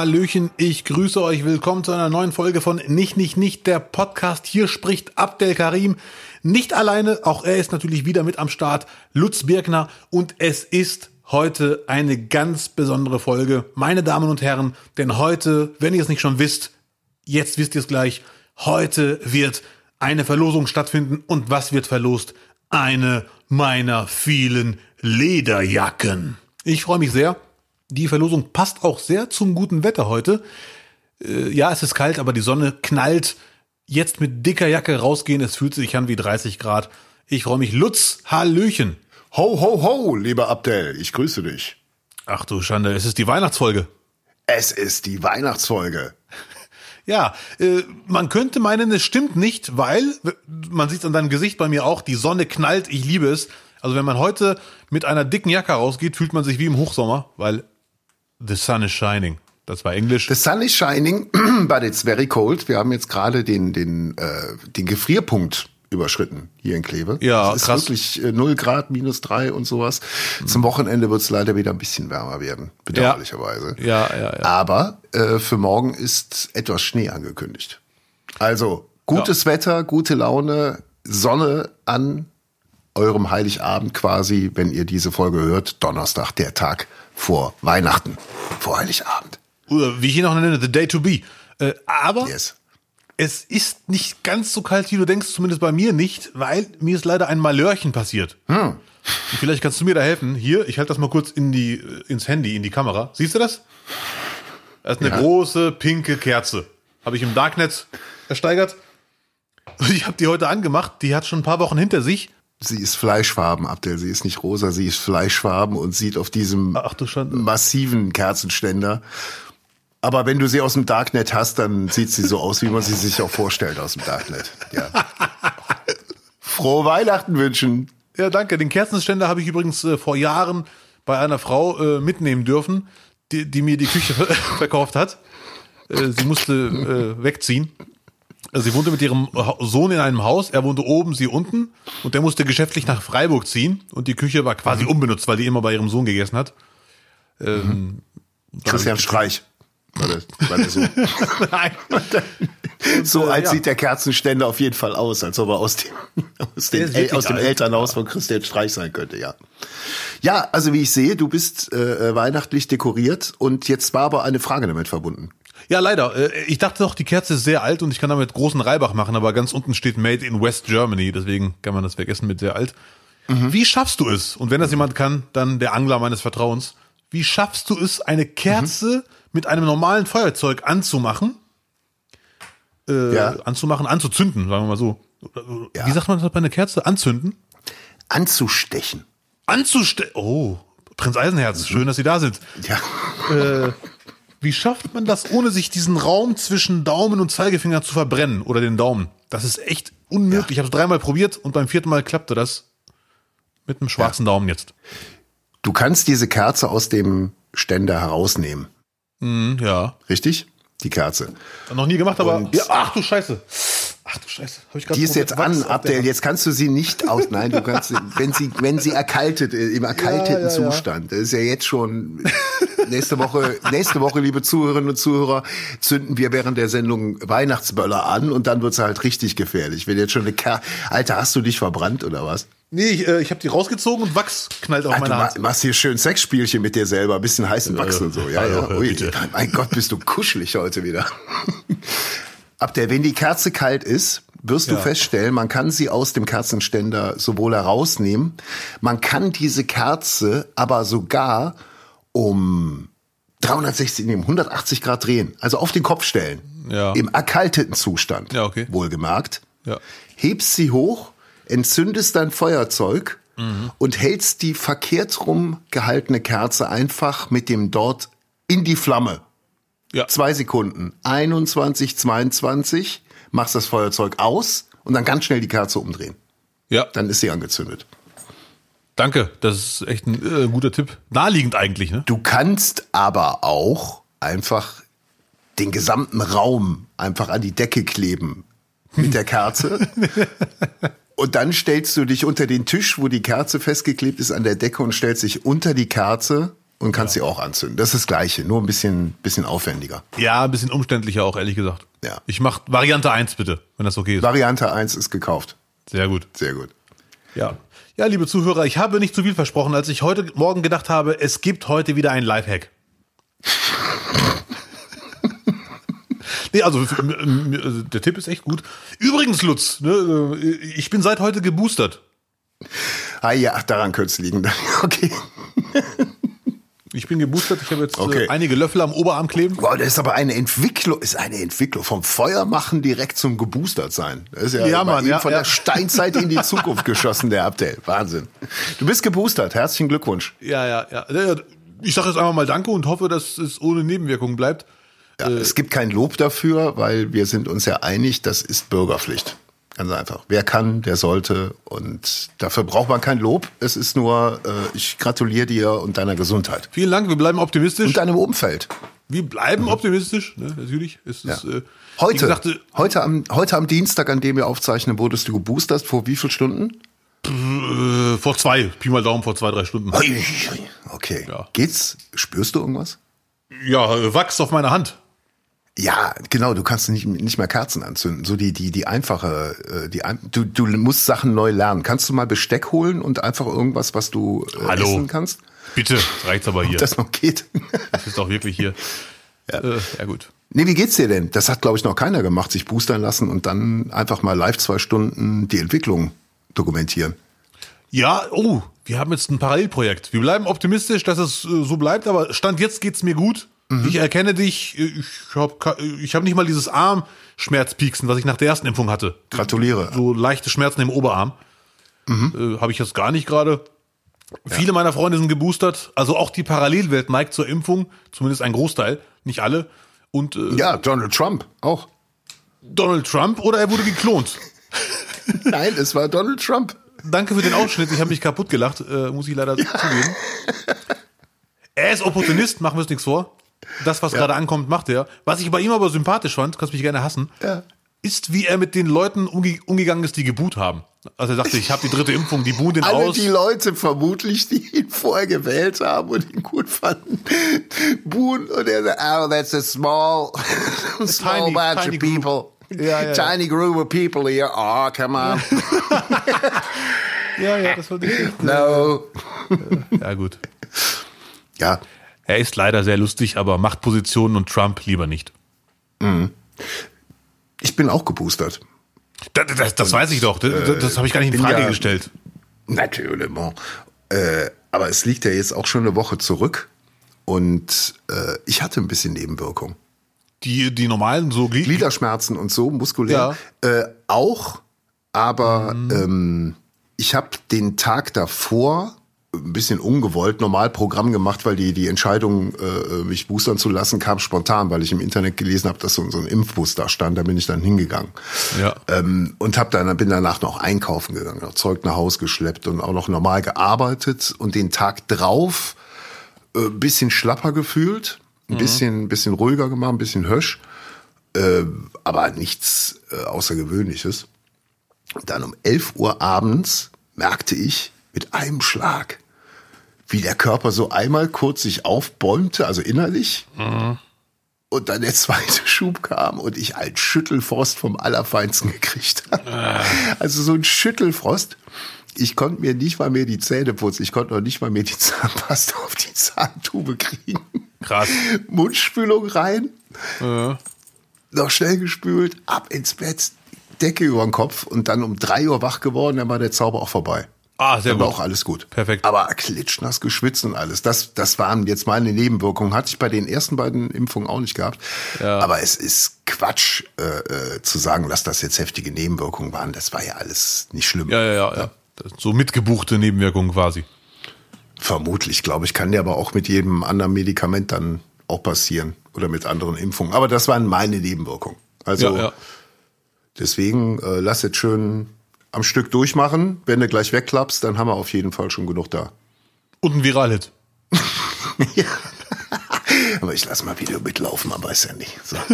Hallöchen, ich grüße euch. Willkommen zu einer neuen Folge von Nicht, Nicht, Nicht, der Podcast. Hier spricht Abdel Karim. Nicht alleine, auch er ist natürlich wieder mit am Start, Lutz Birkner. Und es ist heute eine ganz besondere Folge, meine Damen und Herren. Denn heute, wenn ihr es nicht schon wisst, jetzt wisst ihr es gleich, heute wird eine Verlosung stattfinden. Und was wird verlost? Eine meiner vielen Lederjacken. Ich freue mich sehr. Die Verlosung passt auch sehr zum guten Wetter heute. Äh, ja, es ist kalt, aber die Sonne knallt. Jetzt mit dicker Jacke rausgehen, es fühlt sich an wie 30 Grad. Ich freue mich. Lutz, Hallöchen. Ho, ho, ho, lieber Abdel, ich grüße dich. Ach du Schande, es ist die Weihnachtsfolge. Es ist die Weihnachtsfolge. Ja, äh, man könnte meinen, es stimmt nicht, weil, man sieht an deinem Gesicht bei mir auch, die Sonne knallt, ich liebe es. Also wenn man heute mit einer dicken Jacke rausgeht, fühlt man sich wie im Hochsommer, weil the sun is shining. Das war Englisch. The sun is shining, but it's very cold. Wir haben jetzt gerade den, den, äh, den Gefrierpunkt überschritten hier in Kleve. Ja, es ist krass. wirklich äh, 0 Grad, minus drei und sowas. Zum Wochenende wird es leider wieder ein bisschen wärmer werden, bedauerlicherweise. Ja, ja, ja. Aber äh, für morgen ist etwas Schnee angekündigt. Also gutes Wetter, gute Laune, Sonne an eurem Heiligabend quasi, wenn ihr diese Folge hört, Donnerstag, der Tag vor Weihnachten, vor Heiligabend. Oder wie ich ihn noch nenne, the day to be. Äh, aber Yes. es ist nicht ganz so kalt, wie du denkst, zumindest bei mir nicht, weil mir ist leider ein Malörchen passiert. Und vielleicht kannst du mir da helfen. Hier, ich halte das mal kurz in die, äh, ins Handy, in die Kamera. Siehst du das? Das ist eine Ja. große pinke Kerze. Habe ich im Darknet ersteigert. Und ich habe die heute angemacht. Die hat schon ein paar Wochen hinter sich. Sie ist fleischfarben, Abdel. Sie ist nicht rosa, sie ist fleischfarben und sieht auf diesem Ach massiven Kerzenständer. Aber wenn du sie aus dem Darknet hast, dann sieht sie so aus, wie man sie sich auch vorstellt aus dem Darknet. Ja. Frohe Weihnachten wünschen. Ja, danke. Den Kerzenständer habe ich übrigens äh, vor Jahren bei einer Frau äh, mitnehmen dürfen, die, die mir die Küche ver verkauft hat. Äh, sie musste äh, wegziehen. Also sie wohnte mit ihrem Sohn in einem Haus, er wohnte oben, sie unten und der musste geschäftlich nach Freiburg ziehen und die Küche war quasi unbenutzt, weil die immer bei ihrem Sohn gegessen hat. Ähm, Christian Streich. War der, war der so Nein. so äh, alt ja. sieht der Kerzenständer auf jeden Fall aus, als ob er aus dem, aus dem, El aus dem. Elternhaus von Christian Streich sein könnte, ja. Ja, also wie ich sehe, du bist äh, weihnachtlich dekoriert und jetzt war aber eine Frage damit verbunden. Ja, leider. Äh, Ich dachte doch, die Kerze ist sehr alt und ich kann damit großen Reibach machen, aber ganz unten steht Made in West Germany, deswegen kann man das vergessen mit sehr alt. Wie schaffst du es? Und wenn das jemand kann, dann der Angler meines Vertrauens. Wie schaffst du es, eine Kerze mit einem normalen Feuerzeug anzumachen? Äh, Ja. Anzumachen, anzuzünden, sagen wir mal so. Ja. Wie sagt man das bei einer Kerze? Anzünden? Anzustechen. Anzustellen. Oh, Prinz Eisenherz, schön, dass Sie da sind. Ja. Wie schafft man das, ohne sich diesen Raum zwischen Daumen und Zeigefinger zu verbrennen oder den Daumen? Das ist echt unmöglich. Ich habe es dreimal probiert und beim vierten Mal klappte das mit einem schwarzen Daumen jetzt. Du kannst diese Kerze aus dem Ständer herausnehmen. Hm, ja. Richtig? Die Kerze. Noch nie gemacht, aber. Ja, ach du Scheiße. Ach du Scheiße. Hab ich Die ist jetzt Wachs an, Abdel. Jetzt kannst du sie nicht aus. Nein, du kannst, sie- wenn sie, wenn sie erkaltet, äh, im erkalteten Ja, ja, ja. Zustand. Das ist ja jetzt schon nächste Woche, nächste Woche, liebe Zuhörerinnen und Zuhörer, zünden wir während der Sendung Weihnachtsböller an und dann wird's halt richtig gefährlich. Wenn jetzt schon eine Ker Alter, hast du dich verbrannt oder was? Nee, ich, äh, ich habe die rausgezogen und Wachs knallt auf du meine Hand. machst hier schön Sexspielchen mit dir selber, ein bisschen heißen Wachs und so. Ja, ja. Ui, mein Gott, bist du kuschelig heute wieder. Ab der, wenn die Kerze kalt ist, wirst du Ja. feststellen, man kann sie aus dem Kerzenständer sowohl herausnehmen, man kann diese Kerze aber sogar um 360, nee, um 180 Grad drehen, also auf den Kopf stellen. Ja. Im erkalteten Zustand. Ja, okay. Wohlgemerkt. Ja. Hebst sie hoch, entzündest dein Feuerzeug Mhm. und hältst die verkehrt rum gehaltene Kerze einfach mit dem dort in die Flamme. Ja. Zwei Sekunden. 21, 22, machst das Feuerzeug aus und dann ganz schnell die Kerze umdrehen. Ja. Dann ist sie angezündet. Danke. Das ist echt ein äh, guter Tipp. Naheliegend eigentlich, ne? Du kannst aber auch einfach den gesamten Raum einfach an die Decke kleben mit der Kerze. und dann stellst du dich unter den Tisch, wo die Kerze festgeklebt ist an der Decke und stellst dich unter die Kerze und kannst sie auch anzünden. Das ist das Gleiche, nur ein bisschen, bisschen aufwendiger. Ja, ein bisschen umständlicher auch, ehrlich gesagt. Ja. Ich mach Variante 1 bitte, wenn das okay ist. Variante 1 ist gekauft. Sehr gut. Sehr gut. Ja. Ja, liebe Zuhörer, ich habe nicht zu viel versprochen, als ich heute Morgen gedacht habe, es gibt heute wieder einen Lifehack. nee, also m- also der Tipp ist echt gut. Übrigens, Lutz, ne, äh, ich bin seit heute geboostert. Ah ja, daran könnte es liegen. Okay. Ich bin geboostert, ich habe jetzt Okay. äh, einige Löffel am Oberarm kleben. Wow, das ist aber eine Entwicklung, ist eine Entwicklung vom Feuermachen direkt zum geboostert sein. Das ist ja, Ja, Mann, ja, von ja. der Steinzeit in die Zukunft geschossen, der Abdel. Wahnsinn. Du bist geboostert. Herzlichen Glückwunsch. Ja, ja, ja. Ich sage jetzt einfach mal Danke und hoffe, dass es ohne Nebenwirkungen bleibt. Ja, es gibt kein Lob dafür, weil wir sind uns ja einig, das ist Bürgerpflicht. Ganz einfach. Wer kann, der sollte. Und dafür braucht man kein Lob. Es ist nur, äh, ich gratuliere dir und deiner Gesundheit. Vielen Dank, wir bleiben optimistisch. Und deinem Umfeld. wir bleiben optimistisch, ne, natürlich. Es ist, äh, wie Heute, gesagt, äh, heute, am, heute am Dienstag, an dem wir aufzeichnen, wurdest du geboostert. Vor wie vielen Stunden? äh, vor zwei, Pi mal Daumen, vor zwei, drei Stunden. Okay. Ja. Geht's? Spürst du irgendwas? Ja, äh, Wachs auf meiner Hand. Ja, genau, du kannst nicht, nicht mehr Kerzen anzünden. So die, die, die einfache, äh, die, du, du musst Sachen neu lernen. Kannst du mal Besteck holen und einfach irgendwas, was du äh, Hallo. essen kannst? Bitte, reicht's aber hier. Das noch geht. Das ist doch wirklich hier. Ja, äh, ja gut. nee, wie geht's dir denn? Das hat, glaube ich, noch keiner gemacht, sich boostern lassen und dann einfach mal live zwei Stunden die Entwicklung dokumentieren. Ja, oh, wir haben jetzt ein Parallelprojekt. Wir bleiben optimistisch, dass es äh, so bleibt, aber Stand jetzt geht's mir gut. Ich erkenne dich. Ich habe ich hab nicht mal dieses Armschmerzpieksen, was ich nach der ersten Impfung hatte. Gratuliere. So leichte Schmerzen im Oberarm. Äh, habe ich jetzt gar nicht gerade. Viele meiner Freunde sind geboostert. Also auch die Parallelwelt neigt zur Impfung. Zumindest ein Großteil, nicht alle. Und äh, Ja, Donald Trump auch. Donald Trump oder er wurde geklont. Nein, es war Donald Trump. Danke für den Ausschnitt. Ich habe mich kaputt gelacht, äh, muss ich leider zugeben. Er ist Opportunist, machen wir uns nichts vor. Das, was gerade ankommt, macht er. Was ich bei ihm aber sympathisch fand, kannst mich gerne hassen, Ja. ist, wie er mit den Leuten umge umgegangen ist, die geboot haben. Also er sagte, ich habe die dritte Impfung, die buhen den Alle aus. die Leute vermutlich, die ihn vorher gewählt haben und ihn gut fanden, buhen und er sagt, oh, that's a small, small tiny- bunch tiny of people. Ja, ja, ja. Tiny group of people here. Oh, come on. Ja, ja, das war die No. Ja, gut. Ja, Er ist leider sehr lustig, aber Machtpositionen und Trump lieber nicht. ich bin auch geboostert. Das, das, das weiß ich doch. Das, das habe ich gar nicht in bin Frage ja- gestellt. Natürlich. bon. Äh, aber es liegt ja jetzt auch schon eine Woche zurück und äh, ich hatte ein bisschen Nebenwirkung. Die, die normalen, so Glied Gliederschmerzen und so, muskulär. Äh, auch, aber ähm, ich habe den Tag davor ein bisschen ungewollt normal Programm gemacht, weil die die Entscheidung, äh, mich boostern zu lassen, kam spontan, weil ich im Internet gelesen habe, dass so, so ein Impfbus da stand. Da bin ich dann hingegangen. Ja. Ähm, und hab dann bin danach noch einkaufen gegangen, noch Zeug nach Haus geschleppt und auch noch normal gearbeitet und den Tag drauf äh, bisschen schlapper gefühlt, ein bisschen bisschen ruhiger gemacht, ein bisschen hösch, äh, aber nichts äh, Außergewöhnliches. Und dann um 11 Uhr abends merkte ich mit einem Schlag, wie der Körper so einmal kurz sich aufbäumte, also innerlich. Und dann der zweite Schub kam und ich einen Schüttelfrost vom Allerfeinsten gekriegt habe. Also so ein Schüttelfrost. Ich konnte mir nicht mal mehr die Zähne putzen. Ich konnte noch nicht mal mehr die Zahnpasta auf die Zahntube kriegen. Krass. Mundspülung rein, noch schnell gespült, ab ins Bett, Decke über den Kopf und dann um drei Uhr wach geworden, dann war der Zauber auch vorbei. Ah, sehr Dann war gut. auch alles gut. Perfekt. Aber klitschnass geschwitzt und alles. Das, das waren jetzt meine Nebenwirkungen. Hatte ich bei den ersten beiden Impfungen auch nicht gehabt. Aber es ist Quatsch äh, äh, zu sagen, dass das jetzt heftige Nebenwirkungen waren. Das war ja alles nicht schlimm. Ja, ja, ja. ja. So mitgebuchte Nebenwirkungen quasi. Vermutlich, glaube ich, kann der aber auch mit jedem anderen Medikament dann auch passieren oder mit anderen Impfungen. Aber das waren meine Nebenwirkungen. Also Ja, ja. deswegen äh, lass jetzt schön am Stück durchmachen. Wenn du gleich wegklappst, dann haben wir auf jeden Fall schon genug da. Und ein Viralhit. Aber ich lass mal Video mitlaufen, man weiß ja nicht. So.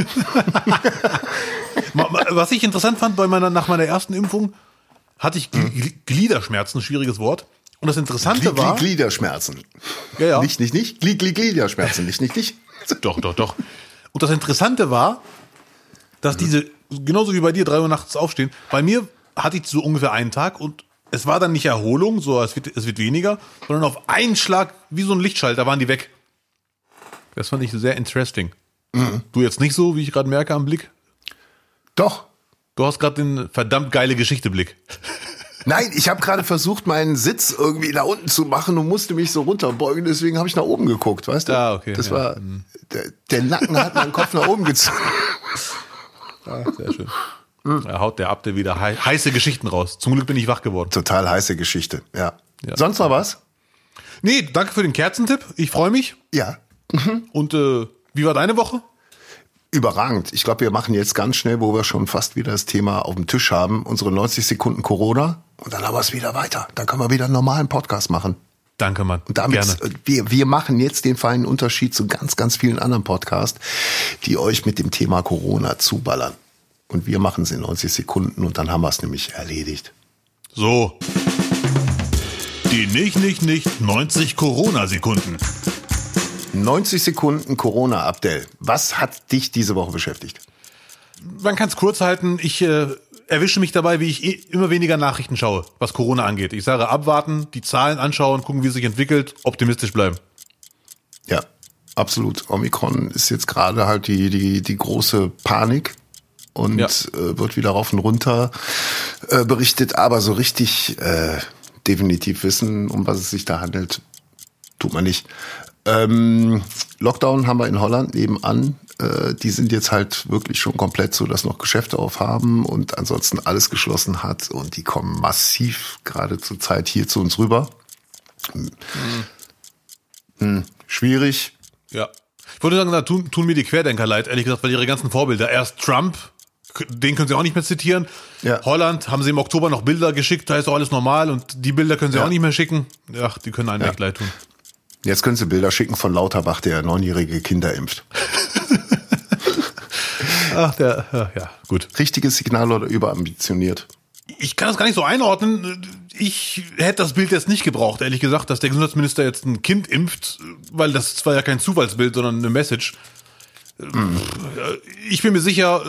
Was ich interessant fand bei meiner, nach meiner ersten Impfung, hatte ich Gl- Gliederschmerzen, schwieriges Wort. Und das Interessante Gli- war. Gli- Gliederschmerzen. Ja, ja. Nicht, nicht, nicht. Gli- Gli- Gliederschmerzen. Nicht, nicht, nicht. Doch, doch, doch. Und das Interessante war, dass diese, genauso wie bei dir, drei Uhr nachts aufstehen, bei mir hatte ich so ungefähr einen Tag und es war dann nicht Erholung, so es wird, es wird weniger, sondern auf einen Schlag, wie so ein Lichtschalter, waren die weg. Das fand ich sehr interesting. Du jetzt nicht so, wie ich gerade merke am Blick. Doch. Du hast gerade den verdammt geile Geschichte-Blick. Nein, ich habe gerade versucht, meinen Sitz irgendwie nach unten zu machen und musste mich so runterbeugen, deswegen habe ich nach oben geguckt, weißt du? Ah, okay, Das ja. war der, der Nacken hat meinen Kopf nach oben gezogen. Ah, sehr schön. Da haut der Abde wieder hei heiße Geschichten raus. Zum Glück bin ich wach geworden. Total heiße Geschichte, ja. Ja. Sonst noch was? Nee, danke für den Kerzentipp. Ich freue mich. Ja. Und äh, wie war deine Woche? Überragend. Ich glaube, wir machen jetzt ganz schnell, wo wir schon fast wieder das Thema auf dem Tisch haben, unsere 90 Sekunden Corona und dann haben wir es wieder weiter. Dann können wir wieder einen normalen Podcast machen. Danke, Mann. Und damit, Gerne. äh, wir, wir machen jetzt den feinen Unterschied zu ganz, ganz vielen anderen Podcasts, die euch mit dem Thema Corona zuballern. Und wir machen es in 90 Sekunden und dann haben wir es nämlich erledigt. So. Die nicht, nicht, nicht 90 Corona-Sekunden. 90 Sekunden Corona, Abdel. Was hat dich diese Woche beschäftigt? Man kann es kurz halten. Ich äh, erwische mich dabei, wie ich eh immer weniger Nachrichten schaue, was Corona angeht. Ich sage abwarten, die Zahlen anschauen, gucken, wie es sich entwickelt, optimistisch bleiben. Ja, absolut. Omikron ist jetzt gerade halt die, die, die große Panik und Ja. äh, wird wieder rauf und runter äh, berichtet, aber so richtig äh, definitiv wissen, um was es sich da handelt, tut man nicht. Ähm, Lockdown haben wir in Holland nebenan. Äh, die sind jetzt halt wirklich schon komplett so, dass noch Geschäfte aufhaben und ansonsten alles geschlossen hat und die kommen massiv gerade zur Zeit hier zu uns rüber. Hm, schwierig. Ja. Ich wollte sagen, da tun, tun mir die Querdenker leid, ehrlich gesagt, weil ihre ganzen Vorbilder, erst Trump, den können sie auch nicht mehr zitieren. Ja. Holland haben sie im Oktober noch Bilder geschickt, da ist auch alles normal und die Bilder können sie Ja. auch nicht mehr schicken. Ach, die können einem Ja. echt leid tun. Jetzt können Sie Bilder schicken von Lauterbach, der neunjährige Kinder impft. Ach, der, ja, ja, gut. Richtiges Signal oder überambitioniert? Ich kann das gar nicht so einordnen. Ich hätte das Bild jetzt nicht gebraucht, ehrlich gesagt, dass der Gesundheitsminister jetzt ein Kind impft, weil das war ja kein Zufallsbild, sondern eine Message. Ich bin mir sicher,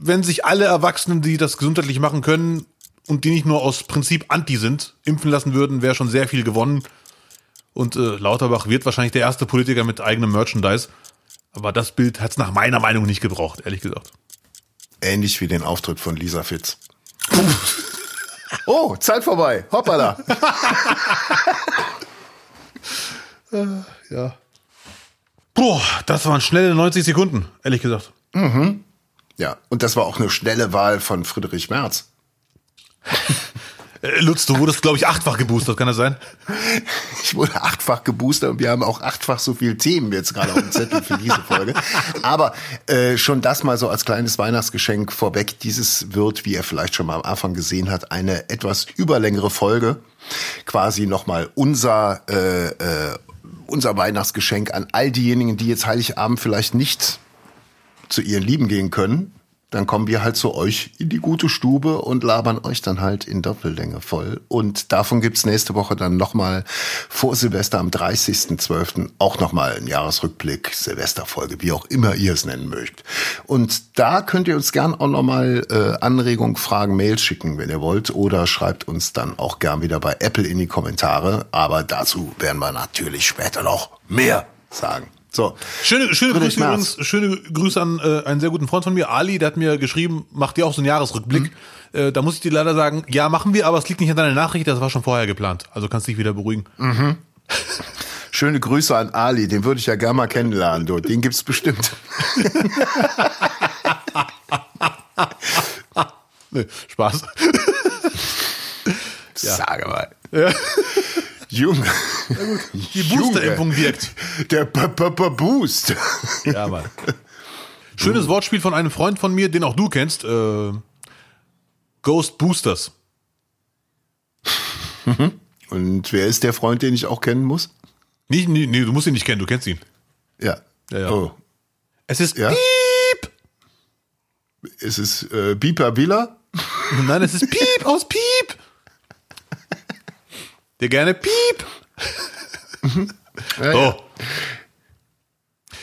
wenn sich alle Erwachsenen, die das gesundheitlich machen können und die nicht nur aus Prinzip anti sind, impfen lassen würden, wäre schon sehr viel gewonnen. Und äh, Lauterbach wird wahrscheinlich der erste Politiker mit eigenem Merchandise. Aber das Bild hat es nach meiner Meinung nicht gebraucht, ehrlich gesagt. Ähnlich wie den Auftritt von Lisa Fitz. oh, Zeit vorbei. Hoppala. Ja. Boah, das waren schnelle 90 Sekunden, ehrlich gesagt. Ja, und das war auch eine schnelle Wahl von Friedrich Merz. Äh, Lutz, du wurdest, glaube ich, achtfach geboostert, kann das sein? Ich wurde achtfach geboostert und wir haben auch achtfach so viele Themen jetzt gerade auf dem Zettel für diese Folge. Aber äh, schon das mal so als kleines Weihnachtsgeschenk vorweg. Dieses wird, wie ihr vielleicht schon mal am Anfang gesehen habt, eine etwas überlängere Folge. Quasi nochmal unser, äh, äh, unser Weihnachtsgeschenk an all diejenigen, die jetzt Heiligabend vielleicht nicht zu ihren Lieben gehen können, dann kommen wir halt zu euch in die gute Stube und labern euch dann halt in Doppellänge voll. Und davon gibt's nächste Woche dann nochmal vor Silvester am 30.12. auch nochmal einen Jahresrückblick, Silvesterfolge, wie auch immer ihr es nennen mögt. Und da könnt ihr uns gern auch nochmal äh, Anregungen, Fragen, Mails schicken, wenn ihr wollt. Oder schreibt uns dann auch gern wieder bei Apple in die Kommentare. Aber dazu werden wir natürlich später noch mehr sagen. So. Schöne, schöne Grüße übrigens, schöne Grüße an äh, einen sehr guten Freund von mir, Ali, der hat mir geschrieben, macht dir auch so einen Jahresrückblick. Mhm. Äh, da muss ich dir leider sagen, ja, machen wir, aber es liegt nicht an deiner Nachricht, das war schon vorher geplant. Also kannst dich wieder beruhigen. Schöne Grüße an Ali, den würde ich ja gerne mal kennenlernen. Du. Den gibt's bestimmt. Nee, Spaß. Sage mal. Junge. Die Boosterimpfung wirkt. Der B -B -B Boost. Ja, Mann. Schönes Wortspiel von einem Freund von mir, den auch du kennst. Äh, Ghost Boosters. Und wer ist der Freund, den ich auch kennen muss? Nee, nee, nee, du musst ihn nicht kennen, du kennst ihn. Ja. Ja, ja. Oh. Es ist Ja? Piep. Ist es äh, Bipa Villa? Nein, es ist Piep aus Piep. Der gerne piep. Ja, Oh.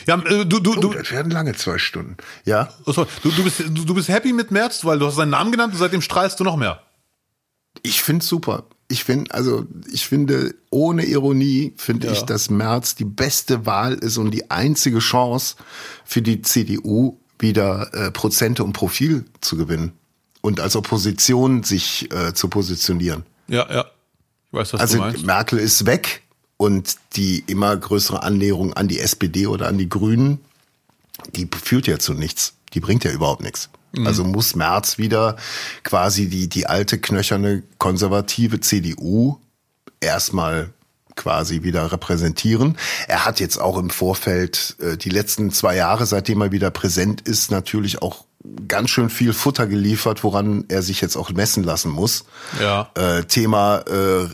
ja. Äh, du, du, Oh, du, das werden lange zwei Stunden. Ja, du, du, bist, du, du bist happy mit Merz, weil du hast seinen Namen genannt und seitdem strahlst du noch mehr. ich find's super. Ich finde, also ich finde, ohne Ironie finde Ja. ich, dass Merz die beste Wahl ist und die einzige Chance für die CDU wieder äh, Prozente und Profil zu gewinnen und als Opposition sich äh, zu positionieren. Ja, ja. Weiß, Also. Merkel ist weg und die immer größere Annäherung an die SPD oder an die Grünen, die führt ja zu nichts. Die bringt ja überhaupt nichts. Mhm. Also muss Merz wieder quasi die, die alte knöcherne konservative CDU erstmal quasi wieder repräsentieren. Er hat jetzt auch im Vorfeld äh, die letzten zwei Jahre, seitdem er wieder präsent ist, natürlich auch ganz schön viel Futter geliefert, woran er sich jetzt auch messen lassen muss. Ja. Äh, Thema äh,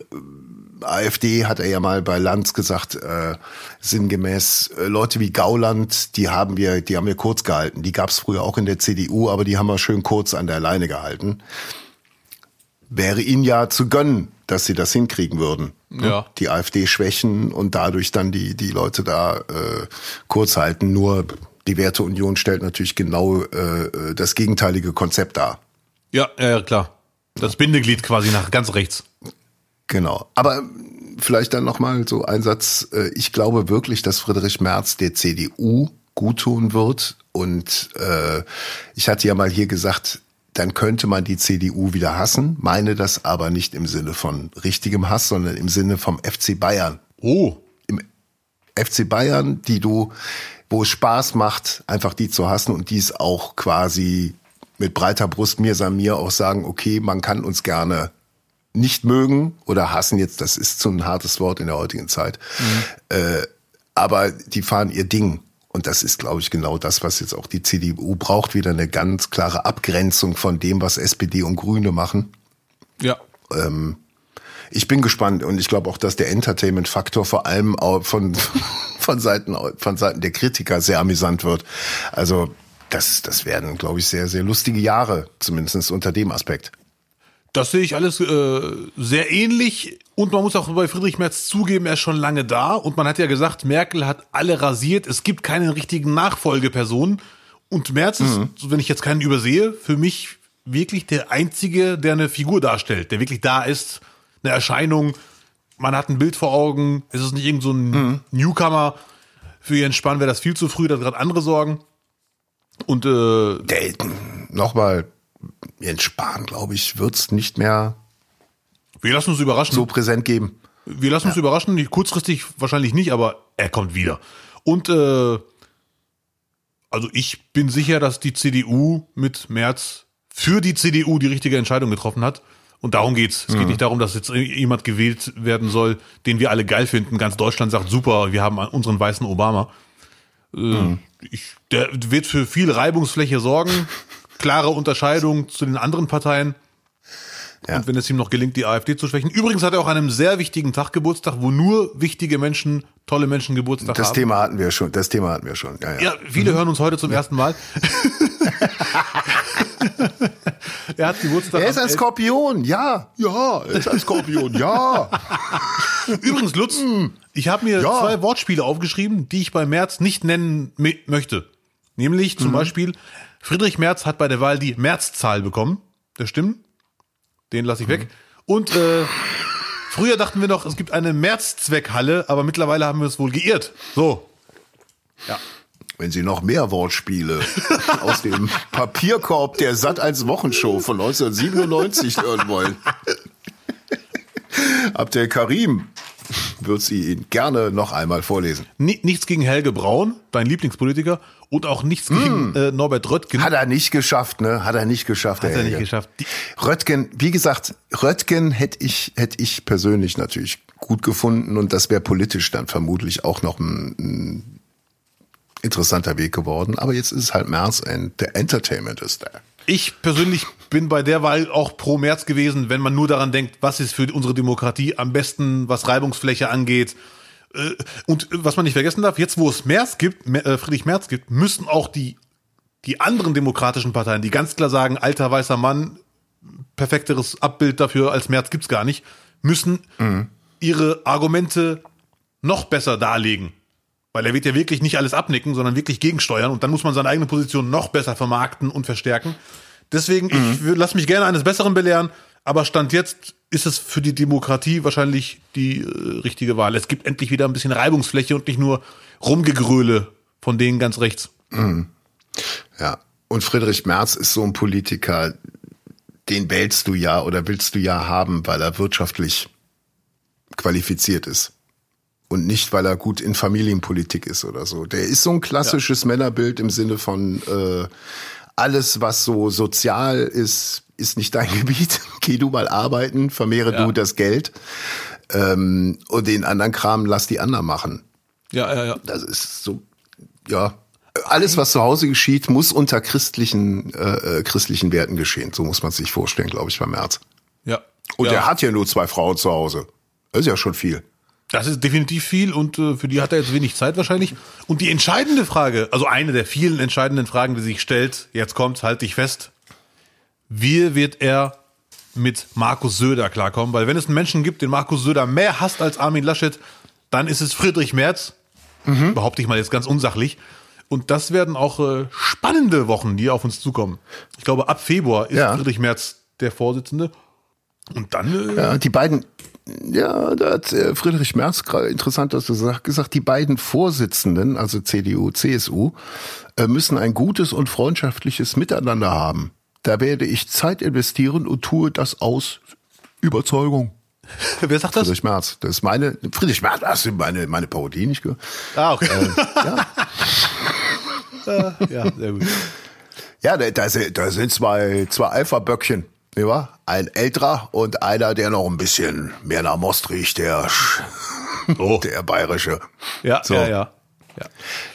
AfD hat er ja mal bei Lanz gesagt, äh, sinngemäß, äh, Leute wie Gauland, die haben wir, die haben wir kurz gehalten. Die gab es früher auch in der CDU, aber die haben wir schön kurz an der Leine gehalten. Wäre ihnen ja zu gönnen, dass sie das hinkriegen würden. ne? Ja. Die AfD schwächen und dadurch dann die, die Leute da äh, kurz halten. Nur die Werteunion stellt natürlich genau äh, das gegenteilige Konzept dar. Ja, ja, klar. Das Bindeglied quasi nach ganz rechts. Genau. Aber vielleicht dann nochmal so ein Satz. Äh, Ich glaube wirklich, dass Friedrich Merz der CDU guttun wird. Und äh, ich hatte ja mal hier gesagt, dann könnte man die CDU wieder hassen. Meine das aber nicht im Sinne von richtigem Hass, sondern im Sinne vom FC Bayern. Oh. Im FC Bayern, die du, wo es Spaß macht, einfach die zu hassen und die es auch quasi mit breiter Brust mir san mir auch sagen, okay, man kann uns gerne nicht mögen oder hassen jetzt, das ist so ein hartes Wort in der heutigen Zeit. Äh, aber die fahren ihr Ding. Und das ist, glaube ich, genau das, was jetzt auch die CDU braucht. Wieder eine ganz klare Abgrenzung von dem, was SPD und Grüne machen. Ja. Ich bin gespannt und ich glaube auch, dass der Entertainment-Faktor vor allem auch von, von, Seiten, von Seiten der Kritiker sehr amüsant wird. Also das, das werden, glaube ich, sehr, sehr lustige Jahre, zumindest unter dem Aspekt. Das sehe ich alles äh, sehr ähnlich. Und man muss auch bei Friedrich Merz zugeben, er ist schon lange da. Und man hat ja gesagt, Merkel hat alle rasiert. Es gibt keine richtigen Nachfolgepersonen. Und Merz ist, wenn ich jetzt keinen übersehe, für mich wirklich der Einzige, der eine Figur darstellt, der wirklich da ist, eine Erscheinung. Man hat ein Bild vor Augen. Es ist nicht irgend so ein Newcomer. Für Jens Spahn wäre das viel zu früh, da hat gerade andere Sorgen. Und äh, Der, nochmal, Jens Spahn, glaube ich, wird's nicht mehr wir lassen uns überraschen. so präsent geben. Wir lassen uns überraschen, nicht- kurzfristig wahrscheinlich nicht, aber er kommt wieder. Und äh, also ich bin sicher, dass die CDU mit Merz für die CDU die richtige Entscheidung getroffen hat. Und darum geht's. Es geht nicht darum, dass jetzt jemand gewählt werden soll, den wir alle geil finden. Ganz Deutschland sagt super, wir haben unseren weißen Obama. Äh, ich, der wird für viel Reibungsfläche sorgen. Klare Unterscheidung zu den anderen Parteien. Ja. Und wenn es ihm noch gelingt, die AfD zu schwächen. Übrigens hat er auch an einem sehr wichtigen Tag Geburtstag, wo nur wichtige Menschen, tolle Menschen Geburtstag Das haben. Thema hatten wir schon. Das Thema hatten wir schon. Ja, ja. Ja, viele hören uns heute zum ersten Mal. er hat Geburtstag. Er ist ein 11. Skorpion, ja. Ja, er ist ein Skorpion, ja. Übrigens, Lutz, ich habe mir Ja. zwei Wortspiele aufgeschrieben, die ich bei Merz nicht nennen möchte. Nämlich Mhm. zum Beispiel, Friedrich Merz hat bei der Wahl die Märzzahl bekommen. Das stimmt. Den lasse ich Mhm. weg. Und äh, früher dachten wir noch, es gibt eine Märzzweckhalle, aber mittlerweile haben wir es wohl geirrt. So. Wenn Sie noch mehr Wortspiele aus dem Papierkorb der Sat 1 Wochenshow von 1997 hören wollen, Abdel Karim wird sie Ihnen gerne noch einmal vorlesen. Ni- Nichts gegen Helge Braun, dein Lieblingspolitiker, und auch nichts gegen äh, Norbert Röttgen. Hat er nicht geschafft, ne? Hat er nicht geschafft. Hat er nicht Helge. geschafft. Die, Röttgen, wie gesagt, Röttgen hätte ich, hätte ich persönlich natürlich gut gefunden und das wäre politisch dann vermutlich auch noch ein, ein interessanter Weg geworden. Aber jetzt ist es halt März und der Entertainment ist da. Ich persönlich bin bei der Wahl auch pro März gewesen, wenn man nur daran denkt, was ist für unsere Demokratie am besten, was Reibungsfläche angeht. Äh, Und was man nicht vergessen darf, jetzt wo es Merz gibt, äh, Friedrich Merz gibt, müssen auch die, die anderen demokratischen Parteien, die ganz klar sagen, alter weißer Mann, perfekteres Abbild dafür als Merz gibt's gar nicht, müssen ihre Argumente noch besser darlegen. Weil er wird ja wirklich nicht alles abnicken, sondern wirklich gegensteuern und dann muss man seine eigene Position noch besser vermarkten und verstärken. Deswegen, mhm. ich lasse mich gerne eines Besseren belehren, aber Stand jetzt ist es für die Demokratie wahrscheinlich die äh, richtige Wahl. Es gibt endlich wieder ein bisschen Reibungsfläche und nicht nur Rumgegröle von denen ganz rechts. Mhm. Ja, und Friedrich Merz ist so ein Politiker, den wählst du ja oder willst du ja haben, weil er wirtschaftlich qualifiziert ist. Und nicht, weil er gut in Familienpolitik ist oder so. Der ist so ein klassisches ja. Männerbild im Sinne von äh, alles, was so sozial ist, ist nicht dein Gebiet. Geh du mal arbeiten, vermehre ja. du das Geld. Ähm, und den anderen Kram lass die anderen machen. Ja, ja, ja. Das ist so, ja. Alles, was zu Hause geschieht, muss unter christlichen, äh, äh christlichen Werten geschehen. So muss man sich vorstellen, glaube ich, beim März. Ja. Und ja. er hat ja nur zwei Frauen zu Hause. Das ist ja schon viel. Das ist definitiv viel und äh, für die hat er jetzt wenig Zeit wahrscheinlich. Und die entscheidende Frage, also eine der vielen entscheidenden Fragen, die sich stellt, jetzt kommt, halt dich fest. Wie wird er mit Markus Söder klarkommen? Weil wenn es einen Menschen gibt, den Markus Söder mehr hasst als Armin Laschet, dann ist es Friedrich Merz. Mhm. Behaupte ich mal jetzt ganz unsachlich. Und das werden auch äh, spannende Wochen, die auf uns zukommen. Ich glaube, ab Februar ist ja. Friedrich Merz der Vorsitzende. Und dann. Äh, ja, die beiden, ja, da hat äh, Friedrich Merz interessant, dass du sagst, gesagt, die beiden Vorsitzenden, also CDU, CSU, äh, müssen ein gutes und freundschaftliches Miteinander haben. Da werde ich Zeit investieren und tue das aus Überzeugung. Wer sagt das? Friedrich Merz. Das ist meine, Friedrich Merz, das ist meine, meine Parodie, nicht gehört. Ah, okay. Äh, ja. ja, sehr gut. Ja, da, da sind zwei, zwei Alpha-Böckchen. Ja, ein älterer und einer, der noch ein bisschen mehr nach Most riecht, der, oh. der bayerische. Ja, so. ja, ja, ja.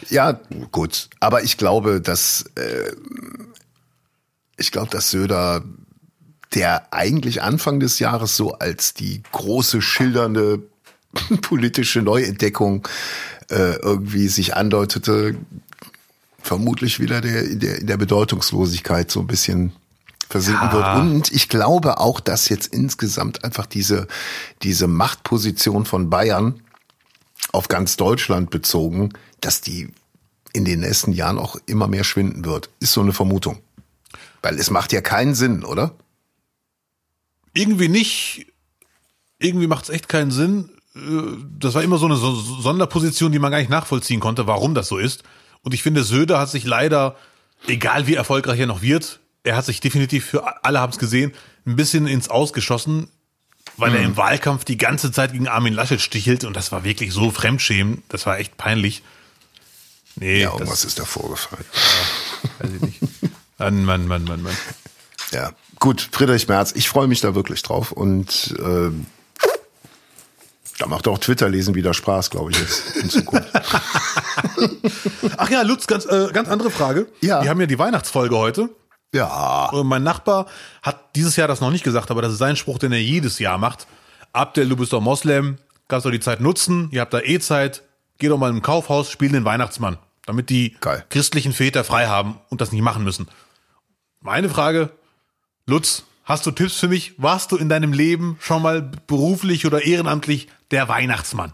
Ja, gut. Aber ich glaube, dass, äh, ich glaube, dass Söder, der eigentlich Anfang des Jahres so als die große schildernde politische Neuentdeckung äh, irgendwie sich andeutete, vermutlich wieder der, in, der, in der Bedeutungslosigkeit so ein bisschen versinken ja. wird. Und ich glaube auch, dass jetzt insgesamt einfach diese, diese Machtposition von Bayern auf ganz Deutschland bezogen, dass die in den nächsten Jahren auch immer mehr schwinden wird. Ist so eine Vermutung. Weil es macht ja keinen Sinn, oder? Irgendwie nicht. Irgendwie macht es echt keinen Sinn. Äh, das war immer so eine Sonderposition, die man gar nicht nachvollziehen konnte, warum das so ist. Und ich finde, Söder hat sich leider, egal wie erfolgreich er noch wird, er hat sich definitiv für alle haben es gesehen ein bisschen ins Ausgeschossen, weil mhm. er im Wahlkampf die ganze Zeit gegen Armin Laschet stichelt und das war wirklich so fremdschämen, das war echt peinlich. Nee, ja, was ist da vorgefallen? Ja, weiß ich nicht. Mann, Mann, Mann, Mann, Mann. Ja, gut, Friedrich Merz, ich freue mich da wirklich drauf und äh, da macht auch Twitter lesen wieder Spaß, glaube ich, jetzt in Zukunft. Ach ja, Lutz, ganz, äh, ganz andere Frage. Ja. Wir haben ja die Weihnachtsfolge heute. Ja. Und mein Nachbar hat dieses Jahr das noch nicht gesagt, aber das ist sein Spruch, den er jedes Jahr macht. Abdel, du bist doch Moslem, kannst doch die Zeit nutzen, ihr habt da eh Zeit, geh doch mal im Kaufhaus, spiel den Weihnachtsmann, damit die Geil. christlichen Väter frei haben und das nicht machen müssen. Meine Frage, Lutz, hast du Tipps für mich? Warst du in deinem Leben schon mal beruflich oder ehrenamtlich der Weihnachtsmann?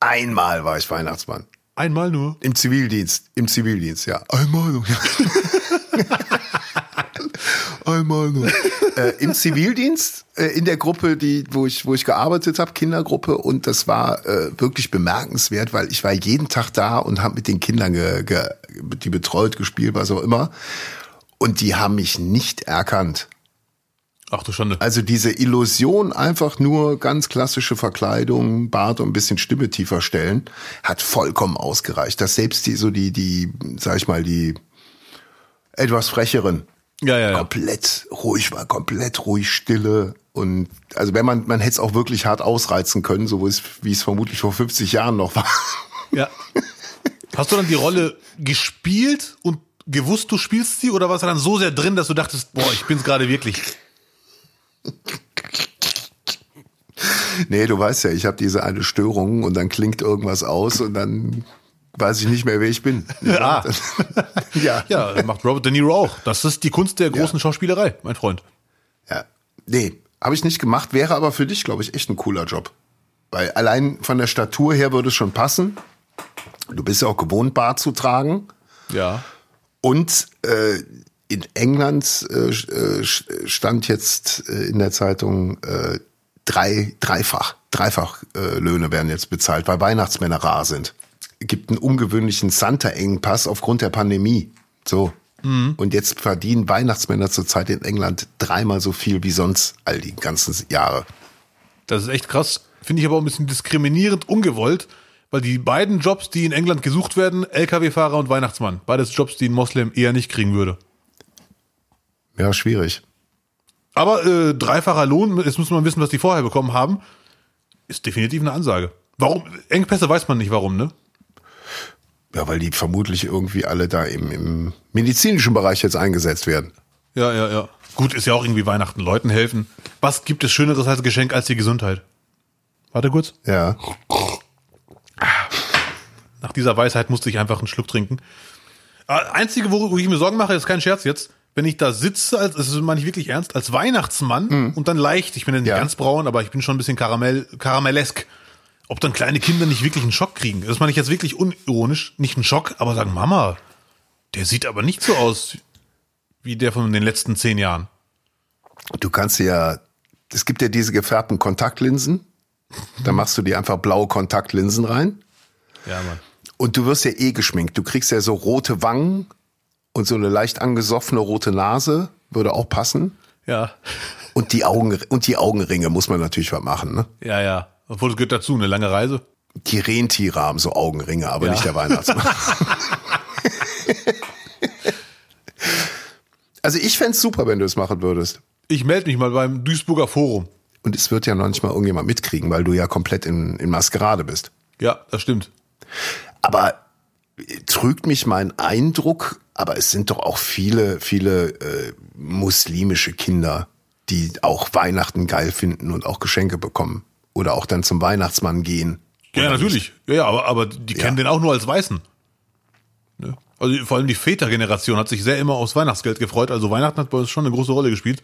Einmal war ich Weihnachtsmann. Einmal nur? Im Zivildienst, im Zivildienst, ja. Einmal nur. Ja. Einmal nur. äh, Im Zivildienst, äh, in der Gruppe, die, wo ich, wo ich gearbeitet habe, Kindergruppe, und das war äh, wirklich bemerkenswert, weil ich war jeden Tag da und habe mit den Kindern ge, ge, die betreut, gespielt, was auch immer. Und die haben mich nicht erkannt. Ach du Schande. Also diese Illusion, einfach nur ganz klassische Verkleidung, Bart und ein bisschen Stimme tiefer stellen, hat vollkommen ausgereicht. Dass selbst die, so die, die, sag ich mal, die etwas frecheren. Ja, ja, ja. Komplett ruhig war, komplett ruhig, stille. Und also wenn man, man hätte es auch wirklich hart ausreizen können, so wie es vermutlich vor 50 Jahren noch war. Ja. Hast du dann die Rolle gespielt und gewusst, du spielst sie, oder warst du dann so sehr drin, dass du dachtest, boah, ich bin's gerade wirklich? Nee, du weißt ja, ich habe diese eine Störung und dann klingt irgendwas aus und dann weiß ich nicht mehr, wer ich bin. Ja, ja. ja macht Robert De Niro auch. Das ist die Kunst der großen ja. Schauspielerei, mein Freund. Ja, nee, Habe ich nicht gemacht, wäre aber für dich, glaube ich, echt ein cooler Job. Weil allein von der Statur her würde es schon passen. Du bist ja auch gewohnt, Bart zu tragen. Ja. Und äh, in England äh, äh, stand jetzt äh, in der Zeitung äh, drei, dreifach, dreifach äh, Löhne werden jetzt bezahlt, weil Weihnachtsmänner rar sind. Gibt einen ungewöhnlichen Santa-Engpass aufgrund der Pandemie. So. Mhm. Und jetzt verdienen Weihnachtsmänner zurzeit in England dreimal so viel wie sonst all die ganzen Jahre. Das ist echt krass. Finde ich aber auch ein bisschen diskriminierend, ungewollt, weil die beiden Jobs, die in England gesucht werden, Lkw-Fahrer und Weihnachtsmann, beides Jobs, die ein Moslem eher nicht kriegen würde. Ja, schwierig. Aber äh, dreifacher Lohn, jetzt muss man wissen, was die vorher bekommen haben, ist definitiv eine Ansage. Warum? Engpässe weiß man nicht warum, ne? Ja, weil die vermutlich irgendwie alle da im, im medizinischen Bereich jetzt eingesetzt werden. Ja, ja, ja. Gut, ist ja auch irgendwie Weihnachten, Leuten helfen. Was gibt es Schöneres als Geschenk als die Gesundheit? Warte kurz. Ja. Nach dieser Weisheit musste ich einfach einen Schluck trinken. Äh, einzige, worüber ich mir Sorgen mache, ist kein Scherz jetzt, wenn ich da sitze, als, das meine ich wirklich ernst, als Weihnachtsmann mhm. und dann leicht, ich bin ja nicht ja. ganz braun, aber ich bin schon ein bisschen Karamell, karamellesk, ob dann kleine Kinder nicht wirklich einen Schock kriegen. Das meine ich jetzt wirklich unironisch, nicht einen Schock, aber sagen, Mama, der sieht aber nicht so aus wie der von den letzten zehn Jahren. Du kannst ja, es gibt ja diese gefärbten Kontaktlinsen, da machst du dir einfach blaue Kontaktlinsen rein. Ja, Mann. Und du wirst ja eh geschminkt. Du kriegst ja so rote Wangen und so eine leicht angesoffene rote Nase würde auch passen. Ja. Und die Augen und die Augenringe muss man natürlich was machen, ne? Ja, ja. Obwohl es gehört dazu, eine lange Reise. Die Rentiere haben so Augenringe, aber ja. nicht der Weihnachtsmann. also ich fände super, wenn du es machen würdest. Ich melde mich mal beim Duisburger Forum. Und es wird ja noch nicht mal irgendjemand mitkriegen, weil du ja komplett in, in Maskerade bist. Ja, das stimmt. Aber trügt mich mein Eindruck, aber es sind doch auch viele, viele äh, muslimische Kinder, die auch Weihnachten geil finden und auch Geschenke bekommen. Oder auch dann zum Weihnachtsmann gehen. Ja, natürlich. Ja, ja, aber, aber die kennen ja. den auch nur als Weißen. Ne? Also vor allem die Vätergeneration hat sich sehr immer aufs Weihnachtsgeld gefreut. Also Weihnachten hat bei uns schon eine große Rolle gespielt.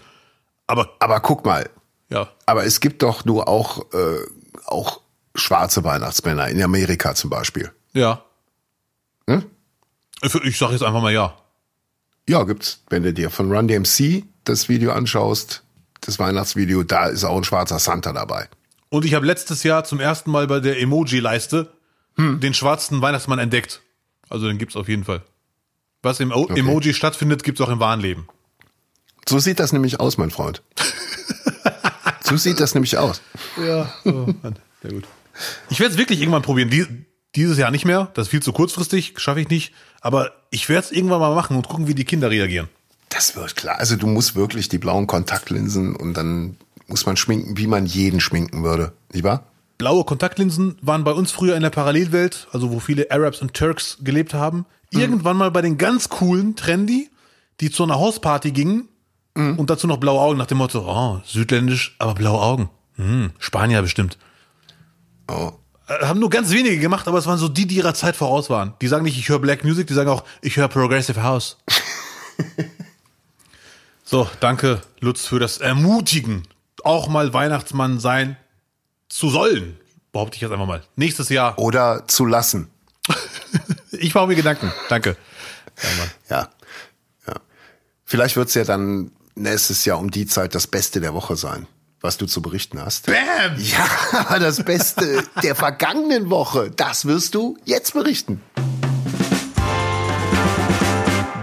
Aber, aber guck mal. Ja. Aber es gibt doch nur auch, äh, auch schwarze Weihnachtsmänner in Amerika zum Beispiel. Ja. Hm? Ich sag jetzt einfach mal ja. Ja, gibt's. Wenn du dir von Run DMC das Video anschaust, das Weihnachtsvideo, da ist auch ein schwarzer Santa dabei. Und ich habe letztes Jahr zum ersten Mal bei der Emoji-Leiste hm. den schwarzen Weihnachtsmann entdeckt. Also den gibt's auf jeden Fall. Was im o okay. Emoji stattfindet, gibt's auch im wahren Leben. So sieht das nämlich aus, mein Freund. so sieht das nämlich aus. Ja, oh Mann. sehr gut. Ich werde es wirklich irgendwann probieren. Die, dieses Jahr nicht mehr. Das ist viel zu kurzfristig, schaffe ich nicht. Aber ich werde es irgendwann mal machen und gucken, wie die Kinder reagieren. Das wird klar. Also du musst wirklich die blauen Kontaktlinsen und dann muss man schminken, wie man jeden schminken würde. Nicht wahr? Blaue Kontaktlinsen waren bei uns früher in der Parallelwelt, also wo viele Arabs und Turks gelebt haben. Mhm. Irgendwann mal bei den ganz coolen Trendy, die zu einer Hausparty gingen mhm. und dazu noch blaue Augen nach dem Motto, oh, südländisch, aber blaue Augen. Hm, Spanier bestimmt. Oh. Äh, haben nur ganz wenige gemacht, aber es waren so die, die ihrer Zeit voraus waren. Die sagen nicht, ich höre Black Music, die sagen auch, ich höre Progressive House. so, danke, Lutz, für das Ermutigen, auch mal Weihnachtsmann sein zu sollen. Behaupte ich jetzt einfach mal. Nächstes Jahr. Oder zu lassen. ich mache mir Gedanken. Danke. Ja, ja. ja. Vielleicht wird es ja dann nächstes Jahr um die Zeit das Beste der Woche sein was du zu berichten hast. Bam! Ja, das Beste der vergangenen Woche, das wirst du jetzt berichten.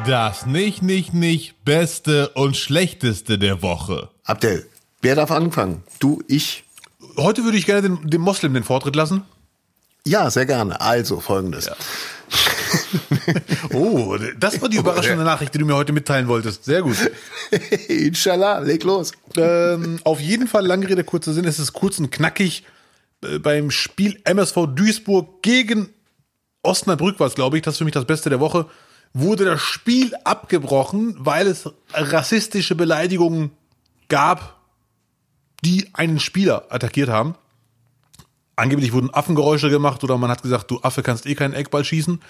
Das nicht, nicht, nicht Beste und Schlechteste der Woche. Abdel, wer darf anfangen? Du, ich? Heute würde ich gerne dem, dem Moslem den Vortritt lassen. Ja, sehr gerne. Also folgendes. Ja. oh, das war die überraschende Nachricht, die du mir heute mitteilen wolltest. Sehr gut. Inshallah, leg los. Ähm, auf jeden Fall, lange Rede, kurzer Sinn, es ist kurz und knackig. Äh, beim Spiel MSV Duisburg gegen Osnabrück war es, glaube ich, das ist für mich das Beste der Woche, wurde das Spiel abgebrochen, weil es rassistische Beleidigungen gab, die einen Spieler attackiert haben angeblich wurden Affengeräusche gemacht oder man hat gesagt, du Affe kannst eh keinen Eckball schießen.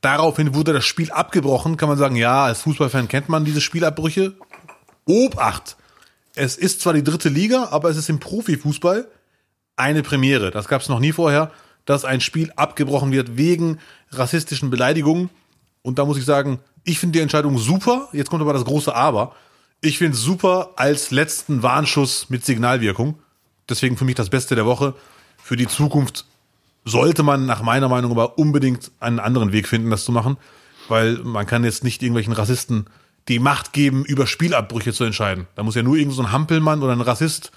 Daraufhin wurde das Spiel abgebrochen. Kann man sagen, ja, als Fußballfan kennt man diese Spielabbrüche. Obacht! es ist zwar die dritte Liga, aber es ist im Profifußball eine Premiere. Das gab es noch nie vorher, dass ein Spiel abgebrochen wird wegen rassistischen Beleidigungen. Und da muss ich sagen, ich finde die Entscheidung super. Jetzt kommt aber das große Aber. Ich finde es super als letzten Warnschuss mit Signalwirkung. Deswegen für mich das Beste der Woche. Für die Zukunft sollte man nach meiner Meinung aber unbedingt einen anderen Weg finden, das zu machen. Weil man kann jetzt nicht irgendwelchen Rassisten die Macht geben, über Spielabbrüche zu entscheiden. Da muss ja nur irgendein so ein Hampelmann oder ein Rassist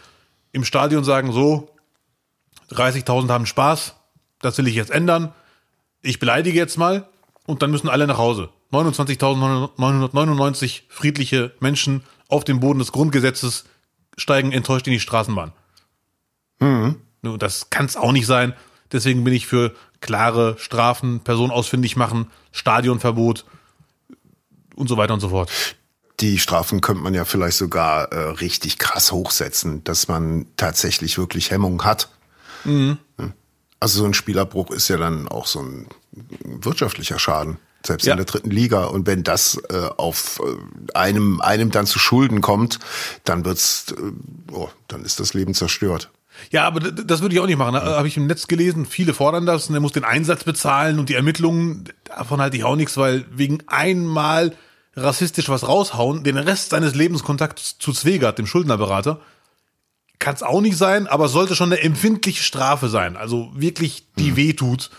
im Stadion sagen, so, 30.000 haben Spaß, das will ich jetzt ändern, ich beleidige jetzt mal und dann müssen alle nach Hause. 29.999 friedliche Menschen auf dem Boden des Grundgesetzes steigen enttäuscht in die Straßenbahn. Mhm. Das kann es auch nicht sein. Deswegen bin ich für klare Strafen, Person ausfindig machen, Stadionverbot und so weiter und so fort. Die Strafen könnte man ja vielleicht sogar äh, richtig krass hochsetzen, dass man tatsächlich wirklich Hemmung hat. Mhm. Also so ein Spielabbruch ist ja dann auch so ein wirtschaftlicher Schaden, selbst ja. in der dritten Liga. Und wenn das äh, auf äh, einem, einem dann zu Schulden kommt, dann wird's, äh, oh, dann ist das Leben zerstört. Ja, aber das würde ich auch nicht machen. Da habe ich im Netz gelesen, viele fordern das und er muss den Einsatz bezahlen und die Ermittlungen, davon halte ich auch nichts, weil wegen einmal rassistisch was raushauen, den Rest seines Lebens Kontakt zu Zwegert, dem Schuldnerberater, kann es auch nicht sein, aber sollte schon eine empfindliche Strafe sein. Also wirklich, die mhm. wehtut.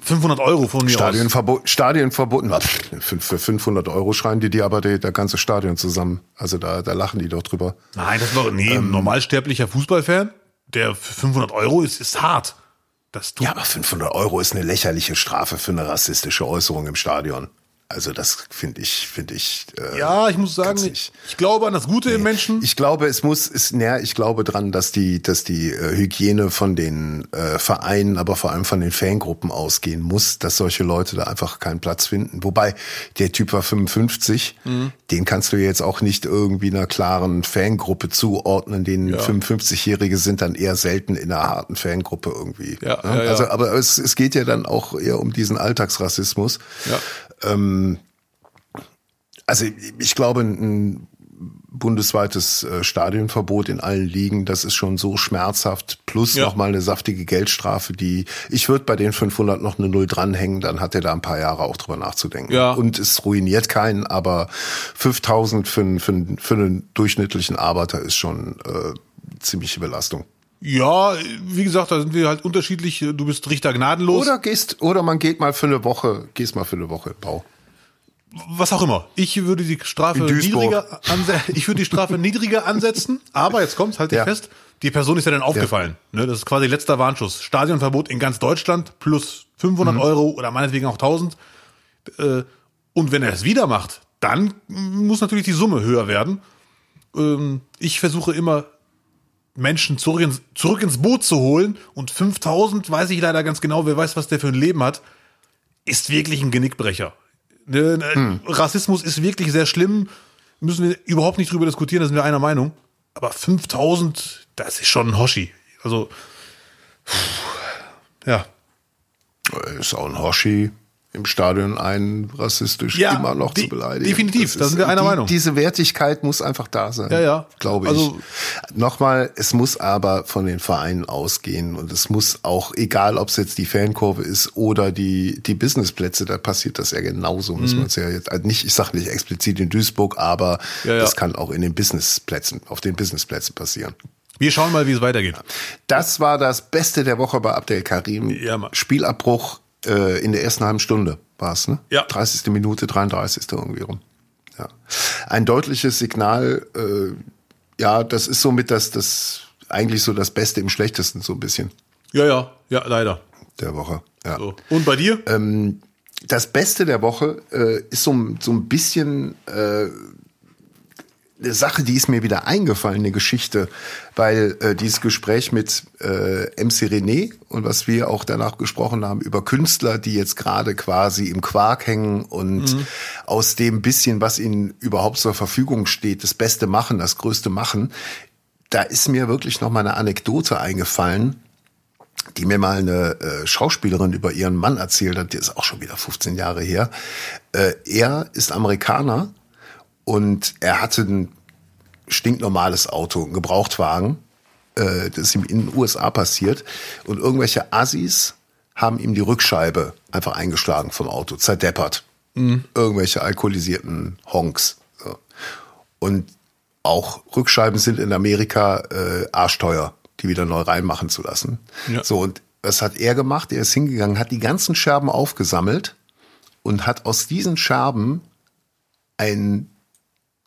500 Euro von mir Stadionverbot, aus. Stadionverboten. Für 500 Euro schreien die dir aber die, der ganze Stadion zusammen. Also da, da lachen die doch drüber. Nein, das ist doch, nee, ähm, normalsterblicher Fußballfan, der für 500 Euro ist, ist hart. Das ja, aber 500 Euro ist eine lächerliche Strafe für eine rassistische Äußerung im Stadion. Also das finde ich, finde ich. Äh, ja, ich muss sagen, ich, ich glaube an das Gute nee, im Menschen. Ich glaube, es muss, ist, näher, ich glaube dran, dass die, dass die äh, Hygiene von den äh, Vereinen, aber vor allem von den Fangruppen ausgehen muss, dass solche Leute da einfach keinen Platz finden. Wobei der Typ war 55, mhm. den kannst du jetzt auch nicht irgendwie einer klaren Fangruppe zuordnen. Den ja. 55-Jährige sind dann eher selten in einer harten Fangruppe irgendwie. Ja, ne? ja, also, aber es, es geht ja dann auch eher um diesen Alltagsrassismus. Ja. Ähm, also ich glaube, ein bundesweites äh, Stadionverbot in allen Ligen, das ist schon so schmerzhaft, plus ja. nochmal eine saftige Geldstrafe, die, ich würde bei den 500 noch eine Null dranhängen, dann hat er da ein paar Jahre auch drüber nachzudenken. Ja. Und es ruiniert keinen, aber 5000 für, für, für einen durchschnittlichen Arbeiter ist schon äh, ziemliche Belastung. Ja, wie gesagt, da sind wir halt unterschiedlich. Du bist Richter gnadenlos. Oder gehst, oder man geht mal für eine Woche, gehst mal für eine Woche Bau. Was auch immer. Ich würde die Strafe niedriger ansetzen. Ich würde die Strafe niedriger ansetzen, aber jetzt kommt's, halt dich ja. fest. Die Person ist ja dann aufgefallen. Ja. Ne, das ist quasi letzter Warnschuss. Stadionverbot in ganz Deutschland plus 500 mhm. Euro oder meinetwegen auch 1000. Äh, und wenn er es wieder macht, dann muss natürlich die Summe höher werden. Ähm, ich versuche immer Menschen zurück ins, zurück ins Boot zu holen und 5000, weiß ich leider ganz genau, wer weiß, was der für ein Leben hat, ist wirklich ein Genickbrecher. Ne, ne, hm. Rassismus ist wirklich sehr schlimm, müssen wir überhaupt nicht drüber diskutieren, da sind wir einer Meinung. Aber 5000, das ist schon ein Hoshi. Also, ja. Ist auch ein Hoshi im Stadion einen rassistisch ja, immer noch zu beleidigen. Definitiv, da sind wir einer die, Meinung. Diese Wertigkeit muss einfach da sein. Ja, ja. Glaube also, ich. Nochmal, es muss aber von den Vereinen ausgehen und es muss auch, egal ob es jetzt die Fankurve ist oder die, die Businessplätze, da passiert das ja genauso. Mhm. Muss man es ja jetzt, also nicht, ich sage nicht explizit in Duisburg, aber ja, ja. das kann auch in den Businessplätzen, auf den Businessplätzen passieren. Wir schauen mal, wie es weitergeht. Das war das Beste der Woche bei Abdel Karim. Ja, Mann. Spielabbruch äh, in der ersten halben Stunde war es, ne? Ja. 30. Minute, 33. irgendwie rum. Ja. Ein deutliches Signal, äh, ja, das ist somit das, das eigentlich so das Beste im Schlechtesten, so ein bisschen. Ja, ja, ja, leider. Der Woche. Ja. So. Und bei dir? Ähm, das Beste der Woche äh, ist so, so ein bisschen äh, eine Sache, die ist mir wieder eingefallen, eine Geschichte, weil äh, dieses Gespräch mit äh, MC René und was wir auch danach gesprochen haben über Künstler, die jetzt gerade quasi im Quark hängen und mhm. aus dem bisschen, was ihnen überhaupt zur Verfügung steht, das Beste machen, das Größte machen, da ist mir wirklich noch mal eine Anekdote eingefallen, die mir mal eine äh, Schauspielerin über ihren Mann erzählt hat, die ist auch schon wieder 15 Jahre her. Äh, er ist Amerikaner und er hatte ein stinknormales Auto, ein Gebrauchtwagen. Äh, das ist ihm in den USA passiert. Und irgendwelche Assis haben ihm die Rückscheibe einfach eingeschlagen vom Auto, zerdeppert. Mhm. Irgendwelche alkoholisierten Honks. So. Und auch Rückscheiben sind in Amerika äh, arschteuer, die wieder neu reinmachen zu lassen. Ja. So, und was hat er gemacht? Er ist hingegangen, hat die ganzen Scherben aufgesammelt und hat aus diesen Scherben ein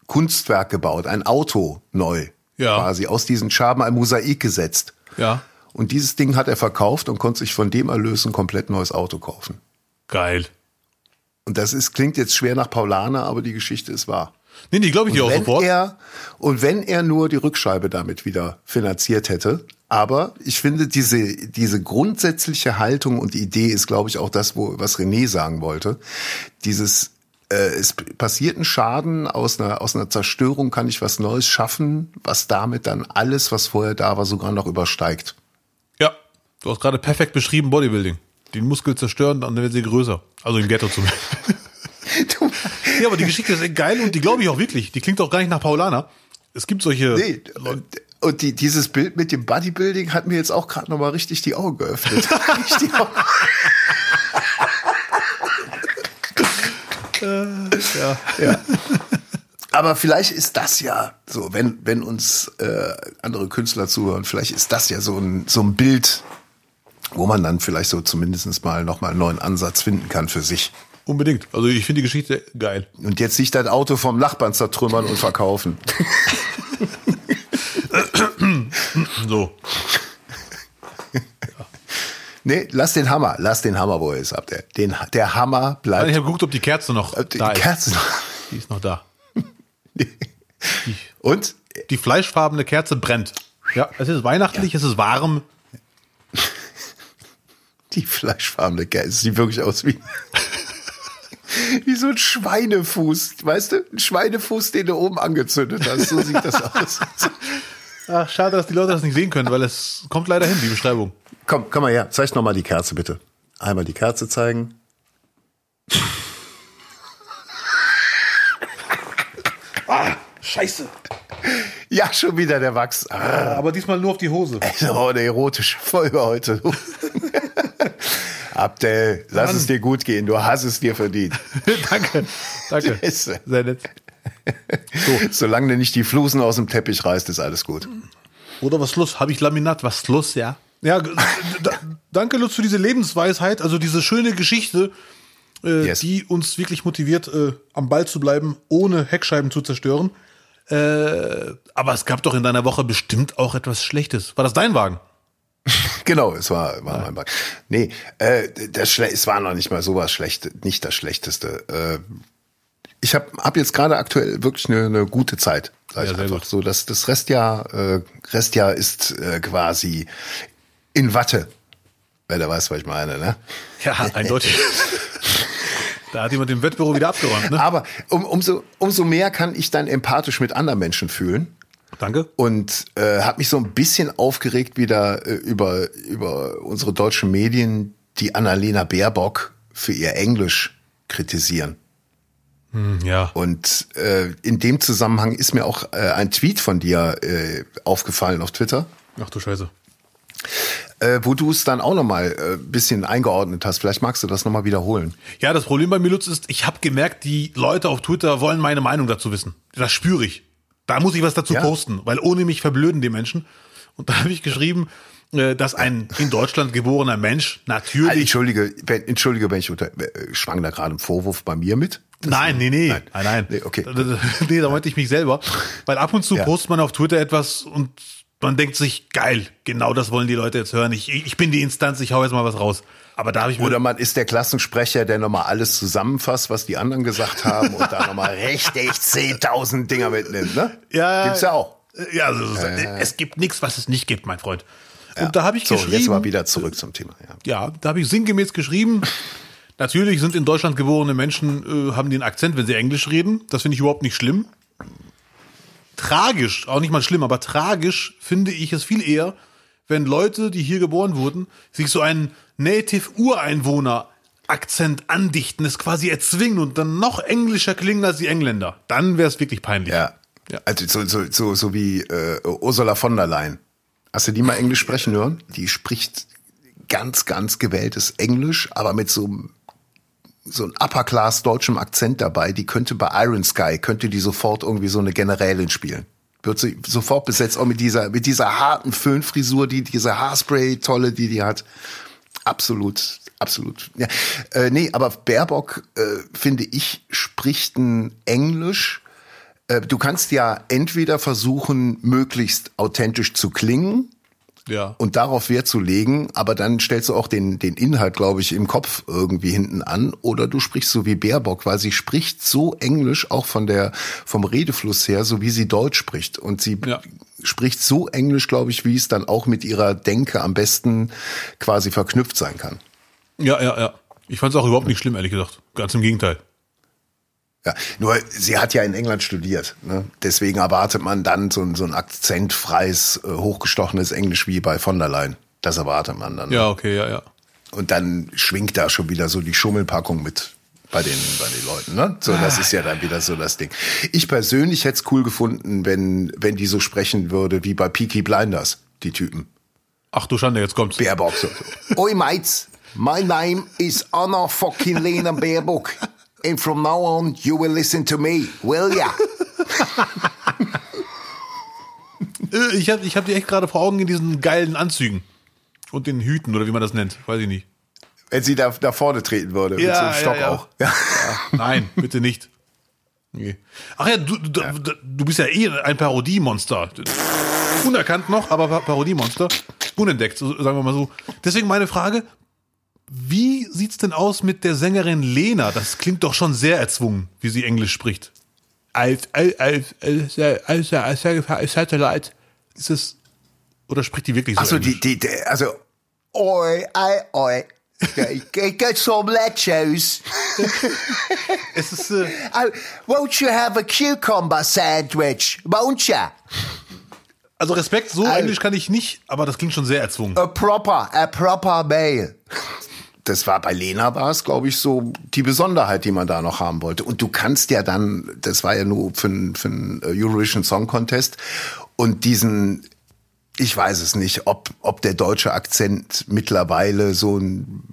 Kunstwerk gebaut, ein Auto neu. Ja. Quasi aus diesen Scherben ein Mosaik gesetzt. Ja. Und dieses Ding hat er verkauft und konnte sich von dem Erlös ein komplett neues Auto kaufen. Geil. Und das ist, klingt jetzt schwer nach Paulaner, aber die Geschichte ist wahr. Nee, die glaube ich dir auch sofort. Er, und wenn er nur die Rückscheibe damit wieder finanziert hätte, aber ich finde, diese, diese grundsätzliche Haltung und Idee ist, glaube ich, auch das, wo, was René sagen wollte. Dieses, es passiert ein Schaden, aus einer, aus einer Zerstörung kann ich was Neues schaffen, was damit dann alles, was vorher da war, sogar noch übersteigt. Ja, du hast gerade perfekt beschrieben Bodybuilding. Den Muskel zerstören, dann werden sie größer. Also im Ghetto zumindest. ja, aber die Geschichte ist geil und die glaube ich auch wirklich. Die klingt auch gar nicht nach Paulaner. Es gibt solche. Nee, und die, dieses Bild mit dem Bodybuilding hat mir jetzt auch gerade nochmal richtig die Augen geöffnet. die Augen. Ja. ja. Aber vielleicht ist das ja so, wenn, wenn uns äh, andere Künstler zuhören, vielleicht ist das ja so ein, so ein Bild, wo man dann vielleicht so zumindest mal nochmal einen neuen Ansatz finden kann für sich. Unbedingt. Also ich finde die Geschichte geil. Und jetzt sich dein Auto vom Nachbarn zertrümmern und verkaufen. so. Nee, lass den Hammer, lass den Hammer, wo er ist, habt ihr. Den, der Hammer bleibt. Ich habe geguckt, ob die Kerze noch die da die Kerze Noch. Die ist noch da. Die, Und? Die fleischfarbene Kerze brennt. Ja, es ist weihnachtlich, ja. es ist warm. Die fleischfarbene Kerze, sieht wirklich aus wie, wie so ein Schweinefuß, weißt du? Ein Schweinefuß, den du oben angezündet hast. So sieht das aus. Ach, schade, dass die Leute das nicht sehen können, weil es kommt leider hin, die Beschreibung. Komm, komm mal her. Zeig noch mal die Kerze, bitte. Einmal die Kerze zeigen. ah, scheiße. Ja, schon wieder der Wachs. Ah. Aber diesmal nur auf die Hose. Oh, eine erotische Folge heute. Abdel, lass Mann. es dir gut gehen. Du hast es dir verdient. danke, danke. Sehr nett. So. Solange du nicht die Flusen aus dem Teppich reißt, ist alles gut. Oder was los? Habe ich Laminat? Was los, ja? Ja, danke Lutz für diese Lebensweisheit, also diese schöne Geschichte, äh, yes. die uns wirklich motiviert, äh, am Ball zu bleiben, ohne Heckscheiben zu zerstören. Äh, aber es gab doch in deiner Woche bestimmt auch etwas Schlechtes. War das dein Wagen? genau, es war, war ja. mein Wagen. Nee, äh, das Schle es war noch nicht mal sowas schlecht, nicht das Schlechteste. Äh, ich habe hab jetzt gerade aktuell wirklich eine, eine gute Zeit. Sag ja, ich einfach. Gut. So, dass das Restjahr, äh, Restjahr ist äh, quasi in Watte. Wer da weiß, was ich meine, ne? Ja, eindeutig. da hat jemand den Wettbüro wieder abgeräumt, ne? Aber um, umso, umso mehr kann ich dann empathisch mit anderen Menschen fühlen. Danke. Und äh, habe mich so ein bisschen aufgeregt wieder äh, über, über unsere deutschen Medien, die Annalena Baerbock für ihr Englisch kritisieren. Hm, ja. Und äh, in dem Zusammenhang ist mir auch äh, ein Tweet von dir äh, aufgefallen auf Twitter. Ach du Scheiße. Äh, wo du es dann auch nochmal ein äh, bisschen eingeordnet hast. Vielleicht magst du das nochmal wiederholen. Ja, das Problem bei mir, Lutz, ist, ich habe gemerkt, die Leute auf Twitter wollen meine Meinung dazu wissen. Das spüre ich. Da muss ich was dazu ja. posten, weil ohne mich verblöden die Menschen. Und da habe ich geschrieben, äh, dass ein in Deutschland geborener Mensch natürlich. Also, entschuldige, entschuldige, wenn ich unter, äh, schwang da gerade einen Vorwurf bei mir mit. Das nein, nee, nee, nein, nein, nein. Nee, okay. Nee, da meinte ich mich selber. Weil ab und zu ja. postet man auf Twitter etwas und man denkt sich, geil, genau das wollen die Leute jetzt hören. Ich, ich bin die Instanz, ich hau jetzt mal was raus. Aber da habe ich Oder man ist der Klassensprecher, der nochmal alles zusammenfasst, was die anderen gesagt haben und da nochmal richtig 10.000 Dinger mitnimmt, ne? Ja. Gibt's ja auch. Ja, also, äh. es gibt nichts, was es nicht gibt, mein Freund. Und ja. da habe ich so, geschrieben. Jetzt mal wieder zurück zum Thema. Ja, ja da habe ich sinngemäß geschrieben. Natürlich sind in Deutschland geborene Menschen, äh, haben den Akzent, wenn sie Englisch reden. Das finde ich überhaupt nicht schlimm. Tragisch, auch nicht mal schlimm, aber tragisch finde ich es viel eher, wenn Leute, die hier geboren wurden, sich so einen Native-Ureinwohner-Akzent andichten, es quasi erzwingen und dann noch englischer klingen als die Engländer. Dann wäre es wirklich peinlich. Ja. Ja. Also so, so, so, so wie äh, Ursula von der Leyen. Hast du die mal Englisch sprechen hören? Die spricht ganz, ganz gewähltes Englisch, aber mit so so ein Upper-Class deutschem Akzent dabei. Die könnte bei Iron Sky, könnte die sofort irgendwie so eine Generälin spielen. Wird sie sofort besetzt, auch mit dieser, mit dieser harten Föhnfrisur, die, diese Haarspray tolle, die die hat. Absolut, absolut. Ja, äh, nee, aber Baerbock, äh, finde ich, spricht ein Englisch, äh, du kannst ja entweder versuchen, möglichst authentisch zu klingen, ja. und darauf Wert zu legen, aber dann stellst du auch den, den Inhalt, glaube ich, im Kopf irgendwie hinten an. Oder du sprichst so wie Baerbock, weil sie spricht so Englisch, auch von der, vom Redefluss her, so wie sie Deutsch spricht. Und sie ja. spricht so Englisch, glaube ich, wie es dann auch mit ihrer Denke am besten quasi verknüpft sein kann. Ja, ja, ja. Ich fand es auch überhaupt nicht schlimm, ehrlich gesagt. Ganz im Gegenteil. Ja, nur sie hat ja in England studiert. Ne? Deswegen erwartet man dann so ein, so ein akzentfreies, äh, hochgestochenes Englisch wie bei von der Leyen. Das erwartet man dann. Ne? Ja, okay, ja, ja. Und dann schwingt da schon wieder so die Schummelpackung mit bei den, bei den Leuten. Ne? So, das ist ja dann wieder so das Ding. Ich persönlich hätte es cool gefunden, wenn, wenn die so sprechen würde wie bei Peaky Blinders, die Typen. Ach du Schande, jetzt kommt's. Baerbock. So. Oi, mates. My name is Anna fucking Lena Baerbock. And from now on, you will listen to me, will ya? Äh, ich habe ich hab die echt gerade vor Augen in diesen geilen Anzügen. Und den Hüten, oder wie man das nennt, weiß ich nicht. Wenn sie da, da vorne treten würde, ja, mit so Stock ja, ja. auch. Ja. nein, bitte nicht. Nee. Ach ja du, du, du bist ja eh ein Parodiemonster. Unerkannt noch, aber Parodiemonster. Unentdeckt, sagen wir mal so. Deswegen meine Frage, wie sieht's denn aus mit der Sängerin Lena? Das klingt doch schon sehr erzwungen, wie sie Englisch spricht. Als, als, als, als, als, als Satellite ist es, oder spricht die wirklich so Achso, die, die, die, also, oi, oi, oi. Get some Lechos. es ist, äh, oh, won't you have a cucumber sandwich? Won't you? Also Respekt, so oh. Englisch kann ich nicht, aber das klingt schon sehr erzwungen. A proper, a proper male das war bei Lena war es, glaube ich, so die Besonderheit, die man da noch haben wollte. Und du kannst ja dann, das war ja nur für, für einen Eurovision Song Contest und diesen, ich weiß es nicht, ob, ob der deutsche Akzent mittlerweile so ein,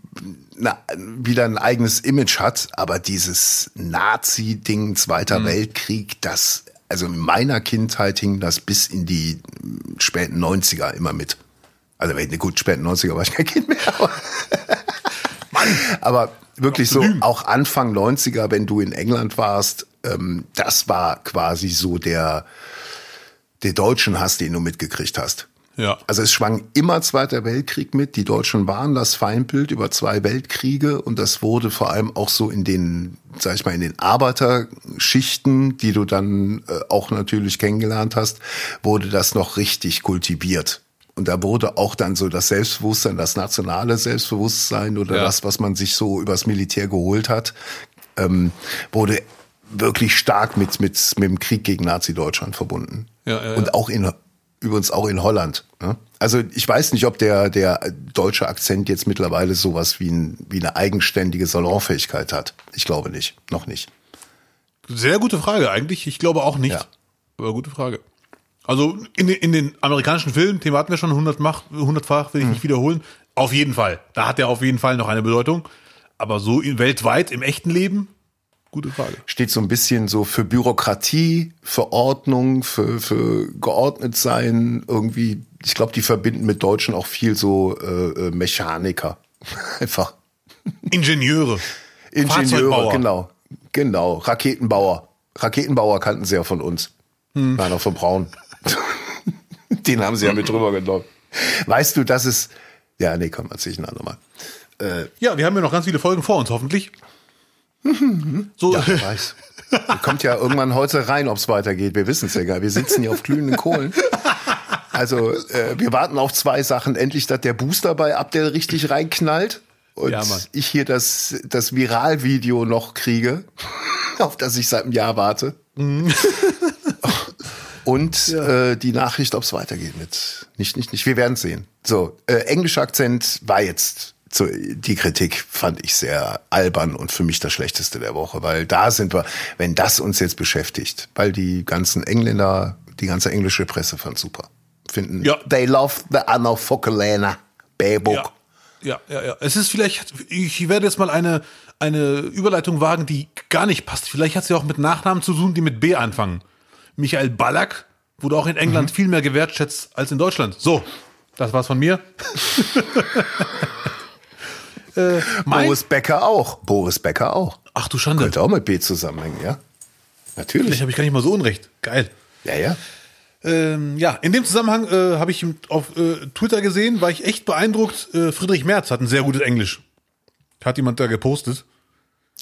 na, wieder ein eigenes Image hat, aber dieses Nazi-Ding, Zweiter mhm. Weltkrieg, das, also in meiner Kindheit hing das bis in die späten 90er immer mit. Also gut, späten 90er war ich kein Kind mehr, aber. Aber wirklich so, auch Anfang 90er, wenn du in England warst, ähm, das war quasi so der, der deutschen Hass, den du mitgekriegt hast. Ja. Also es schwang immer Zweiter Weltkrieg mit. Die Deutschen waren das Feindbild über zwei Weltkriege und das wurde vor allem auch so in den, sag ich mal, in den Arbeiterschichten, die du dann äh, auch natürlich kennengelernt hast, wurde das noch richtig kultiviert. Und da wurde auch dann so das Selbstbewusstsein, das nationale Selbstbewusstsein oder ja. das, was man sich so übers Militär geholt hat, ähm, wurde wirklich stark mit, mit, mit dem Krieg gegen Nazi-Deutschland verbunden. Ja, ja, Und auch in, übrigens auch in Holland. Ne? Also ich weiß nicht, ob der, der deutsche Akzent jetzt mittlerweile sowas wie, ein, wie eine eigenständige Salonfähigkeit hat. Ich glaube nicht. Noch nicht. Sehr gute Frage eigentlich. Ich glaube auch nicht. Ja. Aber gute Frage. Also in, in den amerikanischen Filmen, Thema hatten wir schon hundertfach, hundertfach, will ich mhm. nicht wiederholen. Auf jeden Fall. Da hat er auf jeden Fall noch eine Bedeutung. Aber so weltweit im echten Leben, gute Frage. Steht so ein bisschen so für Bürokratie, für Ordnung, für, für geordnet sein. Irgendwie, ich glaube, die verbinden mit Deutschen auch viel so äh, äh Mechaniker. Einfach. Ingenieure. Ingenieure, genau. Genau. Raketenbauer. Raketenbauer kannten sie ja von uns. Hm. Nein, auch von Braun. Den haben sie ja mit drüber genommen. Weißt du, dass es. Ja, nee, komm, erzähl ich ein andermal. Äh, ja, wir haben ja noch ganz viele Folgen vor uns, hoffentlich. so. Ja, ich weiß. Kommt ja irgendwann heute rein, ob es weitergeht. Wir wissen es ja gar. Wir sitzen hier auf glühenden Kohlen. Also, äh, wir warten auf zwei Sachen. Endlich, dass der Booster bei Abdel richtig reinknallt. Und ja, ich hier das, das Viralvideo noch kriege, auf das ich seit einem Jahr warte. Mhm und ja. äh, die Nachricht, ob es weitergeht mit nicht, nicht, nicht. Wir werden sehen. So, äh, englischer Akzent war jetzt zu, die Kritik fand ich sehr albern und für mich das Schlechteste der Woche, weil da sind wir, wenn das uns jetzt beschäftigt, weil die ganzen Engländer, die ganze englische Presse fand super. Finden, Ja. they love the Anna Fokelena Baerbock. Ja. Ja, ja, ja. Es ist vielleicht, ich werde jetzt mal eine, eine Überleitung wagen, die gar nicht passt. Vielleicht hat sie auch mit Nachnamen zu tun, die mit B anfangen. Michael Ballack wurde auch in England viel mehr gewertschätzt als in Deutschland. So, das war's von mir. äh, Boris Becker auch. Boris Becker auch. ach du Schande, Könnte auch mit B zusammenhängen, ja? Natürlich. vielleicht habe ich gar nicht mal so unrecht. Geil. Ja, ja. Ähm, ja, in dem Zusammenhang äh, habe ich auf äh, Twitter gesehen, war ich echt beeindruckt. Äh, Friedrich Merz hat ein sehr gutes Englisch. Hat jemand da gepostet.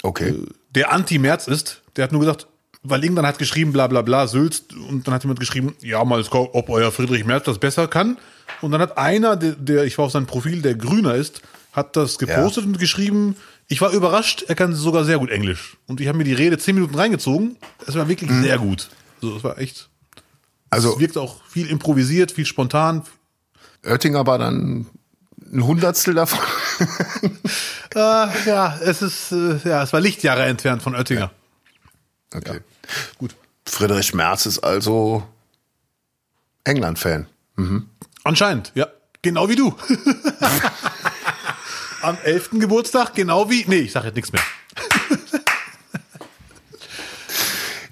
Okay. der Anti-Merz ist, der hat nur gesagt, weil irgendwann hat geschrieben, bla bla bla, Sülz, und dann hat jemand geschrieben, ja, mal, ob euer Friedrich Merz das besser kann. Und dann hat einer, der, der ich war auf seinem Profil, der grüner ist, hat das gepostet und geschrieben, ich war überrascht, er kann sogar sehr gut Englisch. Und ich habe mir die Rede zehn Minuten reingezogen. Es war wirklich sehr gut. Also es war echt, Also es wirkt auch viel improvisiert, viel spontan. Oettinger war dann ein Hundertstel davon. Äh, ja, es ist, äh, ja, es war Lichtjahre entfernt von Oettinger. Okay. Gut. Friedrich Merz ist also England-Fan. Anscheinend, ja. Genau wie du. Am 11. Geburtstag, genau wie. Nee, ich sage jetzt nichts mehr.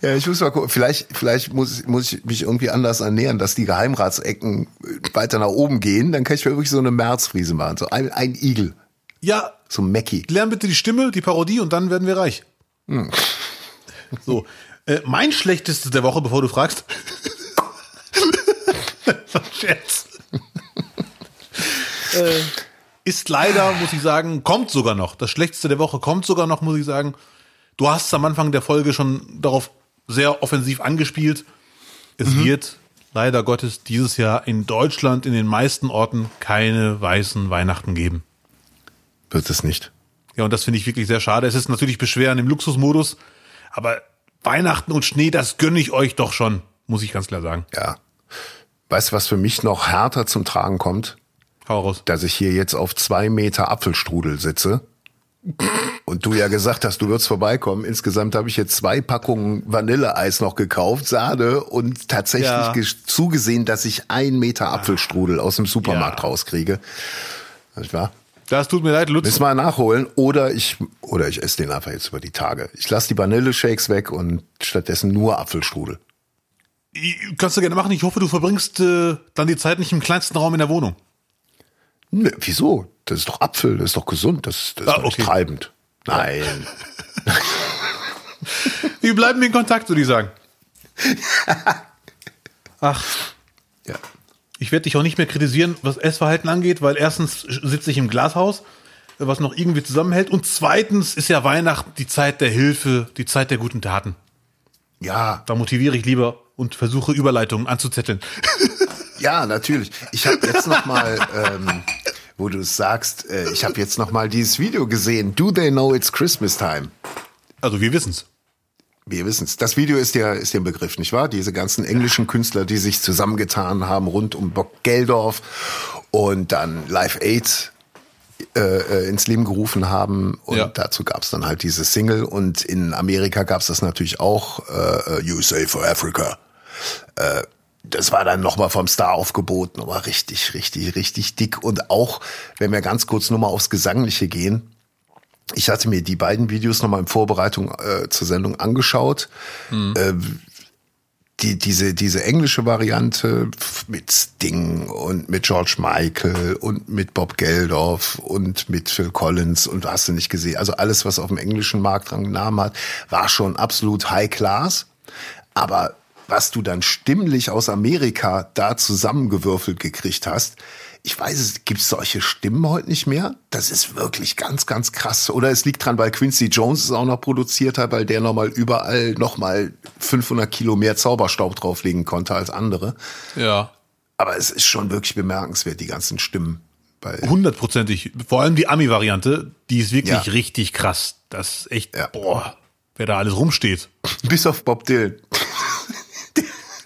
Ja, ich muss mal gucken. Vielleicht, vielleicht muss, muss ich mich irgendwie anders ernähren, dass die Geheimratsecken weiter nach oben gehen. Dann kann ich mir wirklich so eine Märzfriese machen. So ein, ein Igel. Ja, So ein Mackie. lern bitte die Stimme, die Parodie und dann werden wir reich. So, äh, mein schlechtestes der Woche, bevor du fragst. Scherz. äh, ist leider, muss ich sagen, kommt sogar noch. Das schlechteste der Woche kommt sogar noch, muss ich sagen. Du hast es am Anfang der Folge schon darauf sehr offensiv angespielt. Es wird leider Gottes dieses Jahr in Deutschland in den meisten Orten keine weißen Weihnachten geben. Wird es nicht. Ja, und das finde ich wirklich sehr schade. Es ist natürlich Beschweren im Luxusmodus, aber Weihnachten und Schnee, das gönne ich euch doch schon, muss ich ganz klar sagen. Ja. Weißt du, was für mich noch härter zum Tragen kommt? Hau raus. Dass ich hier jetzt auf zwei Meter Apfelstrudel sitze. Und du ja gesagt hast, du würdest vorbeikommen. Insgesamt habe ich jetzt zwei Packungen Vanilleeis noch gekauft, Sahne und tatsächlich Ja. ges- zugesehen, dass ich ein Meter Apfelstrudel aus dem Supermarkt Ja. rauskriege. Nicht wahr? Das tut mir leid, Lutz. Müssen wir nachholen oder ich oder ich esse den einfach jetzt über die Tage. Ich lasse die Vanilleshakes weg und stattdessen nur Apfelstrudel. Kannst du gerne machen. Ich hoffe, du verbringst äh, dann die Zeit nicht im kleinsten Raum in der Wohnung. Nö, wieso? Das ist doch Apfel, das ist doch gesund, das, das ist Ah, doch nicht okay. treibend. Nein. Wir bleiben in Kontakt, würde ich sagen. Ach, Ja. Ich werde dich auch nicht mehr kritisieren, was Essverhalten angeht, weil erstens sitze ich im Glashaus, was noch irgendwie zusammenhält, und zweitens ist ja Weihnachten die Zeit der Hilfe, die Zeit der guten Taten. Ja, Da motiviere ich lieber und versuche Überleitungen anzuzetteln. ja, natürlich. Ich habe jetzt noch mal, ähm, wo du es sagst, äh, ich habe jetzt noch mal dieses Video gesehen. Do they know it's Christmas time? Also wir wissen's. Wir wissen's. Das Video ist ja ist der Begriff, nicht wahr? Diese ganzen englischen Künstler, die sich zusammengetan haben rund um Bock Geldorf und dann Live Aid äh, äh, ins Leben gerufen haben. Und Ja. dazu gab's dann halt diese Single. Und in Amerika gab's das natürlich auch, äh, USA for Africa. Äh, das war dann nochmal vom Star aufgeboten, aber richtig, richtig, richtig dick. Und auch, wenn wir ganz kurz nur mal aufs Gesangliche gehen, ich hatte mir die beiden Videos nochmal in Vorbereitung äh, zur Sendung angeschaut. Äh, die, diese, diese englische Variante mit Sting und mit George Michael und mit Bob Geldof und mit Phil Collins und hast du nicht gesehen. Also alles, was auf dem englischen Markt dran Namen hat, war schon absolut High Class. Aber was du dann stimmlich aus Amerika da zusammengewürfelt gekriegt hast, ich weiß es, gibt solche Stimmen heute nicht mehr? Das ist wirklich ganz, ganz krass. Oder es liegt dran, weil Quincy Jones es auch noch produziert hat, weil der nochmal überall nochmal 500 Kilo mehr Zauberstaub drauflegen konnte als andere. Ja. Aber es ist schon wirklich bemerkenswert, die ganzen Stimmen. Hundertprozentig. Vor allem die Ami-Variante, die ist wirklich Ja. richtig krass. Das ist echt, Ja. boah, wer da alles rumsteht. bis auf Bob Dylan.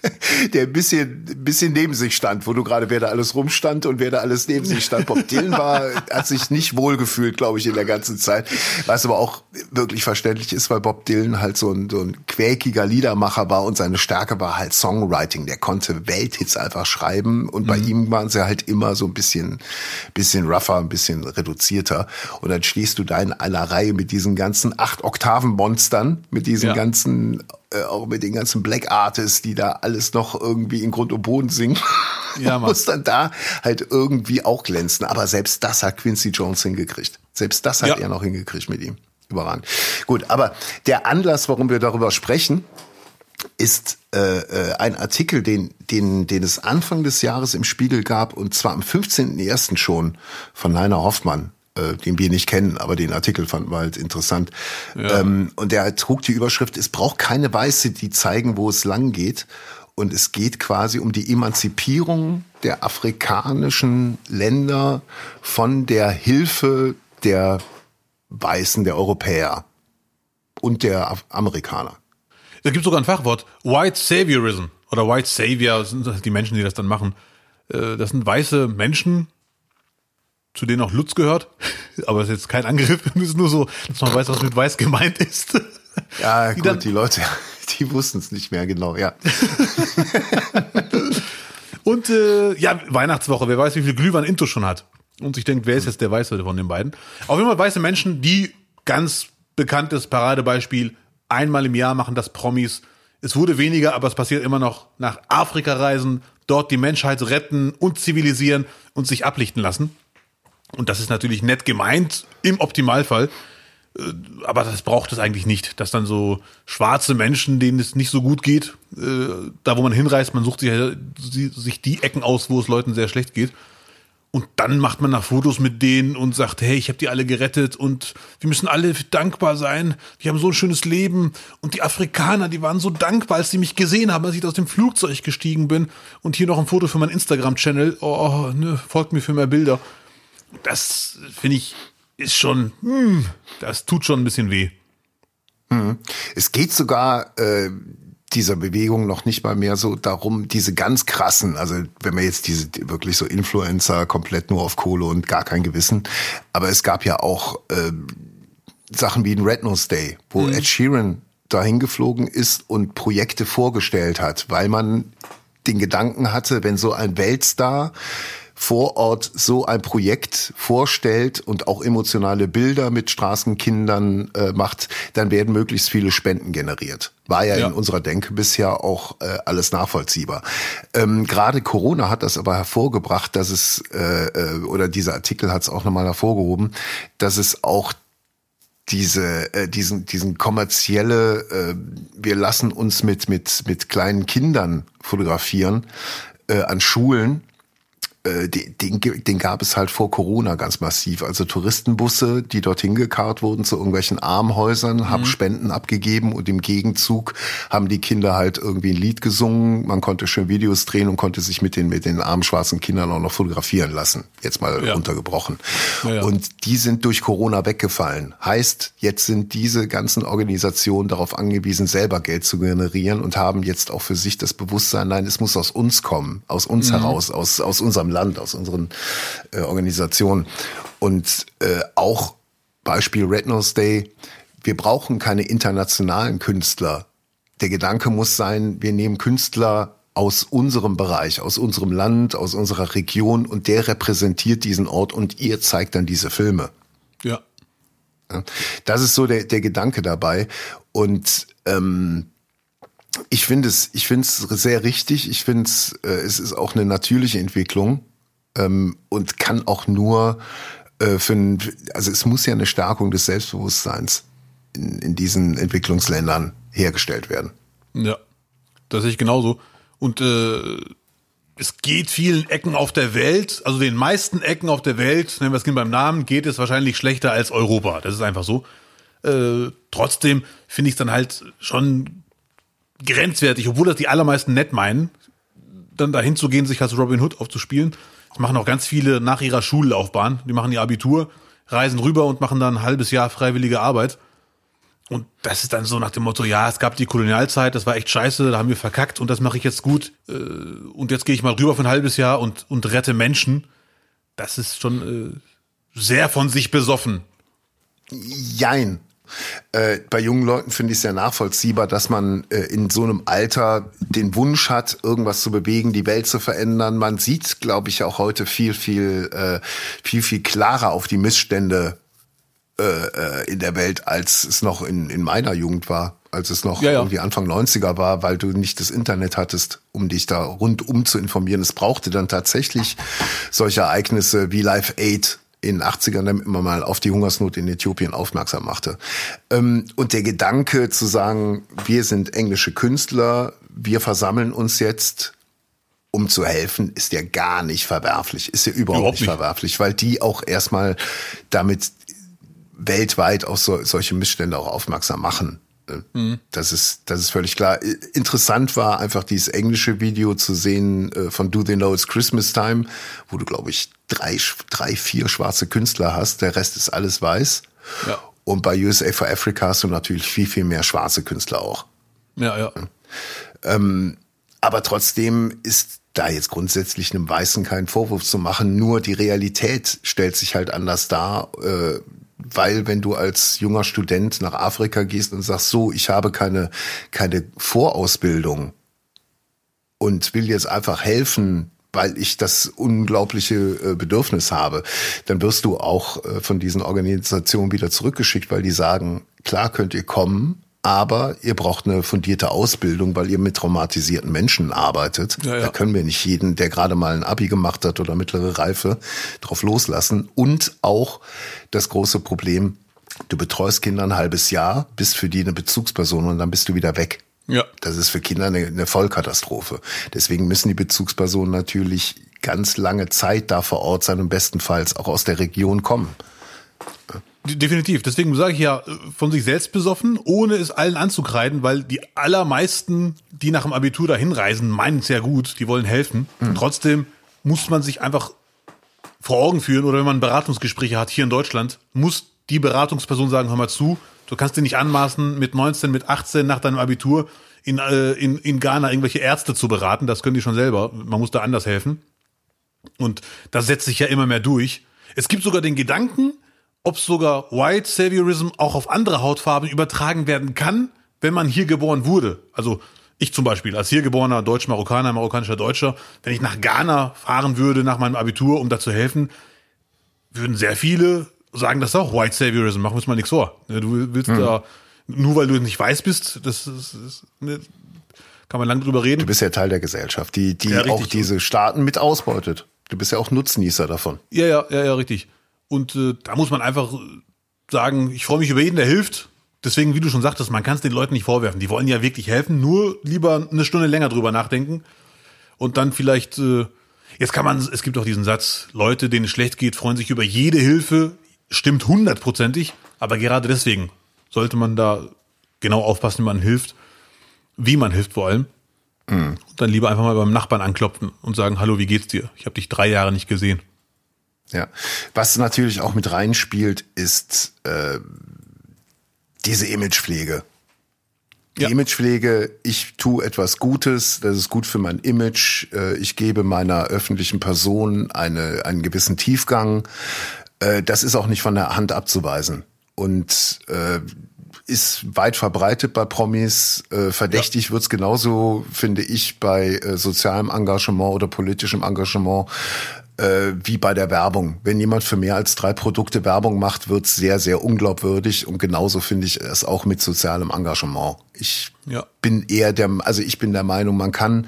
der ein bisschen, bisschen neben sich stand, wo du gerade, wer da alles rumstand und wer da alles neben sich stand. Bob Dylan war, hat sich nicht wohl gefühlt, glaube ich, in der ganzen Zeit. Was aber auch wirklich verständlich ist, weil Bob Dylan halt so ein, so ein quäkiger Liedermacher war und seine Stärke war halt Songwriting. Der konnte Welthits einfach schreiben und bei mhm. ihm waren sie halt immer so ein bisschen, bisschen rougher, ein bisschen reduzierter. Und dann stehst du da in einer Reihe mit diesen ganzen acht Oktaven Monstern, mit diesen ja. ganzen äh, auch mit den ganzen Black Artists, die da alles noch irgendwie in Grund und Boden singen, ja, muss dann da halt irgendwie auch glänzen. Aber selbst das hat Quincy Jones hingekriegt. Selbst das hat ja. er noch hingekriegt mit ihm. Überragend. Gut, aber der Anlass, warum wir darüber sprechen, ist äh, äh, ein Artikel, den, den, den es Anfang des Jahres im Spiegel gab, und zwar am 15.01. schon von Leiner Hoffmann äh, den wir nicht kennen, aber den Artikel fanden wir halt interessant. Ja. Ähm, und der trug die Überschrift, es braucht keine Weiße, die zeigen, wo es lang geht. Und es geht quasi um die Emanzipierung der afrikanischen Länder von der Hilfe der Weißen, der Europäer und der Amerikaner. Es gibt sogar ein Fachwort, White Saviorism oder White Savior, das sind die Menschen, die das dann machen. Äh, das sind weiße Menschen, zu denen auch Lutz gehört. Aber das ist jetzt kein Angriff, es ist nur so, dass man weiß, was mit weiß gemeint ist. Ja, die gut, dann, die Leute, die wussten es nicht mehr genau, ja. Und äh, ja, Weihnachtswoche, wer weiß, wie viel Glühwein Into schon hat. Und sich denkt, wer ist jetzt der Weiße von den beiden? Auf jeden Fall weiße Menschen, die ganz bekanntes Paradebeispiel, einmal im Jahr machen das Promis. Es wurde weniger, aber es passiert immer noch nach Afrika reisen, dort die Menschheit retten und zivilisieren und sich ablichten lassen. Und das ist natürlich nett gemeint im Optimalfall. Äh, aber das braucht es eigentlich nicht, dass dann so schwarze Menschen, denen es nicht so gut geht, äh, da wo man hinreist, man sucht sich, die Ecken aus, wo es Leuten sehr schlecht geht. Und dann macht man nach Fotos mit denen und sagt, hey, ich habe die alle gerettet und wir müssen alle dankbar sein. Die haben so ein schönes Leben. Und die Afrikaner, die waren so dankbar, als sie mich gesehen haben, als ich aus dem Flugzeug gestiegen bin. Und hier noch ein Foto für meinen Instagram-Channel. Oh, ne, folgt mir für mehr Bilder das finde ich ist schon, hm, das tut schon ein bisschen weh. Hm. Es geht sogar äh, dieser Bewegung noch nicht mal mehr so darum, diese ganz krassen, also wenn man jetzt diese wirklich so Influencer komplett nur auf Kohle und gar kein Gewissen, aber es gab ja auch äh, Sachen wie ein Red Nose Day, wo mhm. Ed Sheeran dahin geflogen ist und Projekte vorgestellt hat, weil man den Gedanken hatte, wenn so ein Weltstar vor Ort so ein Projekt vorstellt und auch emotionale Bilder mit Straßenkindern äh, macht, dann werden möglichst viele Spenden generiert. War ja, ja. in unserer Denke bisher auch äh, alles nachvollziehbar. Ähm, Gerade Corona hat das aber hervorgebracht, dass es, äh, äh, oder dieser Artikel hat es auch nochmal hervorgehoben, dass es auch diese äh, diesen diesen kommerzielle äh, wir lassen uns mit mit mit kleinen Kindern fotografieren äh, an Schulen äh, den, den gab es halt vor Corona ganz massiv. Also Touristenbusse, die dorthin gekarrt wurden zu irgendwelchen Armhäusern, mhm. haben Spenden abgegeben und im Gegenzug haben die Kinder halt irgendwie ein Lied gesungen. Man konnte schön Videos drehen und konnte sich mit den, mit den armen schwarzen Kindern auch noch fotografieren lassen. Jetzt mal ja. runtergebrochen. Ja, ja. Und die sind durch Corona weggefallen. Heißt, jetzt sind diese ganzen Organisationen darauf angewiesen, selber Geld zu generieren und haben jetzt auch für sich das Bewusstsein, nein, es muss aus uns kommen, aus uns mhm. heraus, aus, aus unserem Land, aus unseren äh, Organisationen. Und äh, auch Beispiel Red Nose Day, wir brauchen keine internationalen Künstler. Der Gedanke muss sein, wir nehmen Künstler aus unserem Bereich, aus unserem Land, aus unserer Region und der repräsentiert diesen Ort und ihr zeigt dann diese Filme. Ja. Das ist so der, der Gedanke dabei. Und ähm, ich finde es, ich finde es sehr richtig. Ich finde es, äh, es ist auch eine natürliche Entwicklung ähm, und kann auch nur äh, für, ein, also es muss ja eine Stärkung des Selbstbewusstseins in, in diesen Entwicklungsländern hergestellt werden. Ja, das sehe ich genauso. Und äh, es geht vielen Ecken auf der Welt, also den meisten Ecken auf der Welt, nennen wir es beim Namen, geht es wahrscheinlich schlechter als Europa. Das ist einfach so. Äh, trotzdem finde ich es dann halt schon grenzwertig, obwohl das die allermeisten nett meinen, dann dahin zu gehen, sich als Robin Hood aufzuspielen. Das machen auch ganz viele nach ihrer Schullaufbahn. Die machen ihr Abitur, reisen rüber und machen dann ein halbes Jahr freiwillige Arbeit. Und das ist dann so nach dem Motto, ja, es gab die Kolonialzeit, das war echt scheiße, da haben wir verkackt und das mache ich jetzt gut. Äh, und jetzt gehe ich mal rüber für ein halbes Jahr und, und rette Menschen. Das ist schon äh, sehr von sich besoffen. Jein. Äh, bei jungen Leuten finde ich es sehr nachvollziehbar, dass man äh, in so einem Alter den Wunsch hat, irgendwas zu bewegen, die Welt zu verändern. Man sieht, glaube ich, auch heute viel, viel, äh, viel, viel klarer auf die Missstände äh, äh, in der Welt, als es noch in, in meiner Jugend war, als es noch ja, ja. irgendwie Anfang 90er war, weil du nicht das Internet hattest, um dich da rundum zu informieren. Es brauchte dann tatsächlich solche Ereignisse wie Live Aid in den 80ern, damit man mal auf die Hungersnot in Äthiopien aufmerksam machte. Ähm, und der Gedanke zu sagen, wir sind englische Künstler, wir versammeln uns jetzt um zu helfen, ist ja gar nicht verwerflich, ist ja überhaupt, überhaupt nicht, nicht verwerflich, weil die auch erstmal damit weltweit auf so, solche Missstände auch aufmerksam machen. Mhm. Das ist, das ist völlig klar. Interessant war einfach dieses englische Video zu sehen äh, von Do They Know It's Christmas Time, wo du, glaube ich, drei, drei, vier schwarze Künstler hast. Der Rest ist alles weiß. Ja. Und bei USA for Africa hast du natürlich viel, viel mehr schwarze Künstler auch. Ja, ja. Ähm, aber trotzdem ist da jetzt grundsätzlich einem Weißen keinen Vorwurf zu machen. Nur die Realität stellt sich halt anders dar. Äh, weil wenn du als junger Student nach Afrika gehst und sagst, so, ich habe keine, keine Vorausbildung und will jetzt einfach helfen, weil ich das unglaubliche äh, Bedürfnis habe, dann wirst du auch äh, von diesen Organisationen wieder zurückgeschickt, weil die sagen, klar könnt ihr kommen, aber ihr braucht eine fundierte Ausbildung, weil ihr mit traumatisierten Menschen arbeitet. Ja, ja. Da können wir nicht jeden, der gerade mal ein Abi gemacht hat oder mittlere Reife, drauf loslassen. Und auch das große Problem, du betreust Kinder ein halbes Jahr, bist für die eine Bezugsperson und dann bist du wieder weg. Ja. Das ist für Kinder eine, eine Vollkatastrophe. Deswegen müssen die Bezugspersonen natürlich ganz lange Zeit da vor Ort sein und bestenfalls auch aus der Region kommen. Definitiv. Deswegen sage ich ja, von sich selbst besoffen, ohne es allen anzukreiden, weil die allermeisten, die nach dem Abitur dahin reisen, meinen es ja gut, die wollen helfen. Mhm. trotzdem muss man sich einfach vor Augen führen oder wenn man Beratungsgespräche hat hier in Deutschland, muss die Beratungsperson sagen, hör mal zu, du kannst dir nicht anmaßen, mit 19, mit 18 nach deinem Abitur in, äh, in, in Ghana irgendwelche Ärzte zu beraten. Das können die schon selber. Man muss da anders helfen. Und das setzt sich ja immer mehr durch. Es gibt sogar den Gedanken, ob sogar White Saviorism auch auf andere Hautfarben übertragen werden kann, wenn man hier geboren wurde. Also ich zum Beispiel, als hier geborener Deutsch-Marokkaner, marokkanischer Deutscher, wenn ich nach Ghana fahren würde nach meinem Abitur, um da zu helfen, würden sehr viele sagen, das auch White Saviorism, machen wir uns mal nichts vor. Du willst hm. da, nur weil du nicht weiß bist, das ist, ist ne, kann man lang drüber reden. Du bist ja Teil der Gesellschaft, die, die ja, auch diese Staaten mit ausbeutet. Du bist ja auch Nutznießer davon. Ja, ja, ja, ja, richtig. Und äh, da muss man einfach sagen, ich freue mich über jeden, der hilft. Deswegen, wie du schon sagtest, man kann es den Leuten nicht vorwerfen. Die wollen ja wirklich helfen, nur lieber eine Stunde länger drüber nachdenken und dann vielleicht. Äh, jetzt kann man, es gibt auch diesen Satz: Leute, denen es schlecht geht, freuen sich über jede Hilfe. Stimmt hundertprozentig, aber gerade deswegen sollte man da genau aufpassen, wie man hilft, wie man hilft vor allem. Mhm. Und dann lieber einfach mal beim Nachbarn anklopfen und sagen: Hallo, wie geht's dir? Ich habe dich drei Jahre nicht gesehen. Ja, was natürlich auch mit reinspielt, ist äh, diese Imagepflege. Die ja. Imagepflege, ich tue etwas Gutes, das ist gut für mein Image, äh, ich gebe meiner öffentlichen Person eine, einen gewissen Tiefgang. Äh, das ist auch nicht von der Hand abzuweisen. Und äh, ist weit verbreitet bei Promis. Äh, verdächtig ja. wird's genauso, finde ich, bei äh, sozialem Engagement oder politischem Engagement äh, wie bei der Werbung. Wenn jemand für mehr als drei Produkte Werbung macht, wird's sehr, sehr unglaubwürdig. Und genauso finde ich es auch mit sozialem Engagement. Ich ja. bin eher der, also ich bin der Meinung, man kann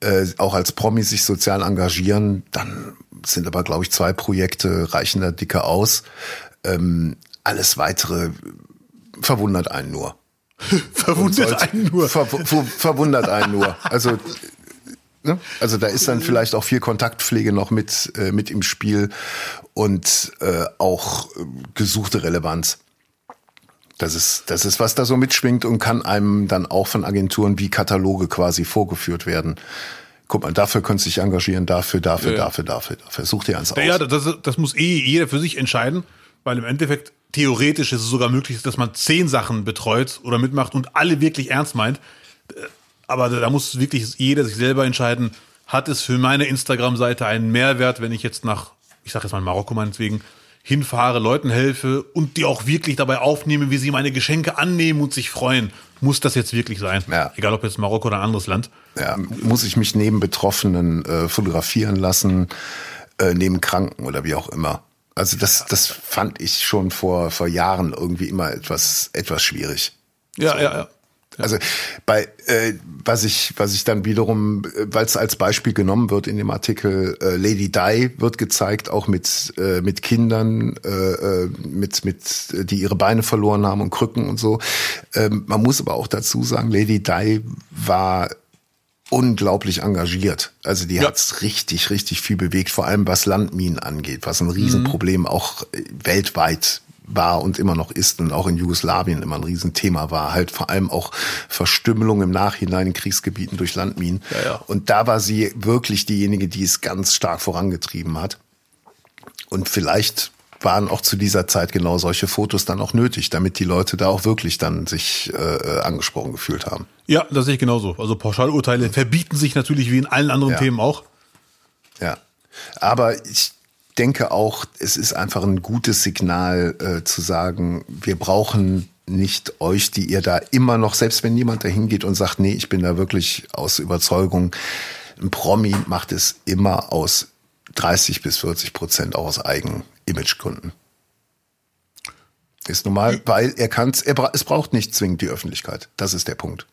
äh, auch als Promi sich sozial engagieren. Dann sind aber, glaube ich, zwei Projekte reichen da dicke aus. Ähm, alles weitere verwundert einen nur. verwundert einen nur. Ver, ver, verwundert einen nur. Also Ne? Also da ist dann vielleicht auch viel Kontaktpflege noch mit, äh, mit im Spiel und äh, auch äh, gesuchte Relevanz. Das ist, das ist, was da so mitschwingt und kann einem dann auch von Agenturen wie Kataloge quasi vorgeführt werden. Guck mal, dafür könntest du dich engagieren, dafür, dafür, ja, dafür, dafür, dafür. Such dir eins aus. Ja, das, das muss eh jeder für sich entscheiden, weil im Endeffekt theoretisch ist es sogar möglich, dass man zehn Sachen betreut oder mitmacht und alle wirklich ernst meint. Äh, aber da muss wirklich jeder sich selber entscheiden, hat es für meine Instagram-Seite einen Mehrwert, wenn ich jetzt nach, ich sage jetzt mal Marokko meinetwegen, hinfahre, Leuten helfe und die auch wirklich dabei aufnehme, wie sie meine Geschenke annehmen und sich freuen. Muss das jetzt wirklich sein? Ja. Egal ob jetzt Marokko oder ein anderes Land. Ja, muss ich mich neben Betroffenen äh, fotografieren lassen, äh, neben Kranken oder wie auch immer. Also das, das fand ich schon vor, vor Jahren irgendwie immer etwas, etwas schwierig. Ja, so. ja, ja. Also bei äh, was ich was ich dann wiederum, weil es als Beispiel genommen wird in dem Artikel, äh, Lady Di wird gezeigt, auch mit äh, mit Kindern, äh, äh mit mit die ihre Beine verloren haben und Krücken und so. Ähm, man muss aber auch dazu sagen, Lady Di war unglaublich engagiert. Also die ja. hat's richtig, richtig viel bewegt, vor allem was Landminen angeht, was ein Riesenproblem mhm. auch äh, weltweit war und immer noch ist und auch in Jugoslawien immer ein Riesenthema war. Halt vor allem auch Verstümmelung im Nachhinein in Kriegsgebieten durch Landminen. Ja, ja. Und da war sie wirklich diejenige, die es ganz stark vorangetrieben hat. Und vielleicht waren auch zu dieser Zeit genau solche Fotos dann auch nötig, damit die Leute da auch wirklich dann sich äh, angesprochen gefühlt haben. Ja, das sehe ich genauso. Also Pauschalurteile verbieten sich natürlich wie in allen anderen ja. Themen auch. Ja, aber ich denke auch, es ist einfach ein gutes Signal äh, zu sagen, wir brauchen nicht euch, die ihr da immer noch, selbst wenn jemand da hingeht und sagt, nee, ich bin da wirklich aus Überzeugung, ein Promi macht es immer aus 30 bis 40 Prozent auch aus eigenen Imagegründen. Ist normal, weil er kann es, es braucht nicht zwingend die Öffentlichkeit. Das ist der Punkt.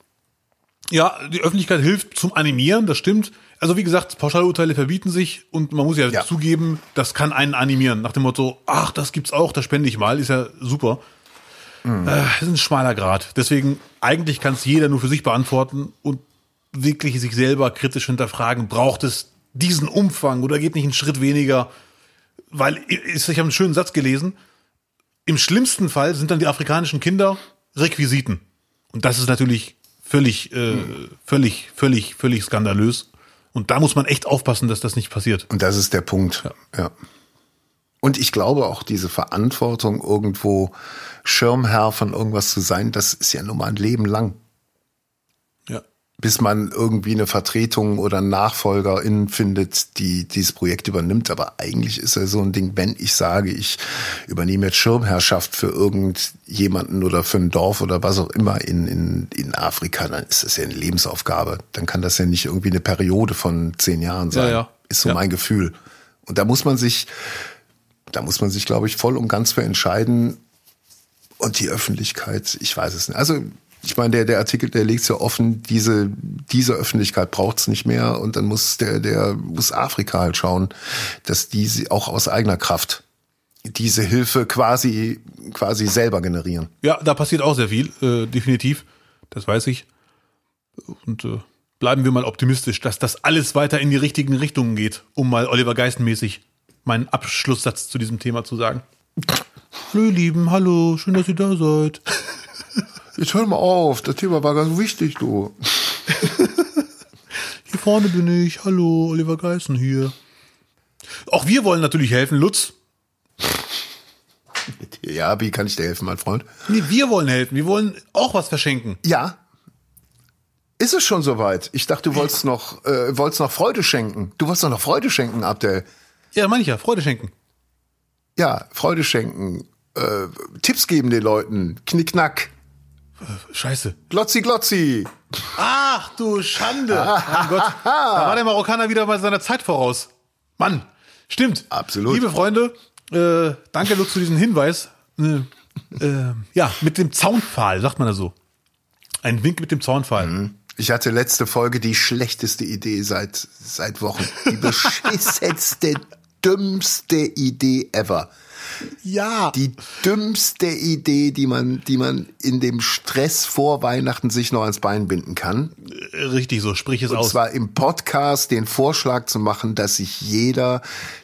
Ja, die Öffentlichkeit hilft zum Animieren, das stimmt. Also wie gesagt, Pauschalurteile verbieten sich und man muss ja, ja, zugeben, das kann einen animieren. Nach dem Motto, ach, das gibt's auch, das spende ich mal, ist ja super. Mhm. Äh, das ist ein schmaler Grad. Deswegen, eigentlich kann es jeder nur für sich beantworten und wirklich sich selber kritisch hinterfragen, braucht es diesen Umfang oder geht nicht einen Schritt weniger? Weil, ich habe einen schönen Satz gelesen, im schlimmsten Fall sind dann die afrikanischen Kinder Requisiten. Und das ist natürlich völlig, äh, völlig, völlig, völlig skandalös. Und da muss man echt aufpassen, dass das nicht passiert. Und das ist der Punkt. Ja. ja. Und ich glaube auch diese Verantwortung, irgendwo Schirmherr von irgendwas zu sein, das ist ja nun mal ein Leben lang bis man irgendwie eine Vertretung oder einen Nachfolgerin findet, die dieses Projekt übernimmt. Aber eigentlich ist ja so ein Ding, wenn ich sage, ich übernehme jetzt Schirmherrschaft für irgendjemanden oder für ein Dorf oder was auch immer in, in, in Afrika, dann ist das ja eine Lebensaufgabe. Dann kann das ja nicht irgendwie eine Periode von zehn Jahren sein. Ja, ja. Ist so ja. mein Gefühl. Und da muss man sich, da muss man sich, glaube ich, voll und ganz für entscheiden. Und die Öffentlichkeit, ich weiß es nicht. Also ich meine, der, der Artikel, der legt ja offen, diese, diese Öffentlichkeit braucht's nicht mehr und dann muss der, der muss Afrika halt schauen, dass die auch aus eigener Kraft diese Hilfe quasi, quasi selber generieren. Ja, da passiert auch sehr viel, äh, definitiv. Das weiß ich. Und äh, bleiben wir mal optimistisch, dass das alles weiter in die richtigen Richtungen geht, um mal Oliver Geistenmäßig meinen Abschlusssatz zu diesem Thema zu sagen. Hallo, ihr Lieben, hallo, schön, dass ihr da seid. Jetzt hör mal auf, das Thema war ganz wichtig, du. hier vorne bin ich. Hallo, Oliver Geißen hier. Auch wir wollen natürlich helfen, Lutz. Ja, wie kann ich dir helfen, mein Freund? Nee, wir wollen helfen. Wir wollen auch was verschenken. Ja. Ist es schon soweit? Ich dachte, du wolltest noch, äh, wolltest noch Freude schenken. Du wolltest doch noch Freude schenken, Abdel. Ja, meine ich ja. Freude schenken. Ja, Freude schenken. Äh, Tipps geben den Leuten. Knickknack. Scheiße. Glotzi, glotzi. Ach du Schande. mein Gott. Da war der Marokkaner wieder bei seiner Zeit voraus. Mann. Stimmt. Absolut. Liebe Freunde, äh, danke Lutz für diesen Hinweis. Äh, äh, ja, mit dem Zaunpfahl, sagt man da so. Ein Wink mit dem Zaunpfahl. Mhm. Ich hatte letzte Folge die schlechteste Idee seit, seit Wochen. Die beschissenste, dümmste Idee ever. Ja. Die dümmste Idee, die man, die man in dem Stress vor Weihnachten sich noch ans Bein binden kann. Richtig so, sprich es Und aus. Und zwar im Podcast den Vorschlag zu machen, dass sich jeder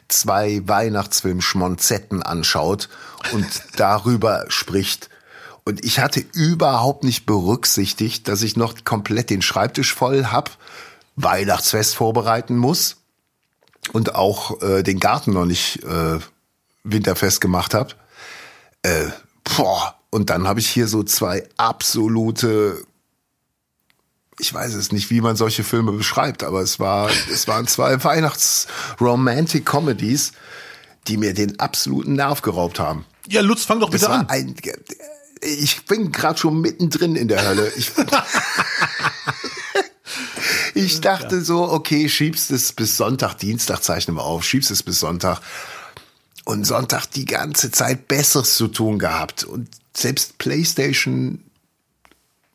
zwei Weihnachtsfilm-Schmonzetten anschaut und darüber spricht. Und ich hatte überhaupt nicht berücksichtigt, dass ich noch komplett den Schreibtisch voll hab, Weihnachtsfest vorbereiten muss und auch äh, den Garten noch nicht äh, winterfest gemacht habt. Äh, boah. Und dann habe ich hier so zwei absolute ich weiß es nicht, wie man solche Filme beschreibt, aber es war, es waren zwei Weihnachts-Romantic-Comedies, die mir den absoluten Nerv geraubt haben. Ja, Lutz, fang doch bitte an. Ein, ich bin gerade schon mittendrin in der Hölle. Ich, ich dachte so, okay, schiebst es bis Sonntag, Dienstag zeichnen wir auf, schiebst es bis Sonntag. Und Sonntag die ganze Zeit Besseres zu tun gehabt. Und selbst PlayStation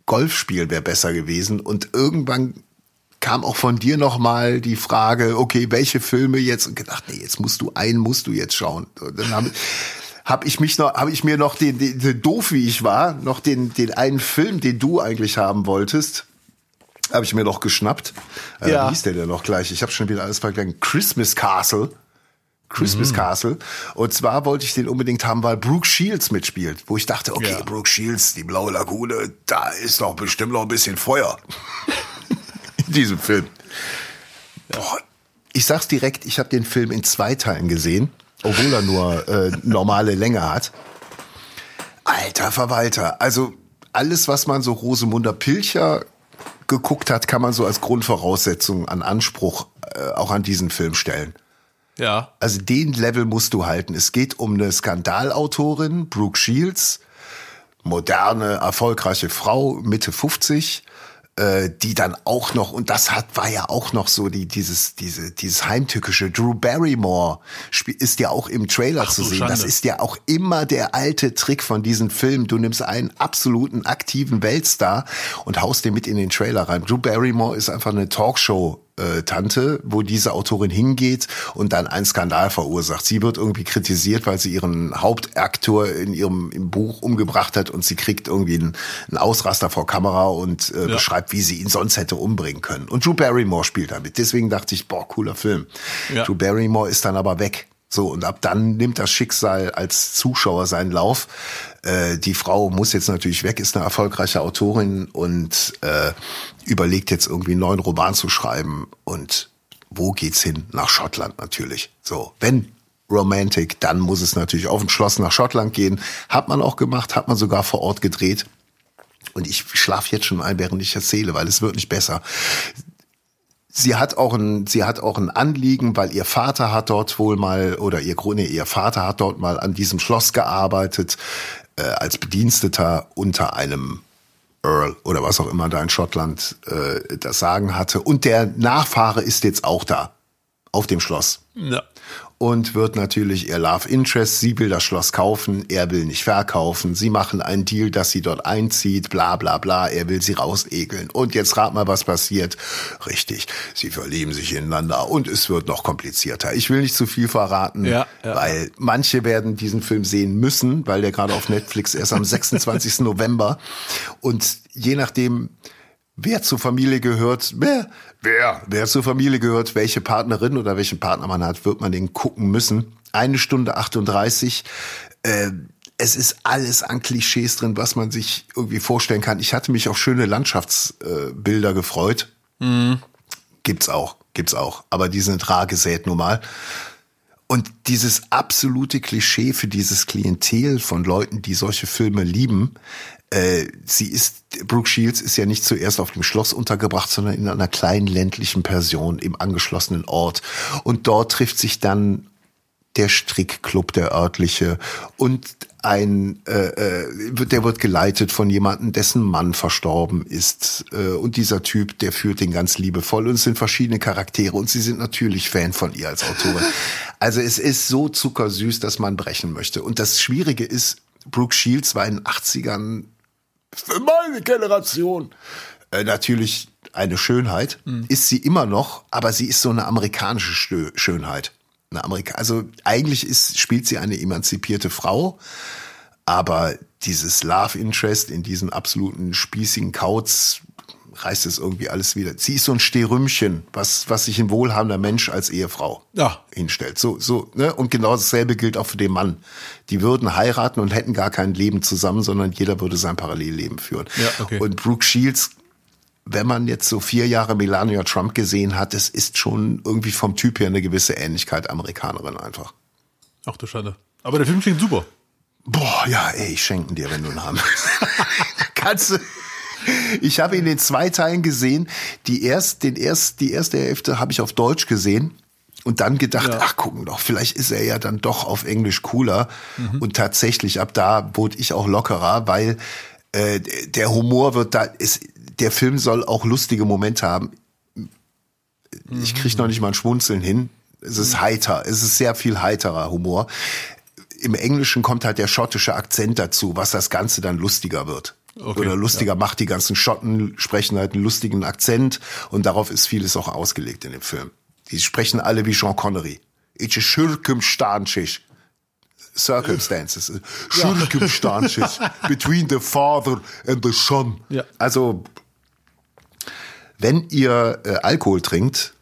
Golfspiel wäre besser gewesen. Und irgendwann kam auch von dir noch mal die Frage, okay, welche Filme jetzt? Und gedacht, nee, jetzt musst du einen, musst du jetzt schauen. Und dann habe hab ich mich noch, habe ich mir noch den, den, den, doof wie ich war, noch den, den einen Film, den du eigentlich haben wolltest, habe ich mir noch geschnappt. Äh, ja. Wie hieß der denn noch gleich? Ich habe schon wieder alles verglichen. Christmas Castle. Christmas mhm. Castle. Und zwar wollte ich den unbedingt haben, weil Brooke Shields mitspielt. Wo ich dachte, okay, ja. Brooke Shields, die Blaue Lagune, da ist doch bestimmt noch ein bisschen Feuer. in diesem Film. Ja. Boah, ich sag's direkt, ich habe den Film in zwei Teilen gesehen, obwohl er nur äh, normale Länge hat. Alter Verwalter, also alles, was man so Rosemunder Pilcher geguckt hat, kann man so als Grundvoraussetzung an Anspruch äh, auch an diesen Film stellen. Ja. Also den Level musst du halten. Es geht um eine Skandalautorin, Brooke Shields, moderne, erfolgreiche Frau, Mitte 50, äh, die dann auch noch und das hat war ja auch noch so die dieses diese dieses heimtückische Drew Barrymore ist ja auch im Trailer Ach, zu sehen. Schande. Das ist ja auch immer der alte Trick von diesen Filmen. Du nimmst einen absoluten aktiven Weltstar und haust den mit in den Trailer rein. Drew Barrymore ist einfach eine Talkshow äh, Tante, wo diese Autorin hingeht und dann einen Skandal verursacht. Sie wird irgendwie kritisiert, weil sie ihren Hauptakteur in ihrem im Buch umgebracht hat und sie kriegt irgendwie einen, einen Ausraster vor Kamera und äh, ja. beschreibt, wie sie ihn sonst hätte umbringen können. Und Drew Barrymore spielt damit. Deswegen dachte ich, boah, cooler Film. Ja. Drew Barrymore ist dann aber weg. So, und ab dann nimmt das Schicksal als Zuschauer seinen Lauf. Äh, die Frau muss jetzt natürlich weg, ist eine erfolgreiche Autorin und äh, überlegt jetzt irgendwie einen neuen Roman zu schreiben. Und wo geht's hin? Nach Schottland natürlich. So, wenn Romantic, dann muss es natürlich auf ein Schloss nach Schottland gehen. Hat man auch gemacht, hat man sogar vor Ort gedreht. Und ich schlafe jetzt schon ein, während ich erzähle, weil es wird nicht besser. Sie hat auch ein, sie hat auch ein Anliegen, weil ihr Vater hat dort wohl mal oder ihr Grunde, ihr Vater hat dort mal an diesem Schloss gearbeitet äh, als Bediensteter unter einem Earl oder was auch immer da in Schottland äh, das Sagen hatte. Und der Nachfahre ist jetzt auch da auf dem Schloss. Ja und wird natürlich ihr Love Interest. Sie will das Schloss kaufen, er will nicht verkaufen. Sie machen einen Deal, dass sie dort einzieht, bla bla bla. Er will sie rausekeln. Und jetzt rat mal, was passiert. Richtig, sie verlieben sich ineinander und es wird noch komplizierter. Ich will nicht zu viel verraten, ja, ja. weil manche werden diesen Film sehen müssen, weil der gerade auf Netflix erst am 26. November. Und je nachdem, wer zur Familie gehört, wer, wer, zur Familie gehört, welche Partnerin oder welchen Partner man hat, wird man den gucken müssen. Eine Stunde 38. Äh, es ist alles an Klischees drin, was man sich irgendwie vorstellen kann. Ich hatte mich auf schöne Landschaftsbilder äh, gefreut. Mhm. Gibt's auch, gibt's auch. Aber die sind rar gesät nun mal. Und dieses absolute Klischee für dieses Klientel von Leuten, die solche Filme lieben, äh, sie ist, Brooke Shields ist ja nicht zuerst auf dem Schloss untergebracht, sondern in einer kleinen ländlichen Pension im angeschlossenen Ort. Und dort trifft sich dann der Strickclub, der örtliche und ein, äh, äh, der wird geleitet von jemandem, dessen Mann verstorben ist. Äh, und dieser Typ, der führt den ganz liebevoll. Und es sind verschiedene Charaktere und sie sind natürlich Fan von ihr als Autorin. Also es ist so zuckersüß, dass man brechen möchte. Und das Schwierige ist, Brooke Shields war in den 80ern für meine Generation äh, natürlich eine Schönheit. Mhm. Ist sie immer noch, aber sie ist so eine amerikanische Schönheit. Eine Amerika also eigentlich ist, spielt sie eine emanzipierte Frau, aber dieses Love Interest in diesem absoluten spießigen Kauz reißt es irgendwie alles wieder. Sie ist so ein Stehrümchen, was, was sich ein wohlhabender Mensch als Ehefrau ja. hinstellt. So, so, ne? Und genau dasselbe gilt auch für den Mann. Die würden heiraten und hätten gar kein Leben zusammen, sondern jeder würde sein Parallelleben führen. Ja, okay. Und Brooke Shields, wenn man jetzt so vier Jahre Melania Trump gesehen hat, es ist schon irgendwie vom Typ her eine gewisse Ähnlichkeit Amerikanerin einfach. Ach du Schande. Aber der Film klingt super. Boah, ja, ey, ich schenken dir, wenn du einen haben willst. Kannst du. Ich habe ihn in zwei Teilen gesehen. Die, erst, den erst, die erste Hälfte habe ich auf Deutsch gesehen und dann gedacht, Ja. ach gucken doch, vielleicht ist er ja dann doch auf Englisch cooler. Und tatsächlich, ab da wurde ich auch lockerer, weil äh, der Humor wird da, ist, der Film soll auch lustige Momente haben. Ich kriege noch nicht mal ein Schmunzeln hin. Es ist heiter, es ist sehr viel heiterer Humor. Im Englischen kommt halt der schottische Akzent dazu, was das Ganze dann lustiger wird. Okay, Oder lustiger macht. Die ganzen Schotten sprechen halt einen lustigen Akzent und darauf ist vieles auch ausgelegt in dem Film. Die sprechen alle wie Sean Connery. It's a circumstances. Circumstances. Circumstances between the father and the son. Ja. Also, wenn ihr äh, Alkohol trinkt,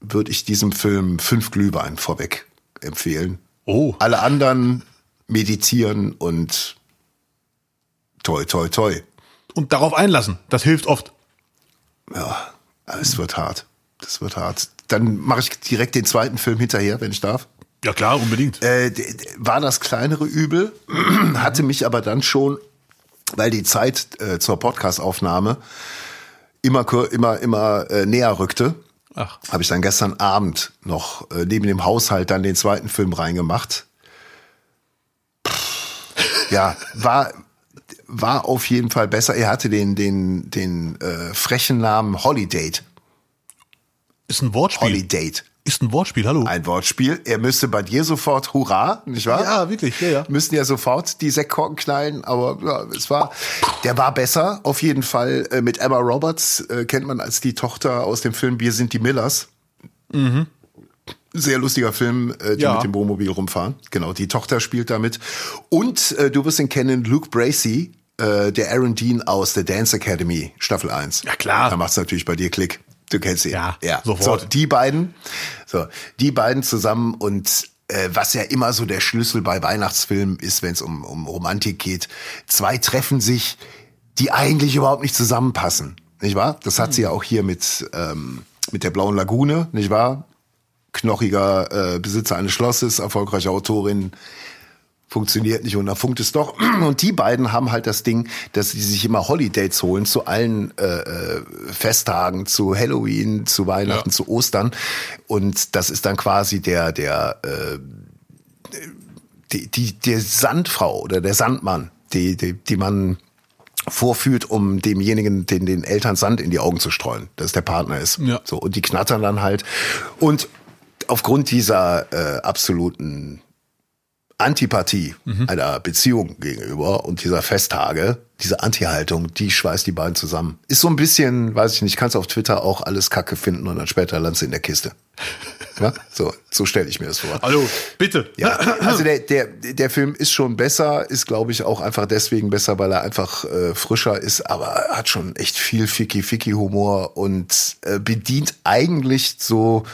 würde ich diesem Film fünf Glühwein vorweg empfehlen. Oh. Alle anderen meditieren und toi, toi, toi. Und darauf einlassen. Das hilft oft. Ja, es wird hart. Das wird hart. Dann mache ich direkt den zweiten Film hinterher, wenn ich darf. Ja klar, unbedingt. Äh, war das kleinere Übel, hatte mich aber dann schon, weil die Zeit äh, zur Podcastaufnahme immer, immer, immer äh, näher rückte, habe ich dann gestern Abend noch äh, neben dem Haushalt dann den zweiten Film reingemacht. Pff, Ja, war war auf jeden Fall besser. Er hatte den den den äh, frechen Namen Holiday. Ist ein Wortspiel. Holiday. Ist ein Wortspiel, hallo. Ein Wortspiel. Er müsste bei dir sofort Hurra, nicht wahr? Ja, wirklich, ja, ja. Müssten ja sofort die Sektkorken knallen, aber ja, es war, der war besser, auf jeden Fall. Äh, Mit Emma Roberts äh, kennt man als die Tochter aus dem Film Wir sind die Millers. Sehr lustiger Film, äh, die Ja. mit dem Wohnmobil rumfahren. Genau, die Tochter spielt damit. Und äh, du wirst ihn kennen, Luke Bracey, äh, der Aaron Dean aus der Dance Academy, Staffel 1. Ja, klar. Da macht's natürlich bei dir Klick. Du kennst ihn. Ja, ja. sofort. So, die beiden, so, die beiden zusammen und äh, was ja immer so der Schlüssel bei Weihnachtsfilmen ist, wenn es um, um Romantik geht, zwei treffen sich, die eigentlich überhaupt nicht zusammenpassen, nicht wahr? Das hat sie ja auch hier mit ähm, mit der Blauen Lagune, nicht wahr? Knochiger äh, Besitzer eines Schlosses, erfolgreiche Autorin, funktioniert nicht und da funkt es doch. Und die beiden haben halt das Ding, dass sie sich immer Holidays holen zu allen äh, äh, Festtagen, zu Halloween, zu Weihnachten, Ja. zu Ostern. Und das ist dann quasi der, der, äh, die, die, der Sandfrau oder der Sandmann, die, die, die man vorführt, um demjenigen, den, den Eltern Sand in die Augen zu streuen, dass der Partner ist. Ja. So, und die knattern dann halt. Und aufgrund dieser äh, absoluten Antipathie einer Beziehung gegenüber und dieser Festtage, diese Anti-Haltung, die schweißt die beiden zusammen. Ist so ein bisschen, weiß ich nicht, kannst auf Twitter auch alles Kacke finden und dann später landest du in der Kiste. Ja? So, so stelle ich mir das vor. Hallo, bitte. Ja, also der, der, der Film ist schon besser, ist glaube ich auch einfach deswegen besser, weil er einfach äh, frischer ist, aber hat schon echt viel Ficky-Ficky-Humor und äh, bedient eigentlich so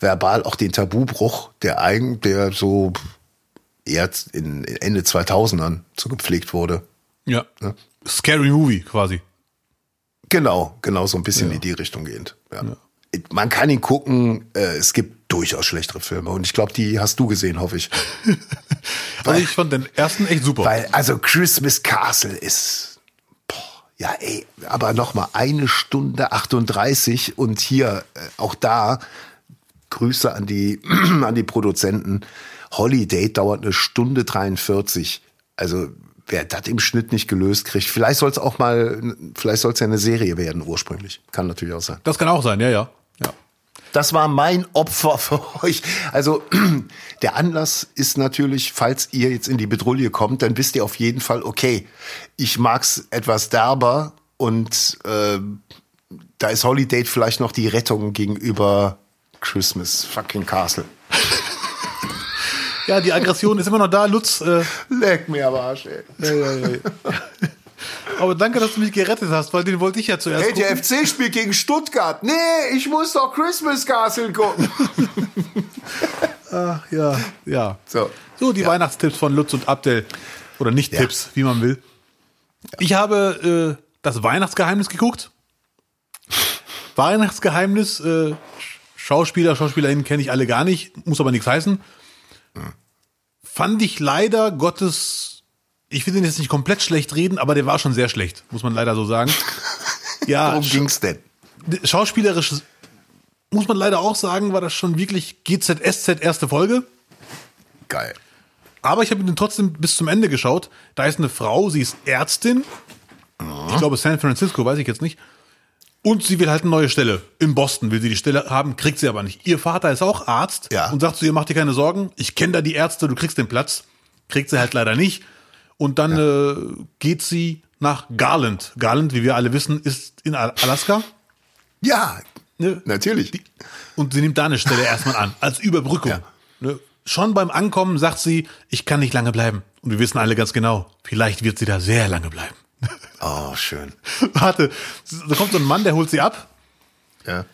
verbal auch den Tabubruch, der eigen, der so eher in in Ende 2000ern so gepflegt wurde. Ja. Scary Movie quasi. Genau, genau so ein bisschen in die Richtung gehend. Ja. Man kann ihn gucken, äh, es gibt durchaus schlechtere Filme und ich glaube, die hast du gesehen, hoffe ich. Also ich fand den ersten echt super. Weil, also Christmas Castle ist, boah, ja ey, aber noch mal eine Stunde 38 und hier äh, auch da Grüße an die, an die Produzenten. Holiday dauert eine Stunde 43. Also wer das im Schnitt nicht gelöst kriegt, vielleicht soll es auch mal, vielleicht soll es ja eine Serie werden ursprünglich. Kann natürlich auch sein. das kann auch sein, ja, ja. Das war mein Opfer für euch. Also der Anlass ist natürlich, falls ihr jetzt in die Bedrulle kommt, dann wisst ihr auf jeden Fall, okay, ich mag's etwas derber und äh, da ist Holiday vielleicht noch die Rettung gegenüber Christmas fucking Castle. Ja, die Aggression ist immer noch da, Lutz. Äh, Leck mir aber Arsch, ey. ja, ja, ja. Aber danke, dass du mich gerettet hast, weil den wollte ich ja zuerst Hey, der. FC spielt gegen Stuttgart. Nee, ich muss doch Christmas Castle gucken. Ach, ja, ja. So. So, die Weihnachtstipps von Lutz und Abdel. Oder nicht Tipps, wie man will. Ich habe äh, das Weihnachtsgeheimnis geguckt. Weihnachtsgeheimnis, äh, Schauspieler, Schauspielerinnen kenne ich alle gar nicht, muss aber nichts heißen. Fand ich leider Gottes ich will den jetzt nicht komplett schlecht reden, aber der war schon sehr schlecht, muss man leider so sagen. Ja, Worum ging's denn? schauspielerisch muss man leider auch sagen, war das schon wirklich GZSZ erste Folge. Geil. Aber ich habe ihn trotzdem bis zum Ende geschaut. Da ist eine Frau, sie ist Ärztin. Ich glaube San Francisco, weiß ich jetzt nicht. Und sie will halt eine neue Stelle. In Boston will sie die Stelle haben, kriegt sie aber nicht. Ihr Vater ist auch Arzt Ja. und sagt zu ihr, mach dir keine Sorgen, ich kenne da die Ärzte, du kriegst den Platz. Kriegt sie halt leider nicht. Und dann äh, geht sie nach Garland. Garland, wie wir alle wissen, ist in Al- Alaska. Ja, Ne? natürlich. Und sie nimmt da eine Stelle erstmal an, als Überbrückung. Ja. Ne? Schon beim Ankommen sagt sie, ich kann nicht lange bleiben. Und wir wissen alle ganz genau, vielleicht wird sie da sehr lange bleiben. Oh, schön. Warte, da kommt so ein Mann, der holt sie ab, Ja.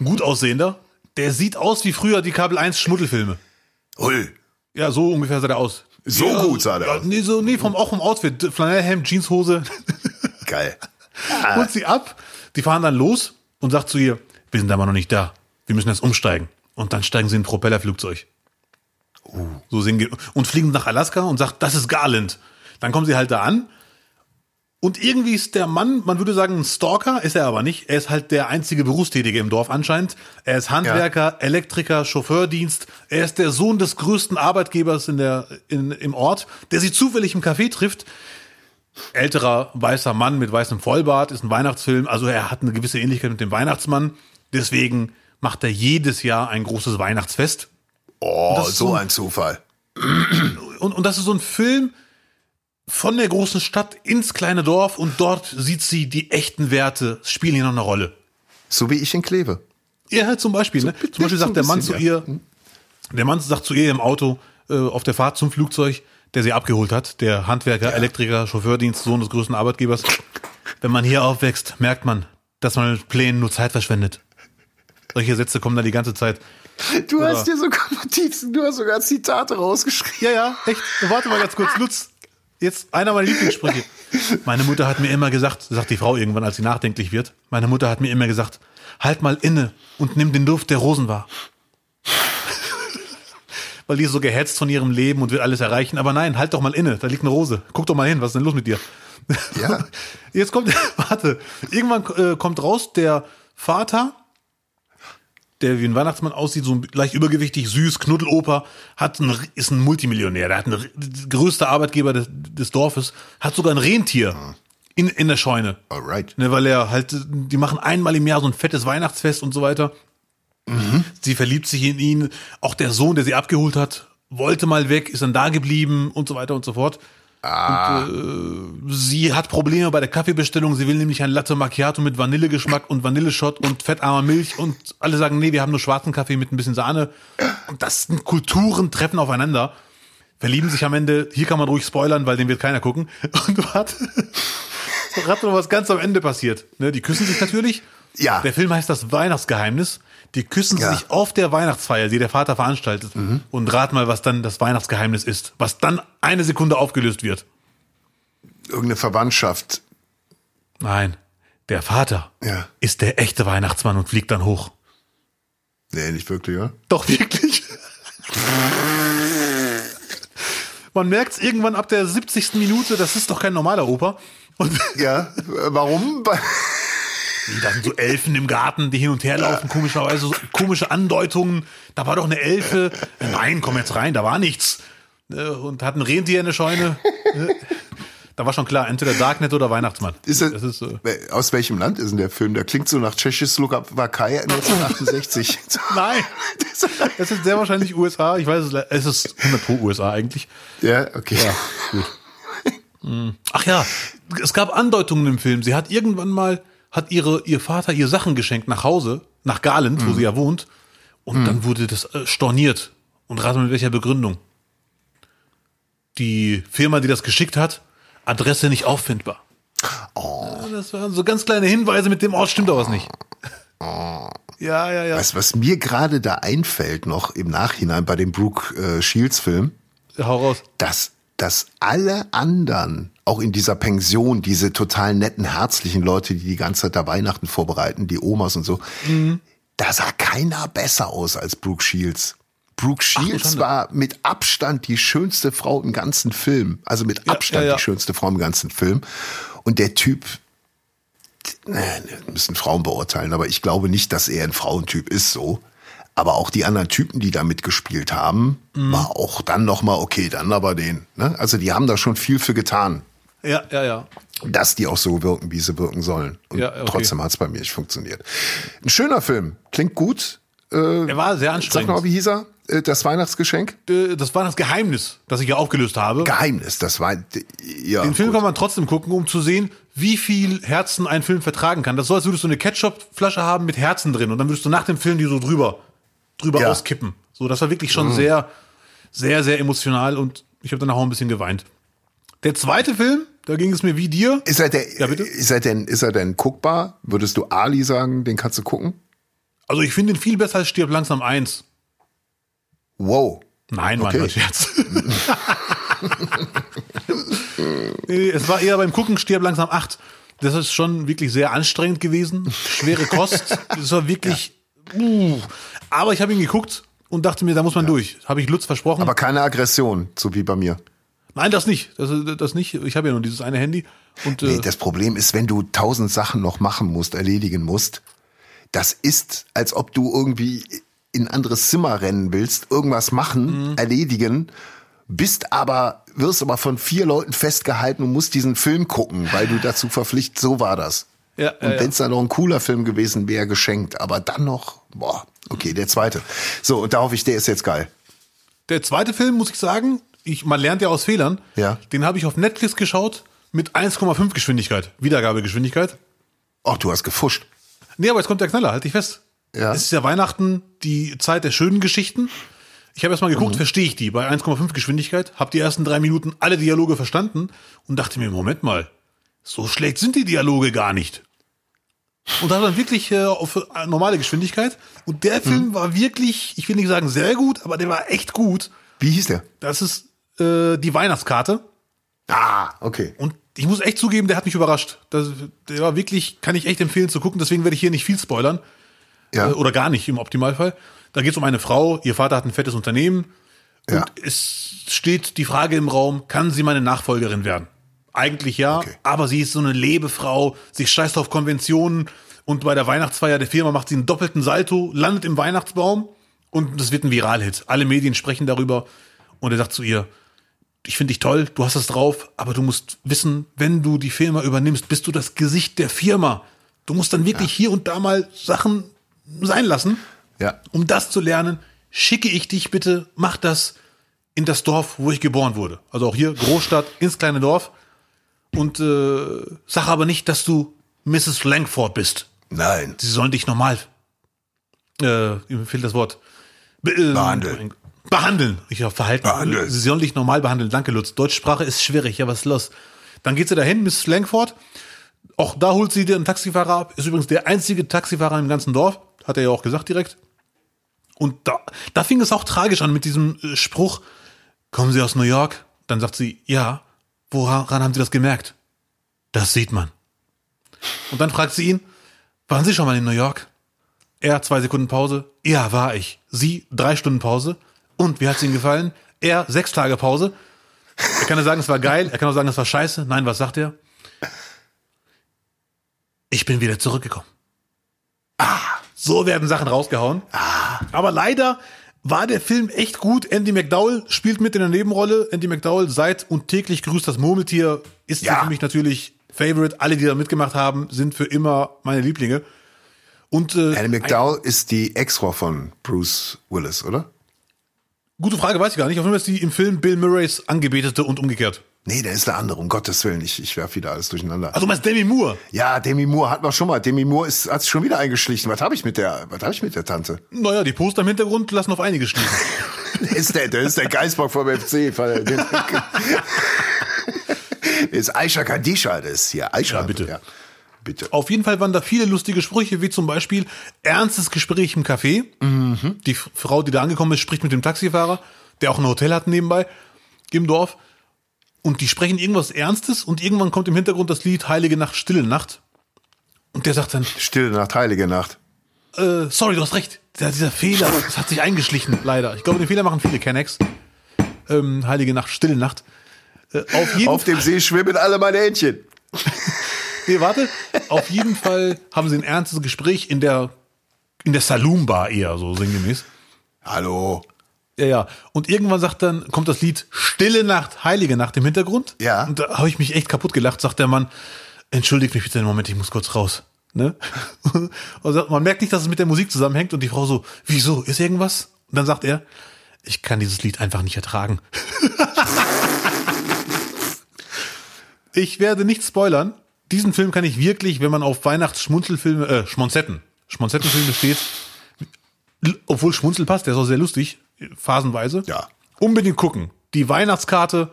ein gut aussehender, der sieht aus wie früher die Kabel 1 Schmuddelfilme. Hui. Ja, so ungefähr sah der aus. So ja, gut sah der ja, aus. Nee, so, nee, vom, auch vom Outfit. Flanellhemd, Jeanshose. Geil. holt sie ab. Die fahren dann los und sagt zu ihr, wir sind aber noch nicht da. Wir müssen jetzt umsteigen. Und dann steigen sie in ein Propellerflugzeug. So singen die. Und fliegen nach Alaska und sagt, das ist Garland. Dann kommen sie halt da an. Und irgendwie ist der Mann, man würde sagen, ein Stalker, ist er aber nicht. Er ist halt der einzige Berufstätige im Dorf anscheinend. Er ist Handwerker, Elektriker, Chauffeurdienst. Er ist der Sohn des größten Arbeitgebers in der, in, im Ort, der sie zufällig im Café trifft älterer weißer Mann mit weißem Vollbart, ist ein Weihnachtsfilm, also er hat eine gewisse Ähnlichkeit mit dem Weihnachtsmann. Deswegen macht er jedes Jahr ein großes Weihnachtsfest. Oh, so so- ein Zufall. Und, und das ist so ein Film von der großen Stadt ins kleine Dorf und dort sieht sie die echten Werte, spielen hier noch eine Rolle. So wie ich in Kleve. Ja, halt zum Beispiel. Ne? bi- Zum Beispiel so sagt der Mann zu ihr, der Mann sagt zu ihr im Auto äh, auf der Fahrt zum Flugzeug, der sie abgeholt hat, der Handwerker, Elektriker, Chauffeurdienst, Sohn des größten Arbeitgebers. Wenn man hier aufwächst, merkt man, dass man mit Plänen nur Zeit verschwendet. Solche Sätze kommen da die ganze Zeit. Du Oder- hast dir sogar Notizen, du hast sogar Zitate rausgeschrieben. Ja, ja, echt. Warte mal ganz kurz, Lutz. Jetzt einer meiner Lieblingssprüche. Meine Mutter hat mir immer gesagt, sagt die Frau irgendwann, als sie nachdenklich wird, meine Mutter hat mir immer gesagt, halt mal inne und nimm den Duft der Rosen wahr. Weil die ist so gehetzt von ihrem Leben und will alles erreichen. Aber nein, halt doch mal inne, da liegt eine Rose. Guck doch mal hin, was ist denn los mit dir? Ja. Jetzt kommt, warte, irgendwann äh, kommt raus, der Vater, der wie ein Weihnachtsmann aussieht, so leicht übergewichtig, süß, Knuddeloper, hat ein, ist ein Multimillionär, der hat einen größter Arbeitgeber des, des Dorfes, hat sogar ein Rentier in, in der Scheune. Alright. Ne, weil er halt, die machen einmal im Jahr so ein fettes Weihnachtsfest und so weiter. Sie verliebt sich in ihn. Auch der Sohn, der sie abgeholt hat, wollte mal weg, ist dann da geblieben und so weiter und so fort. Und, äh, sie hat Probleme bei der Kaffeebestellung. Sie will nämlich ein Latte Macchiato mit Vanillegeschmack und Vanilleshot und fettarmer Milch. Und alle sagen, nee, wir haben nur schwarzen Kaffee mit ein bisschen Sahne. Und das sind Kulturen treffen aufeinander. Verlieben sich am Ende. Hier kann man ruhig spoilern, weil den wird keiner gucken. Und warte. Rat mal, was ganz am Ende passiert. Ne, die küssen sich natürlich. Ja. Der Film heißt das Weihnachtsgeheimnis. Die küssen Ja. sich auf der Weihnachtsfeier, die der Vater veranstaltet. Und rat mal, was dann das Weihnachtsgeheimnis ist. Was dann eine Sekunde aufgelöst wird. Irgendeine Verwandtschaft. Nein, der Vater Ja. ist der echte Weihnachtsmann und fliegt dann hoch. Nee, nicht wirklich, ja? Doch wirklich. Man merkt irgendwann ab der 70. Minute, das ist doch kein normaler Oper. Und Ja. Warum? Weil- Da sind so Elfen im Garten, die hin und her laufen, komischerweise, so komische Andeutungen. Da war doch eine Elfe. Nein, komm jetzt rein, da war nichts. Äh, Und hat ein Rentier in der Scheune. Äh, Da war schon klar, entweder Darknet oder Weihnachtsmann. Ist das, das ist, äh, aus welchem Land ist denn der Film? Der klingt so nach Tschechoslowakei 1968. nein, es ist sehr wahrscheinlich USA. Ich weiß es, es ist 100 pro USA eigentlich. ja, okay. Ach ja, es gab Andeutungen im Film. Sie hat irgendwann mal, hat ihre, ihr Vater ihr Sachen geschenkt nach Hause, nach Garland, wo sie ja wohnt. Und dann wurde das äh, storniert. Und rate mit welcher Begründung. Die Firma, die das geschickt hat, Adresse nicht auffindbar. Oh. Das waren so ganz kleine Hinweise, mit dem Ort stimmt doch was nicht. Ja, ja, ja. Weißt was mir gerade da einfällt noch im Nachhinein bei dem Brooke äh, Shields Film? Hau raus. dass, dass alle anderen, auch in dieser Pension, diese total netten, herzlichen Leute, die die ganze Zeit da Weihnachten vorbereiten, die Omas und so, da sah keiner besser aus als Brooke Shields. Brooke Shields war mit Abstand die schönste Frau im ganzen Film. Also mit Ja, Abstand ja, ja. die schönste Frau im ganzen Film. Und der Typ, ne, müssen Frauen beurteilen, aber ich glaube nicht, dass er ein Frauentyp ist so. Aber auch die anderen Typen, die da mitgespielt haben, Mhm. war auch dann nochmal okay, dann aber den. Ne? Also die haben da schon viel für getan, Ja, ja, ja. dass die auch so wirken, wie sie wirken sollen. Und Ja, okay. trotzdem hat es bei mir nicht funktioniert. Ein schöner Film, klingt gut. Er war sehr Sag anstrengend. mal, wie hieß er? Äh, Das Weihnachtsgeschenk? Äh, das war das ich ja aufgelöst habe. Geheimnis, das war. Ja, Den Film gut. kann man trotzdem gucken, um zu sehen, wie viel Herzen ein Film vertragen kann. Das ist so, als würdest du eine Ketchup-Flasche haben mit Herzen drin und dann würdest du nach dem Film die so drüber, drüber Ja. Mhm. auskippen. So, das war wirklich schon sehr, sehr, sehr emotional und ich habe danach auch ein bisschen geweint. Der zweite Film, da ging es mir wie dir. Ist er, der, Ja, bitte? ist, er denn, ist er denn guckbar? Würdest du Ali sagen, den kannst du gucken? Also ich finde ihn viel besser als Stirb langsam eins. Wow. Nein, Okay. mein Scherz. es war eher beim Gucken Stirb langsam acht. Das ist schon wirklich sehr anstrengend gewesen. Schwere Kost. Das war wirklich. Uh. Aber ich habe ihn geguckt und dachte mir, da muss man durch. Habe ich Lutz versprochen. Aber keine Aggression, so wie bei mir. Nein, das nicht. Das, das nicht. Ich habe ja nur dieses eine Handy. Und Nee, äh, das Problem ist, wenn du tausend Sachen noch machen musst, erledigen musst, das ist, als ob du irgendwie in ein anderes Zimmer rennen willst, irgendwas machen, Mhm. erledigen, bist aber, wirst aber von vier Leuten festgehalten und musst diesen Film gucken, weil du dazu verpflichtet, so war das. Ja, und ja, ja. wenn es dann noch ein cooler Film gewesen wäre, geschenkt, aber dann noch, boah, okay, der zweite. So, und da hoffe ich, der ist jetzt geil. der zweite Film, muss ich sagen, ich, man lernt ja aus Fehlern. Ja. Den habe ich auf Netflix geschaut mit 1,5 Geschwindigkeit. Wiedergabegeschwindigkeit. Ach, du hast gefuscht. Nee, aber jetzt kommt der Knaller, halt dich fest. Ja. Es ist ja Weihnachten die Zeit der schönen Geschichten. Ich habe erst mal geguckt, verstehe ich die bei 1,5 Geschwindigkeit, habe die ersten drei Minuten alle Dialoge verstanden und dachte mir, Moment mal, so schlecht sind die Dialoge gar nicht. Und da dann wirklich äh, auf äh, normale Geschwindigkeit. Und der Film war wirklich, ich will nicht sagen sehr gut, aber der war echt gut. Wie hieß der? Das ist äh, die Weihnachtskarte. Ah, okay. Und ich muss echt zugeben, der hat mich überrascht. Das, der war wirklich, kann ich echt empfehlen zu gucken. Deswegen werde ich hier nicht viel spoilern. Ja. Äh, Oder gar nicht im Optimalfall. Da geht es um eine Frau, ihr Vater hat ein fettes Unternehmen. Und Ja. es steht die Frage im Raum, kann sie meine Nachfolgerin werden? Eigentlich ja, Okay. aber sie ist so eine Lebefrau, sie scheißt auf Konventionen und bei der Weihnachtsfeier der Firma macht sie einen doppelten Salto, landet im Weihnachtsbaum und das wird ein Viralhit. Alle Medien sprechen darüber und er sagt zu ihr, ich finde dich toll, du hast es drauf, aber du musst wissen, wenn du die Firma übernimmst, bist du das Gesicht der Firma. Du musst dann wirklich hier und da mal Sachen sein lassen. Ja. Um das zu lernen, schicke ich dich bitte, mach das in das Dorf, wo ich geboren wurde. Also auch hier Großstadt, ins kleine Dorf. Und äh, sag aber nicht, dass du Mrs. Langford bist. Nein. Sie sollen dich normal, äh, mir fehlt das Wort, Be äh, Behandeln. Behandeln. Ich habe verhalten. Behandeln. Sie sollen dich normal behandeln. Danke, Lutz. Deutschsprache ist schwierig. Ja, was ist los? Dann geht sie dahin, Mrs. Langford. Auch da holt sie den Taxifahrer ab. Ist übrigens der einzige Taxifahrer im ganzen Dorf. Hat er ja auch gesagt direkt. Und da, da fing es auch tragisch an mit diesem äh, Spruch, kommen Sie aus New York? Dann sagt sie, ja. Woran haben Sie das gemerkt? Das sieht man. Und dann fragt sie ihn, waren Sie schon mal in New York? Er, zwei Sekunden Pause. Ja, war ich. Sie, drei Stunden Pause. Und wie hat's Ihnen gefallen? Er, sechs Tage Pause. Er kann ja sagen, es war geil. Er kann auch sagen, es war scheiße. Nein, was sagt er? Ich bin wieder zurückgekommen. Ah, so werden Sachen rausgehauen. Aber leider war der Film echt gut. Andy McDowell spielt mit in der Nebenrolle. Andy McDowell seit und täglich grüßt das Murmeltier ist Ja. für mich natürlich Favorite. Alle, die da mitgemacht haben, sind für immer meine Lieblinge. Und äh, Annie McDowell ist die Ex-Frau von Bruce Willis, oder? gute Frage, weiß ich gar nicht. Auf jeden Fall ist die im Film Bill Murrays Angebetete und umgekehrt. Nee, der ist der andere, um Gottes Willen. Ich, ich werf wieder alles durcheinander. Also du meinst Demi Moore? ja, Demi Moore hatten wir schon mal. Demi Moore ist, hat sich schon wieder eingeschlichen. Was habe ich mit der, was habe ich mit der Tante? Naja, die Poster im Hintergrund lassen auf einige schließen. Der ist der, der ist der Geisbock vom FC. Der ist Aisha Kadisha, das ist hier. Aisha. Ja, bitte. Ja, bitte. Auf jeden Fall waren da viele lustige Sprüche, wie zum Beispiel ernstes Gespräch im Café. Die F- Frau, die da angekommen ist, spricht mit dem Taxifahrer, der auch ein Hotel hat nebenbei im Dorf. Und die sprechen irgendwas Ernstes und irgendwann kommt im Hintergrund das Lied Heilige Nacht, Stille Nacht. Und der sagt dann, Stille Nacht, Heilige Nacht. äh, sorry, du hast recht. Dieser Fehler, das hat sich eingeschlichen, leider. Ich glaube, den Fehler machen viele Kennex. Ähm, Heilige Nacht, Stille Nacht. Äh, auf jeden Auf dem See schwimmen alle meine Entchen. Nee, warte. Auf jeden Fall haben sie ein ernstes Gespräch in der, in der Saloon-Bar eher, so sinngemäß. Hallo. Ja, ja. Und irgendwann sagt dann, kommt das Lied Stille Nacht, Heilige Nacht im Hintergrund. Ja. Und da habe ich mich echt kaputt gelacht, sagt der Mann, entschuldigt mich bitte einen Moment, ich muss kurz raus. Ne? Und man merkt nicht, dass es mit der Musik zusammenhängt und die Frau so, wieso, ist irgendwas? Und dann sagt er, ich kann dieses Lied einfach nicht ertragen. ich werde nicht spoilern. Diesen Film kann ich wirklich, wenn man auf Weihnachtsschmunzelfilme, äh, Schmonzetten, Schmonzettenfilme steht, obwohl Schmunzel passt, der ist auch sehr lustig, phasenweise. Ja. Unbedingt gucken. Die Weihnachtskarte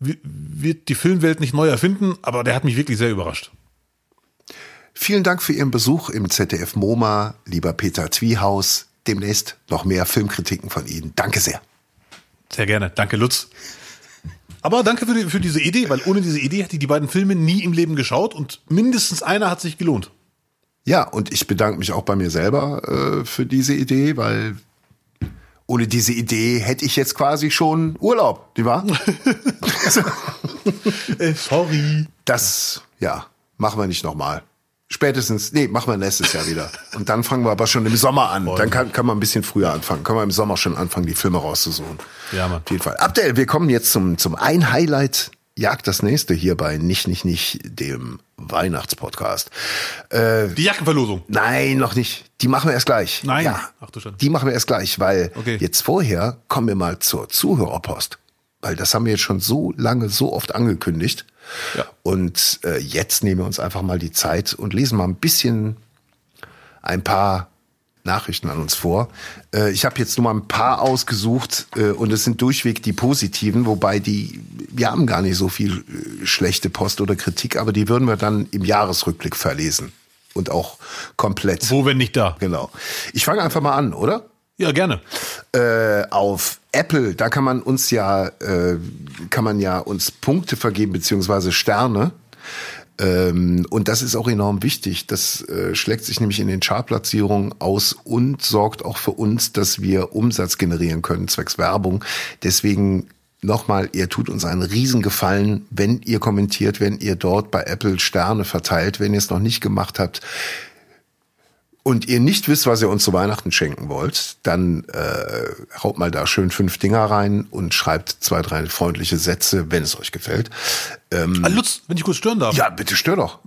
wi- wird die Filmwelt nicht neu erfinden, aber der hat mich wirklich sehr überrascht. Vielen Dank für Ihren Besuch im ZDF MoMA, lieber Peter Twiehaus. Demnächst noch mehr Filmkritiken von Ihnen. Danke sehr. Sehr gerne. Danke, Lutz. Aber danke für, die, für diese Idee, weil ohne diese Idee hätte ich die beiden Filme nie im Leben geschaut und mindestens einer hat sich gelohnt. Ja, und ich bedanke mich auch bei mir selber äh, für diese Idee, weil ohne diese Idee hätte ich jetzt quasi schon Urlaub, die wahr? Äh, sorry. Das, ja, machen wir nicht nochmal. Spätestens, nee, machen wir nächstes Jahr wieder. Und dann fangen wir aber schon im Sommer an. Dann kann, kann man ein bisschen früher anfangen. Können wir im Sommer schon anfangen, die Filme rauszusuchen. Ja, Mann. Auf jeden Fall. Abdel, wir kommen jetzt zum, zum ein Highlight jagt das nächste hier bei Nicht, Nicht, Nicht, dem Weihnachtspodcast. Äh, Die Jackenverlosung. nein, noch nicht. Die machen wir erst gleich. Nein. Ja, Ach du Schande. die machen wir erst gleich, weil Okay. jetzt vorher kommen wir mal zur Zuhörerpost. Weil das haben wir jetzt schon so lange, so oft angekündigt. Ja. Und äh, jetzt nehmen wir uns einfach mal die Zeit und lesen mal ein bisschen ein paar Nachrichten an uns vor. Äh, ich habe jetzt nur mal ein paar ausgesucht äh, und es sind durchweg die positiven, wobei die, wir haben gar nicht so viel äh, schlechte Post oder Kritik, aber die würden wir dann im Jahresrückblick verlesen und auch komplett. Wo, wenn nicht da? Genau. Ich fange einfach mal an, oder? Ja, gerne. Äh, auf Apple, da kann man uns ja, äh, kann man ja uns Punkte vergeben beziehungsweise Sterne. Ähm, und das ist auch enorm wichtig. Das äh, schlägt sich nämlich in den Chartplatzierungen aus und sorgt auch für uns, dass wir Umsatz generieren können, zwecks Werbung. Deswegen nochmal, ihr tut uns einen Riesengefallen, wenn ihr kommentiert, wenn ihr dort bei Apple Sterne verteilt. Wenn ihr es noch nicht gemacht habt, und ihr nicht wisst, was ihr uns zu Weihnachten schenken wollt, dann äh, haut mal da schön fünf Dinger rein und schreibt zwei, drei freundliche Sätze, wenn es euch gefällt. Ähm, Ah, Lutz, wenn ich kurz stören darf. ja, bitte stör doch.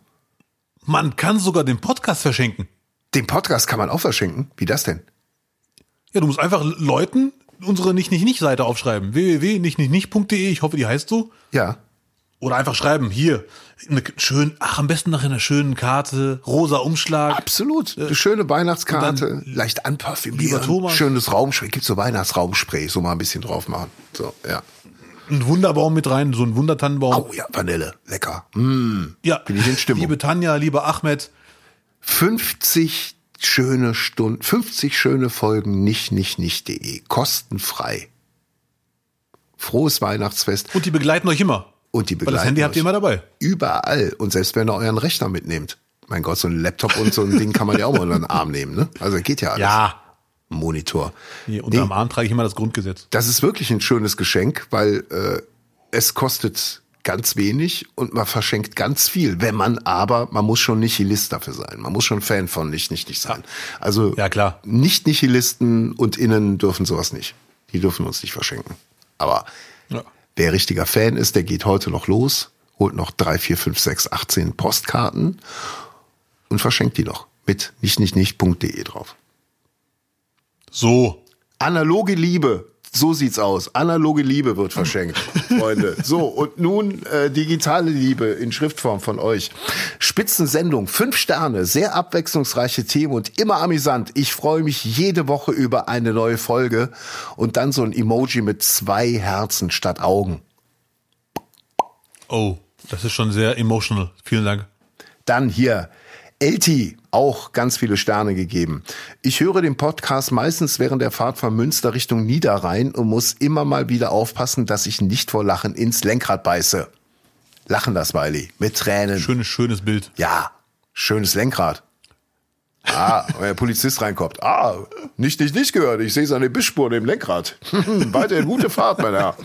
Man kann sogar den Podcast verschenken. Den Podcast kann man auch verschenken. Wie das denn? Ja, du musst einfach Leuten unsere nicht-nicht-nicht-Seite aufschreiben. www.nichtnichtnicht.de, ich hoffe, die heißt so. Ja. Oder einfach schreiben, hier, eine schön, ach, am besten nach einer schönen Karte, rosa Umschlag. Absolut. Eine schöne Weihnachtskarte, leicht Lieber anparfümieren, Thomas. schönes Raumspray. Gibt's so Weihnachtsraumspray, so mal ein bisschen drauf machen. So, ja. Ein Wunderbaum mit rein, so ein Wundertannenbaum. Oh ja, Vanille, lecker. Mm. ja, bin ich in Stimmung. liebe Tanja, lieber Ahmed, 50 schöne Stunden, 50 schöne Folgen nicht, nicht, nicht.de. Kostenfrei. Frohes Weihnachtsfest. und die begleiten euch immer. Und die Weil begleiten das Handy habt ihr euch immer dabei. Überall. Und selbst wenn ihr euren Rechner mitnehmt. Mein Gott, so ein Laptop und so ein Ding kann man ja auch mal unter den Arm nehmen, ne? Also geht ja alles. Ja. Monitor. Hier, unter Nee, Arm trage ich immer das Grundgesetz. das ist wirklich ein schönes Geschenk, weil äh, es kostet ganz wenig und man verschenkt ganz viel. Wenn man aber, man muss schon Nihilist dafür sein. Man muss schon Fan von nicht, nicht, nicht sein. Also Ja, klar. nicht Nihilisten und Innen dürfen sowas nicht. Die dürfen uns nicht verschenken. Aber Ja. Wer richtiger Fan ist, der geht heute noch los, holt noch drei, vier, fünf, sechs, 18 Postkarten und verschenkt die noch mit nicht, nicht, nicht.de drauf. So. Analoge Liebe. So sieht's aus. Analoge Liebe wird verschenkt, Freunde. So, und nun äh, digitale Liebe in Schriftform von euch. Spitzensendung, fünf Sterne, sehr abwechslungsreiche Themen und immer amüsant. Ich freue mich jede Woche über eine neue Folge und dann so ein Emoji mit zwei Herzen statt Augen. Oh, das ist schon sehr emotional. Vielen Dank. Dann hier Elti, auch ganz viele Sterne gegeben. Ich höre den Podcast meistens während der Fahrt von Münster Richtung Niederrhein und muss immer mal wieder aufpassen, dass ich nicht vor Lachen ins Lenkrad beiße. Lachen das, Wiley, mit Tränen. Schönes, schönes Bild. Ja, schönes Lenkrad. Ah, wenn der Polizist reinkommt. Ah, nicht, nicht, nicht gehört. Ich sehe seine Bissspuren im Lenkrad. Weiterhin gute Fahrt, mein Herr.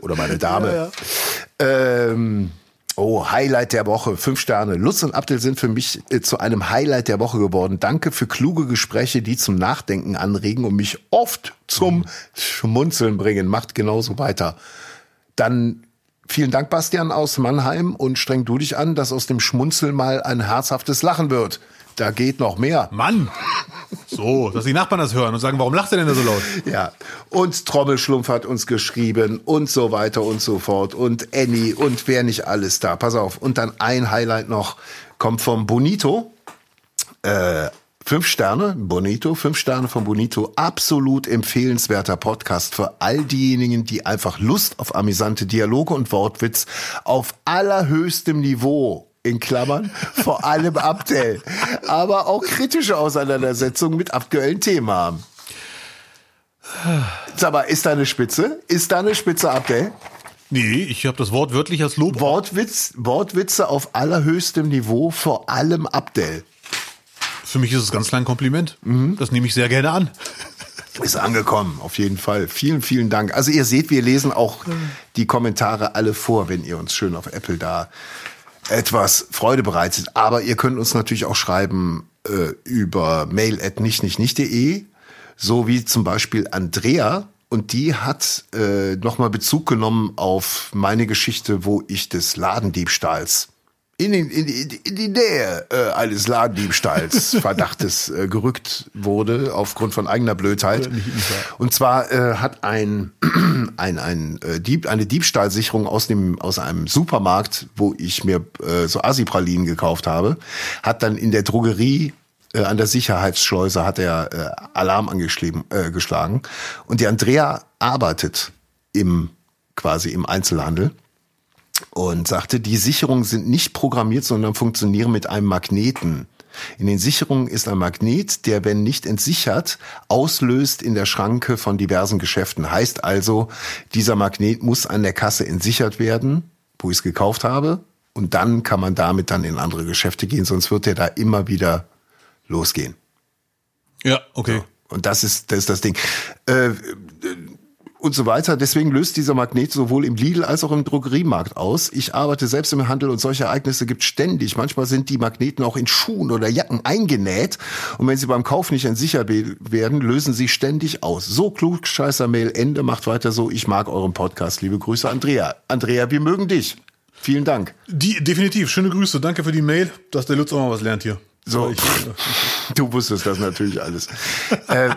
Oder meine Dame. Ja, ja. Ähm, oh, Highlight der Woche. Fünf Sterne. Lutz und Abdel sind für mich äh, zu einem Highlight der Woche geworden. Danke für kluge Gespräche, die zum Nachdenken anregen und mich oft zum Schmunzeln bringen. Macht genauso weiter. Dann Vielen Dank, Bastian aus Mannheim und streng du dich an, dass aus dem Schmunzeln mal ein herzhaftes Lachen wird. Da geht noch mehr. Mann! So, dass die Nachbarn das hören und sagen, warum lacht er denn da so laut? Ja. Und Trommelschlumpf hat uns geschrieben und so weiter und so fort. Und Annie und wer nicht alles da. Pass auf. Und dann ein Highlight noch kommt vom Bonito. Äh, Fünf Sterne, Bonito, fünf Sterne von Bonito, absolut empfehlenswerter Podcast für all diejenigen, die einfach Lust auf amüsante Dialoge und Wortwitz auf allerhöchstem Niveau in Klammern, vor allem Abdel, aber auch kritische Auseinandersetzungen mit aktuellen Themen haben. Sag mal, ist da eine Spitze? Ist da eine Spitze, Abdel? Nee, ich habe das Wort wörtlich als Lob. Wortwitz, Wortwitze auf allerhöchstem Niveau, vor allem Abdel. Für mich ist es ganz klein Kompliment. Mhm. Das nehme ich sehr gerne an. Ist angekommen, auf jeden Fall. Vielen, vielen Dank. Also ihr seht, wir lesen auch die Kommentare alle vor, wenn ihr uns schön auf Apple da etwas Freude bereitet. Aber ihr könnt uns natürlich auch schreiben äh, über mail at nicht, nicht, nicht.de, so wie zum Beispiel Andrea. Und die hat äh, nochmal Bezug genommen auf meine Geschichte, wo ich des Ladendiebstahls in, in, in, in die Nähe äh, eines Ladendiebstahls Verdachtes äh, gerückt wurde aufgrund von eigener Blödheit. Und zwar äh, hat ein ein ein äh, Dieb eine Diebstahlsicherung aus dem aus einem Supermarkt, wo ich mir äh, so Asipralinen gekauft habe, hat dann in der Drogerie äh, an der Sicherheitsschleuse hat er äh, Alarm angeschlagen äh, geschlagen. Und die Andrea arbeitet im quasi im Einzelhandel und sagte, die Sicherungen sind nicht programmiert, sondern funktionieren mit einem Magneten. In den Sicherungen ist ein Magnet, der, wenn nicht entsichert, auslöst in der Schranke von diversen Geschäften. Heißt also, dieser Magnet muss an der Kasse entsichert werden, wo ich es gekauft habe. Und dann kann man damit dann in andere Geschäfte gehen, sonst wird der da immer wieder losgehen. Ja, okay. So. Und das ist, das ist das Ding. Äh, und so weiter. Deswegen löst dieser Magnet sowohl im Lidl als auch im Drogeriemarkt aus. Ich arbeite selbst im Handel und solche Ereignisse gibt ständig. Manchmal sind die Magneten auch in Schuhen oder Jacken eingenäht und wenn sie beim Kauf nicht entsichert werden, lösen sie ständig aus. So klug, scheißer Mail Ende, macht weiter so. Ich mag euren Podcast. Liebe Grüße, Andrea. Andrea, wir mögen dich. Vielen Dank. Die, definitiv. Schöne Grüße. Danke für die Mail, dass der Lutz auch mal was lernt hier. So, du wusstest das natürlich alles. Äh,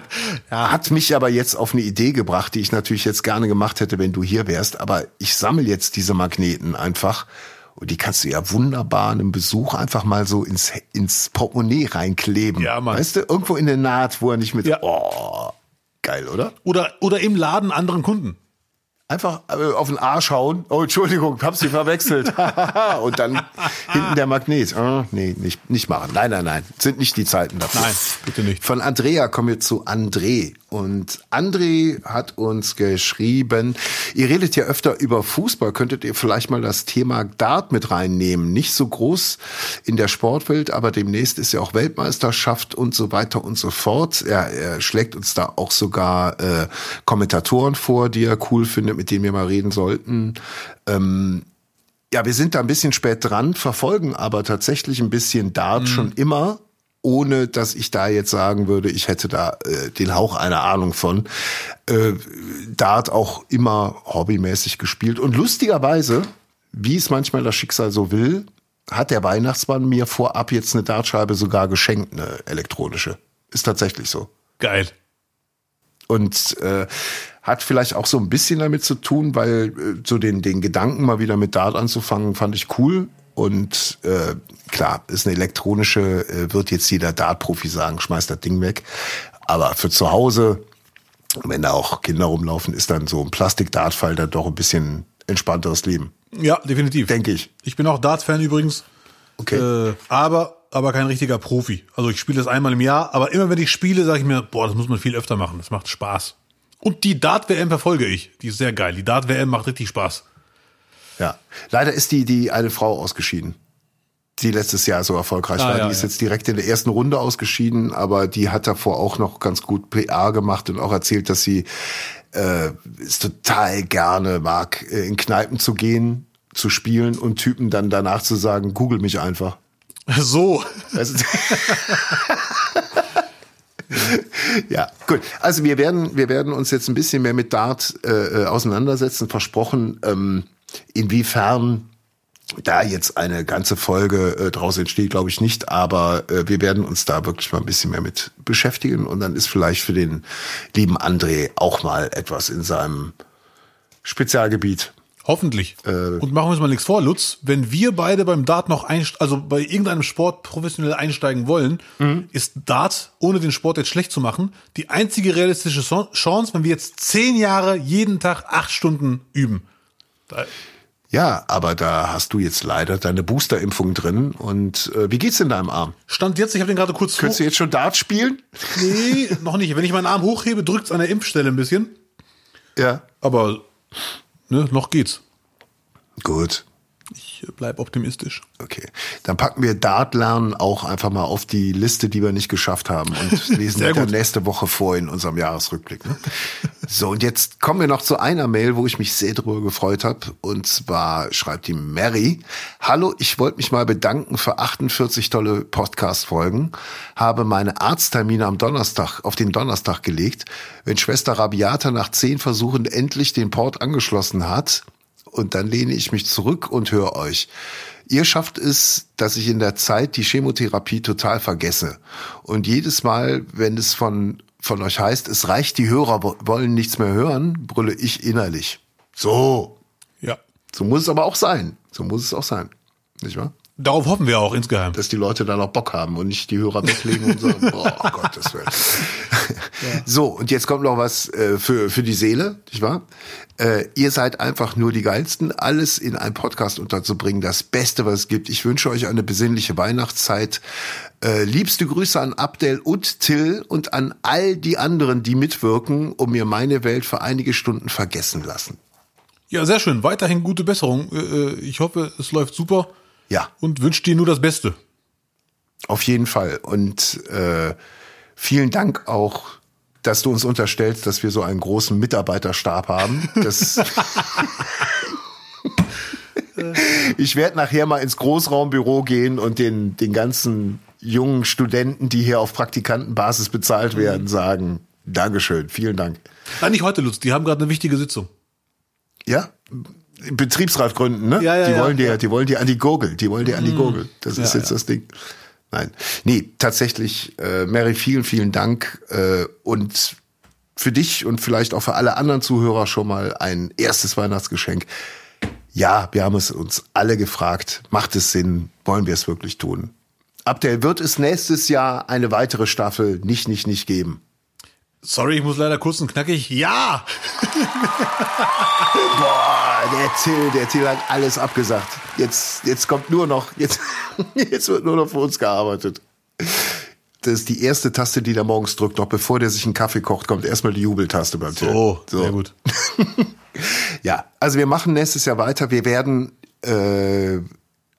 ja. Hat mich aber jetzt auf eine Idee gebracht, die ich natürlich jetzt gerne gemacht hätte, wenn du hier wärst. Aber ich sammle jetzt diese Magneten einfach. Und die kannst du ja wunderbar einem Besuch einfach mal so ins, ins Portemonnaie reinkleben. Ja, Mann. Weißt du, irgendwo in der Naht, wo er nicht mit. Ja. Oh, geil, oder? Oder, oder im Laden anderen Kunden. Einfach äh, auf den Arsch hauen. Oh, Entschuldigung, hab sie verwechselt. und dann hinten der Magnet. Oh, nee, nicht, nicht machen. Nein, nein, nein. Sind nicht die Zeiten dafür. Nein, bitte nicht. Von Andrea kommen wir zu André. Und André hat uns geschrieben, ihr redet ja öfter über Fußball, könntet ihr vielleicht mal das Thema Dart mit reinnehmen? Nicht so groß in der Sportwelt, aber demnächst ist ja auch Weltmeisterschaft und so weiter und so fort. Er, er schlägt uns da auch sogar äh, Kommentatoren vor, die er cool findet, mit denen wir mal reden sollten. Ähm, ja, wir sind da ein bisschen spät dran, verfolgen aber tatsächlich ein bisschen Dart mhm. schon immer ohne dass ich da jetzt sagen würde, ich hätte da äh, den Hauch einer Ahnung von. Äh, Dart auch immer hobbymäßig gespielt. Und lustigerweise, wie es manchmal das Schicksal so will, hat der Weihnachtsmann mir vorab jetzt eine Dartscheibe sogar geschenkt, eine elektronische. Ist tatsächlich so. Geil. Und äh, hat vielleicht auch so ein bisschen damit zu tun, weil äh, so den, den Gedanken mal wieder mit Dart anzufangen, fand ich cool. Und äh, klar, ist eine elektronische, äh, wird jetzt jeder Dart-Profi sagen, schmeißt das Ding weg. Aber für zu Hause, wenn da auch Kinder rumlaufen, ist dann so ein Plastik-Dart-Fall dann doch ein bisschen entspannteres Leben. Ja, definitiv. Denke ich. Ich bin auch Darts-Fan übrigens. Okay. Äh, aber, aber kein richtiger Profi. Also ich spiele das einmal im Jahr, aber immer wenn ich spiele, sage ich mir, boah, das muss man viel öfter machen. Das macht Spaß. Und die Dart-WM verfolge ich. Die ist sehr geil. Die Dart-WM macht richtig Spaß. Ja. Leider ist die, die eine Frau ausgeschieden. die letztes Jahr so erfolgreich Ah, war. ja, die ist ja. jetzt direkt in der ersten Runde ausgeschieden, aber die hat davor auch noch ganz gut PR gemacht und auch erzählt, dass sie äh, es total gerne mag, äh, in Kneipen zu gehen, zu spielen und Typen dann danach zu sagen, google mich einfach. So. Ja, gut. Also wir werden, wir werden uns jetzt ein bisschen mehr mit Dart äh, äh, auseinandersetzen. Versprochen, ähm, inwiefern da jetzt eine ganze Folge äh, draus entsteht, glaube ich nicht. Aber äh, wir werden uns da wirklich mal ein bisschen mehr mit beschäftigen. Und dann ist vielleicht für den lieben André auch mal etwas in seinem Spezialgebiet. Hoffentlich. Und machen wir uns mal nichts vor, Lutz. Wenn wir beide beim Dart noch einsteigen, also bei irgendeinem Sport professionell einsteigen wollen, ist Dart, ohne den Sport jetzt schlecht zu machen, die einzige realistische Chance, wenn wir jetzt zehn Jahre jeden Tag acht Stunden üben. Da, Ja, aber da hast du jetzt leider deine Boosterimpfung drin. Und äh, wie geht's in deinem Arm? Stand jetzt, ich habe den gerade kurz Könntest du jetzt schon Dart spielen? Nee, noch nicht. Wenn ich meinen Arm hochhebe, drückt es an der Impfstelle ein bisschen. Ja. Aber ne, noch geht's. Gut. Ich bleib optimistisch. Okay. Dann packen wir Dart lernen auch einfach mal auf die Liste, die wir nicht geschafft haben und lesen dann nächste Woche vor in unserem Jahresrückblick. Ne? So, und jetzt kommen wir noch zu einer Mail, wo ich mich sehr drüber gefreut habe. Und zwar schreibt die Mary. Hallo, ich wollte mich mal bedanken für 48 tolle Podcast-Folgen. Habe meine Arzttermine am Donnerstag auf den Donnerstag gelegt. Wenn Schwester Rabiata nach zehn Versuchen endlich den Port angeschlossen hat, und dann lehne ich mich zurück und höre euch. Ihr schafft es, dass ich in der Zeit die Chemotherapie total vergesse. Und jedes Mal, wenn es von, von euch heißt, es reicht, die Hörer wo- wollen nichts mehr hören, brülle ich innerlich. So. Ja. So muss es aber auch sein. So muss es auch sein. Nicht wahr? Darauf hoffen wir auch insgeheim. Dass die Leute dann auch Bock haben und nicht die Hörer weglegen und sagen, oh Gottes Willen. So, und jetzt kommt noch was äh, für, für die Seele, nicht wahr? Äh, ihr seid einfach nur die Geilsten, alles in einen Podcast unterzubringen, das Beste, was es gibt. Ich wünsche euch eine besinnliche Weihnachtszeit. Äh, liebste Grüße an Abdel und Till und an all die anderen, die mitwirken, um mir meine Welt für einige Stunden vergessen lassen. Ja, sehr schön. Weiterhin gute Besserung. Äh, äh, Ich hoffe, es läuft super Ja, und wünsche dir nur das Beste. Auf jeden Fall. Und äh, vielen Dank auch, dass du uns unterstellst, dass wir so einen großen Mitarbeiterstab haben. Das ich werde nachher mal ins Großraumbüro gehen und den, den ganzen jungen Studenten, die hier auf Praktikantenbasis bezahlt werden, sagen, Dankeschön, vielen Dank. Nein, nicht heute, Lutz. Die haben gerade eine wichtige Sitzung. Ja, Betriebsratgründen, ne? Ja, ja, die ja, wollen dir, ja. Mhm. die wollen dir an die Gurgel, die wollen dir an die Gurgel. Das ist Ja, jetzt ja. das Ding. Nein, nee, tatsächlich, äh, Mary, vielen, vielen Dank äh, und für dich und vielleicht auch für alle anderen Zuhörer schon mal ein erstes Weihnachtsgeschenk. Ja, wir haben es uns alle gefragt. Macht es Sinn? Wollen wir es wirklich tun? Abdel, wird es nächstes Jahr eine weitere Staffel nicht, nicht, nicht geben? Sorry, ich muss leider kurz und knackig. Ja! Boah, der Till, der Till hat alles abgesagt. Jetzt, jetzt kommt nur noch, jetzt, jetzt wird nur noch für uns gearbeitet. Das ist die erste Taste, die der morgens drückt. Noch bevor der sich einen Kaffee kocht, kommt erstmal die Jubeltaste beim Till. Oh, sehr gut. Ja, also wir machen nächstes Jahr weiter. Wir werden äh,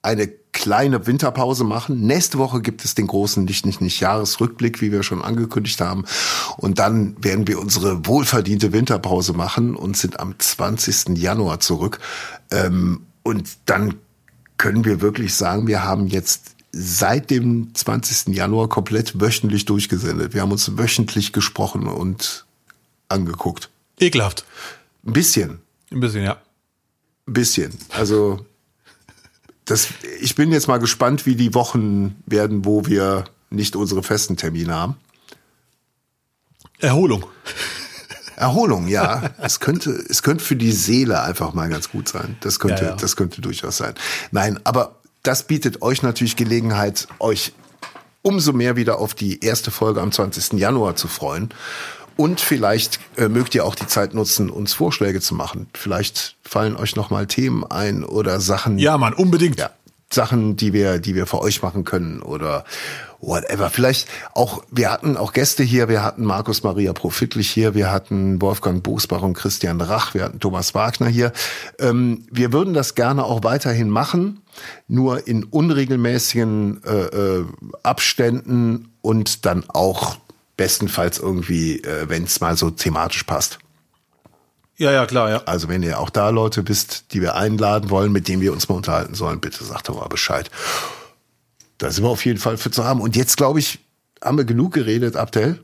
eine kleine Winterpause machen. Nächste Woche gibt es den großen nicht nicht nicht Jahresrückblick, wie wir schon angekündigt haben, und dann werden wir unsere wohlverdiente Winterpause machen und sind am 20. Januar zurück. Ähm, und dann können wir wirklich sagen, wir haben jetzt seit dem 20. Januar komplett wöchentlich durchgesendet. Wir haben uns wöchentlich gesprochen und angeguckt. Ekelhaft. Ein bisschen. Ein bisschen, ja. Ein bisschen. Also das, ich bin jetzt mal gespannt, wie die Wochen werden, wo wir nicht unsere festen Termine haben. Erholung. Erholung, ja. es könnte, es könnte für die Seele einfach mal ganz gut sein. Das könnte, Ja, ja. das könnte durchaus sein. Nein, aber das bietet euch natürlich Gelegenheit, euch umso mehr wieder auf die erste Folge am 20. Januar zu freuen. Und vielleicht äh, mögt ihr auch die Zeit nutzen, uns Vorschläge zu machen. Vielleicht fallen euch noch mal Themen ein oder Sachen, Ja, Mann, unbedingt. ja, Sachen, die wir, die wir für euch machen können oder whatever. Vielleicht auch, wir hatten auch Gäste hier, wir hatten Markus Maria Profitlich hier, wir hatten Wolfgang Buchsbach und Christian Rach, wir hatten Thomas Wagner hier. Ähm, wir würden das gerne auch weiterhin machen, nur in unregelmäßigen äh, äh, Abständen und dann auch bestenfalls irgendwie, äh, wenn es mal so thematisch passt. Ja, ja, klar, ja. Also wenn ihr auch da Leute bist, die wir einladen wollen, mit denen wir uns mal unterhalten sollen, bitte sagt doch mal Bescheid. Da sind wir auf jeden Fall für zu haben. Und jetzt, glaube ich, haben wir genug geredet, Abdel.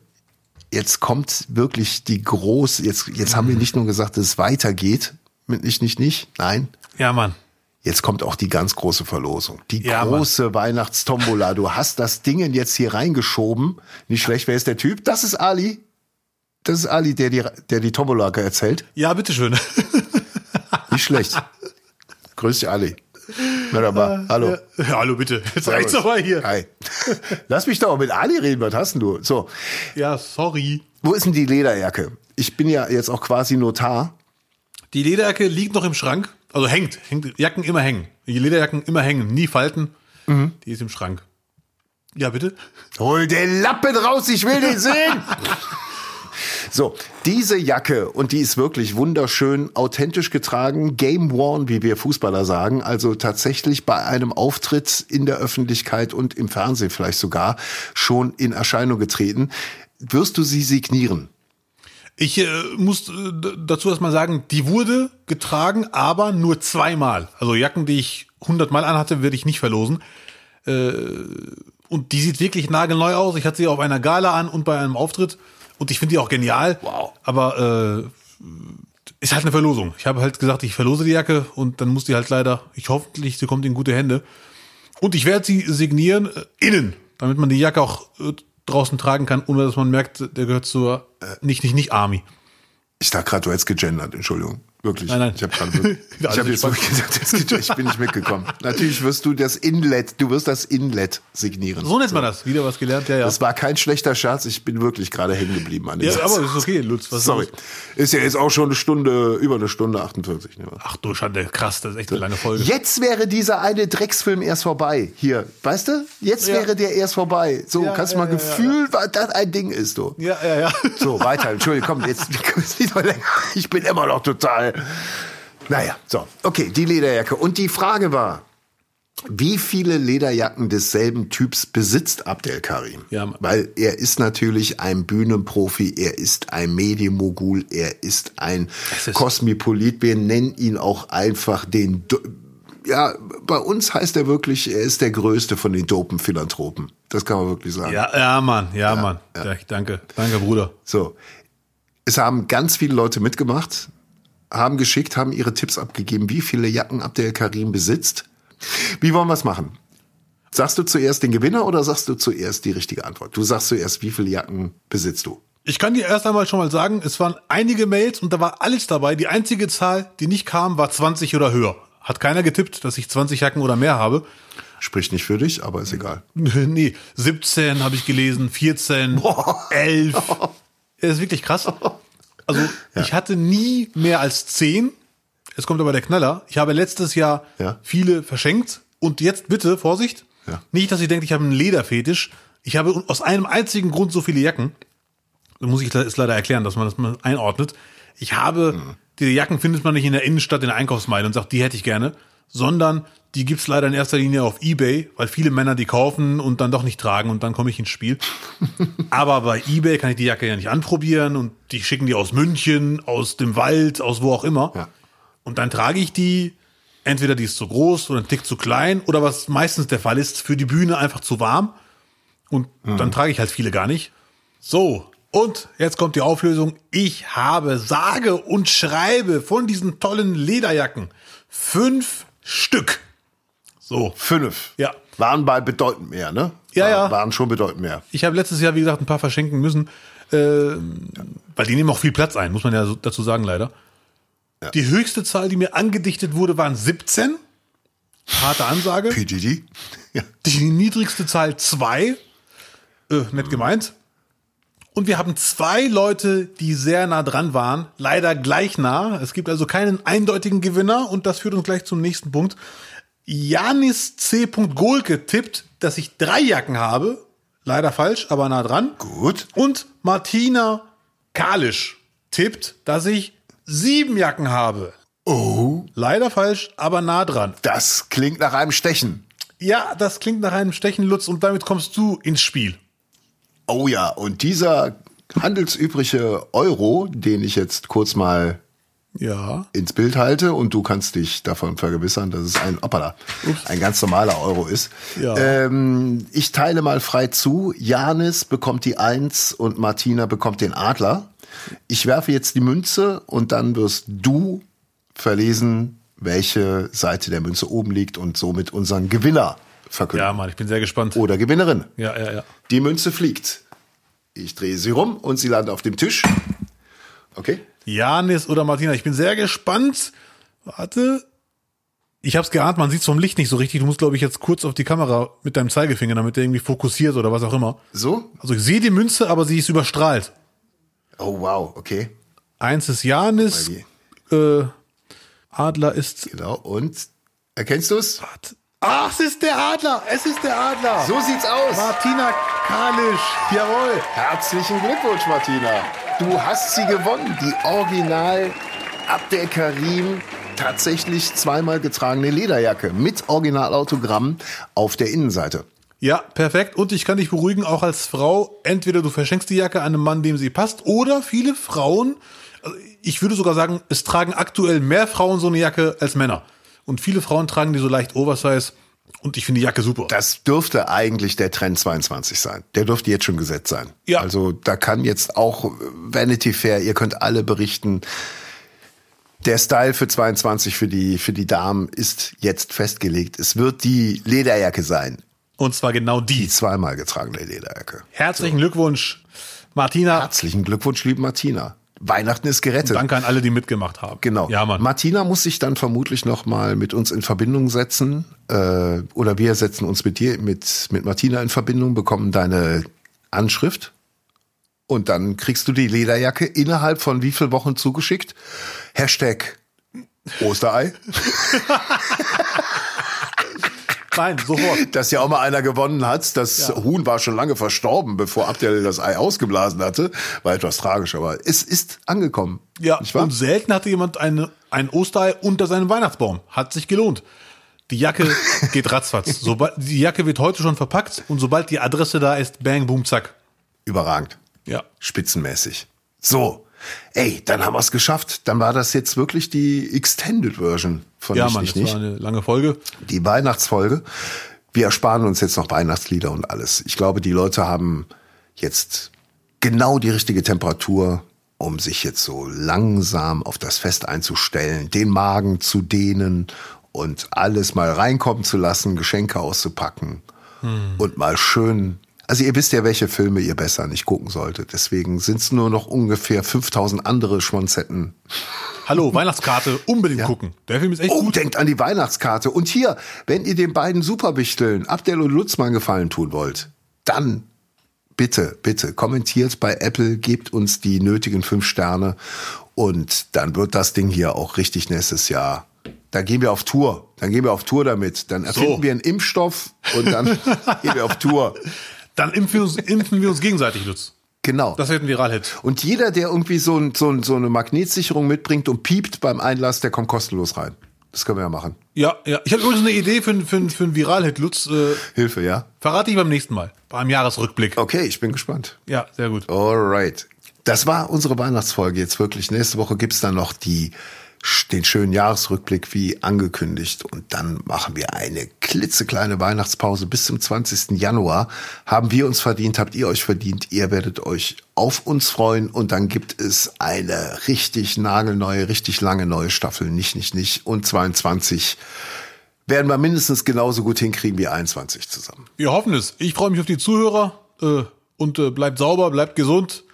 Jetzt kommt wirklich die große, jetzt, jetzt haben wir nicht nur gesagt, dass es weitergeht mit nicht, nicht, nicht. Nein. Ja, Mann. Jetzt kommt auch die ganz große Verlosung. Die Ja, große Weihnachtstombola. Du hast das Ding jetzt hier reingeschoben. Nicht schlecht, wer ist der Typ? Das ist Ali. Das ist Ali, der die, der die Tombola erzählt. Ja, bitteschön. Nicht schlecht. Grüß dich, Ali. Wunderbar. Hallo. Ja, hallo, bitte. Jetzt reicht's aber hier. Hi. Lass mich doch mit Ali reden. Was hast denn du? So, Ja, sorry. wo ist denn die Lederjacke? Ich bin ja jetzt auch quasi Notar. Die Lederjacke liegt noch im Schrank. Also hängt. hängt Jacken immer hängen. Die Lederjacken immer hängen. Nie falten. Die ist im Schrank. Ja, bitte? Hol den Lappen raus, ich will den sehen. So, diese Jacke, und die ist wirklich wunderschön authentisch getragen, game worn, wie wir Fußballer sagen, also tatsächlich bei einem Auftritt in der Öffentlichkeit und im Fernsehen vielleicht sogar schon in Erscheinung getreten. Wirst du sie signieren? Ich äh, muss äh, dazu erstmal sagen, die wurde getragen, aber nur zweimal. Also Jacken, die ich 100 Mal anhatte, werde ich nicht verlosen. Äh, und die sieht wirklich nagelneu aus. Ich hatte sie auf einer Gala an und bei einem Auftritt. Und ich finde die auch genial. Wow. Aber äh, ist halt eine Verlosung. Ich habe halt gesagt, ich verlose die Jacke und dann muss die halt leider, ich hoffentlich, sie kommt in gute Hände. Und ich werde sie signieren äh, innen, damit man die Jacke auch äh, draußen tragen kann, ohne dass man merkt, der gehört zur äh, nicht, nicht, nicht Army. Ich dachte gerade, du hättest gegendert, Entschuldigung. Wirklich. Nein, nein. Ich habe gerade ich hab jetzt wirklich gesagt, ich bin nicht mitgekommen. Natürlich wirst du das Inlet, du wirst das Inlet signieren. So nennt man das. Wieder was gelernt, ja, ja. Das war kein schlechter Scherz, ich bin wirklich gerade hängen geblieben an dem Ja, Satz. aber ist okay, Lutz. Was Sorry. Ist ja jetzt auch schon eine Stunde, über eine Stunde 48. Ne? Ach du Schande, krass, das ist echt eine lange Folge. Jetzt wäre dieser eine Drecksfilm erst vorbei. Hier, weißt du? Jetzt Ja. wäre der erst vorbei. So, Ja, kannst du ja, mal ja, Gefühl, was das ein Ding ist, du. Ja, ja, ja. So, weiter. Entschuldigung, komm, jetzt. Ich bin immer noch total. Naja, so. Okay, die Lederjacke. Und die Frage war, wie viele Lederjacken desselben Typs besitzt Abdel Karim? Ja. Weil er ist natürlich ein Bühnenprofi, er ist ein Medienmogul, er ist ein ist- Kosmopolit. Wir nennen ihn auch einfach den. Do ja, bei uns heißt er wirklich, er ist der größte von den dopen Philanthropen. Das kann man wirklich sagen. Ja, ja, Mann, ja, Mann. Ja, danke, danke, Bruder. So. Es haben ganz viele Leute mitgemacht, haben geschickt, haben ihre Tipps abgegeben, wie viele Jacken Abdel Karim besitzt. Wie wollen wir es machen? Sagst du zuerst den Gewinner oder sagst du zuerst die richtige Antwort? Du sagst zuerst, wie viele Jacken besitzt du? Ich kann dir erst einmal schon mal sagen, es waren einige Mails und da war alles dabei. Die einzige Zahl, die nicht kam, war 20 oder höher. Hat keiner getippt, dass ich 20 Jacken oder mehr habe. Spricht nicht für dich, aber ist egal. Nee, 17 habe ich gelesen, 14, 11. Das ist wirklich krass. Also ich hatte nie mehr als 10. Es kommt aber der Knaller. Ich habe letztes Jahr Ja. viele verschenkt. Und jetzt bitte, Vorsicht, Ja. nicht, dass ihr denkt, ich habe einen Lederfetisch. Ich habe aus einem einzigen Grund so viele Jacken. Da muss ich es leider erklären, dass man das mal einordnet. Ich habe, Mhm. diese Jacken findet man nicht in der Innenstadt in der Einkaufsmeile und sagt, die hätte ich gerne, sondern die gibt's leider in erster Linie auf Ebay, weil viele Männer die kaufen und dann doch nicht tragen und dann komme ich ins Spiel. Aber bei Ebay kann ich die Jacke ja nicht anprobieren und die schicken die aus München, aus dem Wald, aus wo auch immer. Ja. Und dann trage ich die, entweder die ist zu groß oder ein Tick zu klein oder was meistens der Fall ist, für die Bühne einfach zu warm. Und dann trage ich halt viele gar nicht. So, und jetzt kommt die Auflösung. Ich habe sage und schreibe von diesen tollen Lederjacken fünf Stück. So, Fünf. Ja. Waren bei bedeutend mehr, ne? Ja, War- ja. Waren schon bedeutend mehr. ich habe letztes Jahr, wie gesagt, ein paar verschenken müssen, äh, weil die nehmen auch viel Platz ein, muss man ja so dazu sagen, leider. Ja. Die höchste Zahl, die mir angedichtet wurde, waren 17. Harte Ansage. PGD? Ja. Die niedrigste Zahl zwei. Äh, nett gemeint. Und wir haben zwei Leute, die sehr nah dran waren. Leider gleich nah. Es gibt also keinen eindeutigen Gewinner. Und das führt uns gleich zum nächsten Punkt. Janis C. Golke tippt, dass ich drei Jacken habe. Leider falsch, aber nah dran. Gut. Und Martina Kalisch tippt, dass ich sieben Jacken habe. Oh, Leider falsch, aber nah dran. das klingt nach einem Stechen. Ja, das klingt nach einem Stechen, Lutz, und damit kommst du ins Spiel. Oh ja, und dieser handelsübliche Euro, den ich jetzt kurz mal Ja. ins Bild halte und du kannst dich davon vergewissern, dass es ein Opala, ein ganz normaler Euro ist. Ja. Ähm, ich teile mal frei zu. Janis bekommt die Eins und Martina bekommt den Adler. Ich werfe jetzt die Münze und dann wirst du verlesen, welche Seite der Münze oben liegt und somit unseren Gewinner verkünden. Ja, Mann, ich bin sehr gespannt. Oder Gewinnerin. Ja, ja, ja. Die Münze fliegt. Ich drehe sie rum und sie landet auf dem Tisch. Okay. Janis oder Martina, ich bin sehr gespannt. Warte. Ich hab's geahnt, man sieht's vom Licht nicht so richtig. Du musst, glaube ich, jetzt kurz auf die Kamera mit deinem Zeigefinger, damit der irgendwie fokussiert oder was auch immer. So? Also ich sehe die Münze, aber sie ist überstrahlt. Oh wow, okay. Eins ist Janis, äh, Adler ist. Genau. Und erkennst du es? Warte. Ah, es ist der Adler! Es ist der Adler! So sieht's aus. Martina Kalisch, jawohl! Herzlichen Glückwunsch, Martina. Du hast sie gewonnen. Die Original Abdel Karim tatsächlich zweimal getragene Lederjacke mit Originalautogramm auf der Innenseite. Ja, perfekt. Und ich kann dich beruhigen, auch als Frau, entweder du verschenkst die Jacke einem Mann, dem sie passt, oder viele Frauen, also ich würde sogar sagen, es tragen aktuell mehr Frauen so eine Jacke als Männer. Und viele Frauen tragen die so leicht Oversize. Und ich finde die Jacke super. Das dürfte eigentlich der Trend 22 sein. Der dürfte jetzt schon gesetzt sein. Ja. Also da kann jetzt auch Vanity Fair, ihr könnt alle berichten, der Style für 22 für die, für die Damen ist jetzt festgelegt. Es wird die Lederjacke sein. Und zwar genau Die die. zweimal getragene Lederjacke. Herzlichen Glückwunsch, Martina. Herzlichen Glückwunsch, liebe Martina. Weihnachten ist gerettet. Danke an alle, die mitgemacht haben. Genau. Ja, Mann. Martina muss sich dann vermutlich noch mal mit uns in Verbindung setzen äh, oder wir setzen uns mit dir mit mit Martina in Verbindung, bekommen deine Anschrift und dann kriegst du die Lederjacke innerhalb von wie viel Wochen zugeschickt? Hashtag Osterei, Nein, sofort. dass ja auch mal einer gewonnen hat. Das Ja. Huhn war schon lange verstorben, bevor Abdel das Ei ausgeblasen hatte. War etwas tragisch, aber es ist angekommen. Ja, und selten hatte jemand eine, ein Osterei unter seinem Weihnachtsbaum. Hat sich gelohnt. Die Jacke geht ratzfatz. Sobald, die Jacke wird heute schon verpackt und sobald die Adresse da ist, bang, boom, zack. Überragend. Ja. spitzenmäßig. So, ey, dann haben wir es geschafft. Dann war das jetzt wirklich die Extended Version von Ja, Nicht, Mann, das Nicht. war eine lange Folge. Die Weihnachtsfolge. Wir ersparen uns jetzt noch Weihnachtslieder und alles. Ich glaube, die Leute haben jetzt genau die richtige Temperatur, um sich jetzt so langsam auf das Fest einzustellen, den Magen zu dehnen und alles mal reinkommen zu lassen, Geschenke auszupacken und mal schön. Also ihr wisst ja, welche Filme ihr besser nicht gucken solltet. Deswegen sind es nur noch ungefähr 5000 andere Schmonzetten Hallo, Weihnachtskarte, unbedingt gucken. Der Film ist echt Oh, gut. denkt an die Weihnachtskarte. Und hier, wenn ihr den beiden Superwichteln, Abdel und Lutz mal einen Gefallen tun wollt, dann bitte, bitte kommentiert bei Apple, gebt uns die nötigen fünf Sterne und dann wird das Ding hier auch richtig nächstes Jahr. Dann gehen wir auf Tour. Dann gehen wir auf Tour damit. Dann erfinden So. wir einen Impfstoff und dann gehen wir auf Tour. Dann impfen wir uns, impfen wir uns gegenseitig, Lutz. Genau. Das wird ein Viral-Hit. Und jeder, der irgendwie so, ein, so, ein, so eine Magnetsicherung mitbringt und piept beim Einlass, der kommt kostenlos rein. Das können wir ja machen. Ja, ja. Ich habe übrigens eine Idee für, einen- für, für einen Viral-Hit, Lutz. Äh, Hilfe, ja? verrate ich beim nächsten Mal. Beim Jahresrückblick. Okay, ich bin gespannt. Ja, sehr gut. Alright. Das war unsere Weihnachtsfolge jetzt wirklich. Nächste Woche gibt's dann noch die, den schönen Jahresrückblick wie angekündigt. Und dann machen wir eine klitzekleine Weihnachtspause bis zum 20. Januar. Haben wir uns verdient, habt ihr euch verdient. Ihr werdet euch auf uns freuen. Und dann gibt es eine richtig nagelneue, richtig lange neue Staffel. Nicht, nicht, nicht. Und 22 werden wir mindestens genauso gut hinkriegen wie 21 zusammen. Wir hoffen es. Ich freue mich auf die Zuhörer äh, und äh, bleibt sauber, bleibt gesund,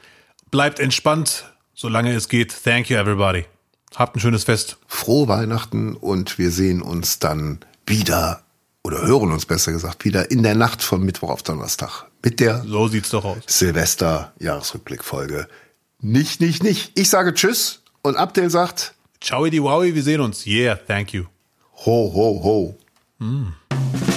bleibt entspannt, solange es geht. Thank you, everybody. Habt ein schönes Fest. frohe Weihnachten und wir sehen uns dann wieder oder hören uns besser gesagt wieder in der Nacht von Mittwoch auf Donnerstag mit der So sieht's doch aus. Silvester Jahresrückblickfolge. Nicht, nicht, nicht. Ich sage Tschüss und Abdel sagt Ciao, die Wowie, wir sehen uns. Yeah, thank you. Ho, ho, ho.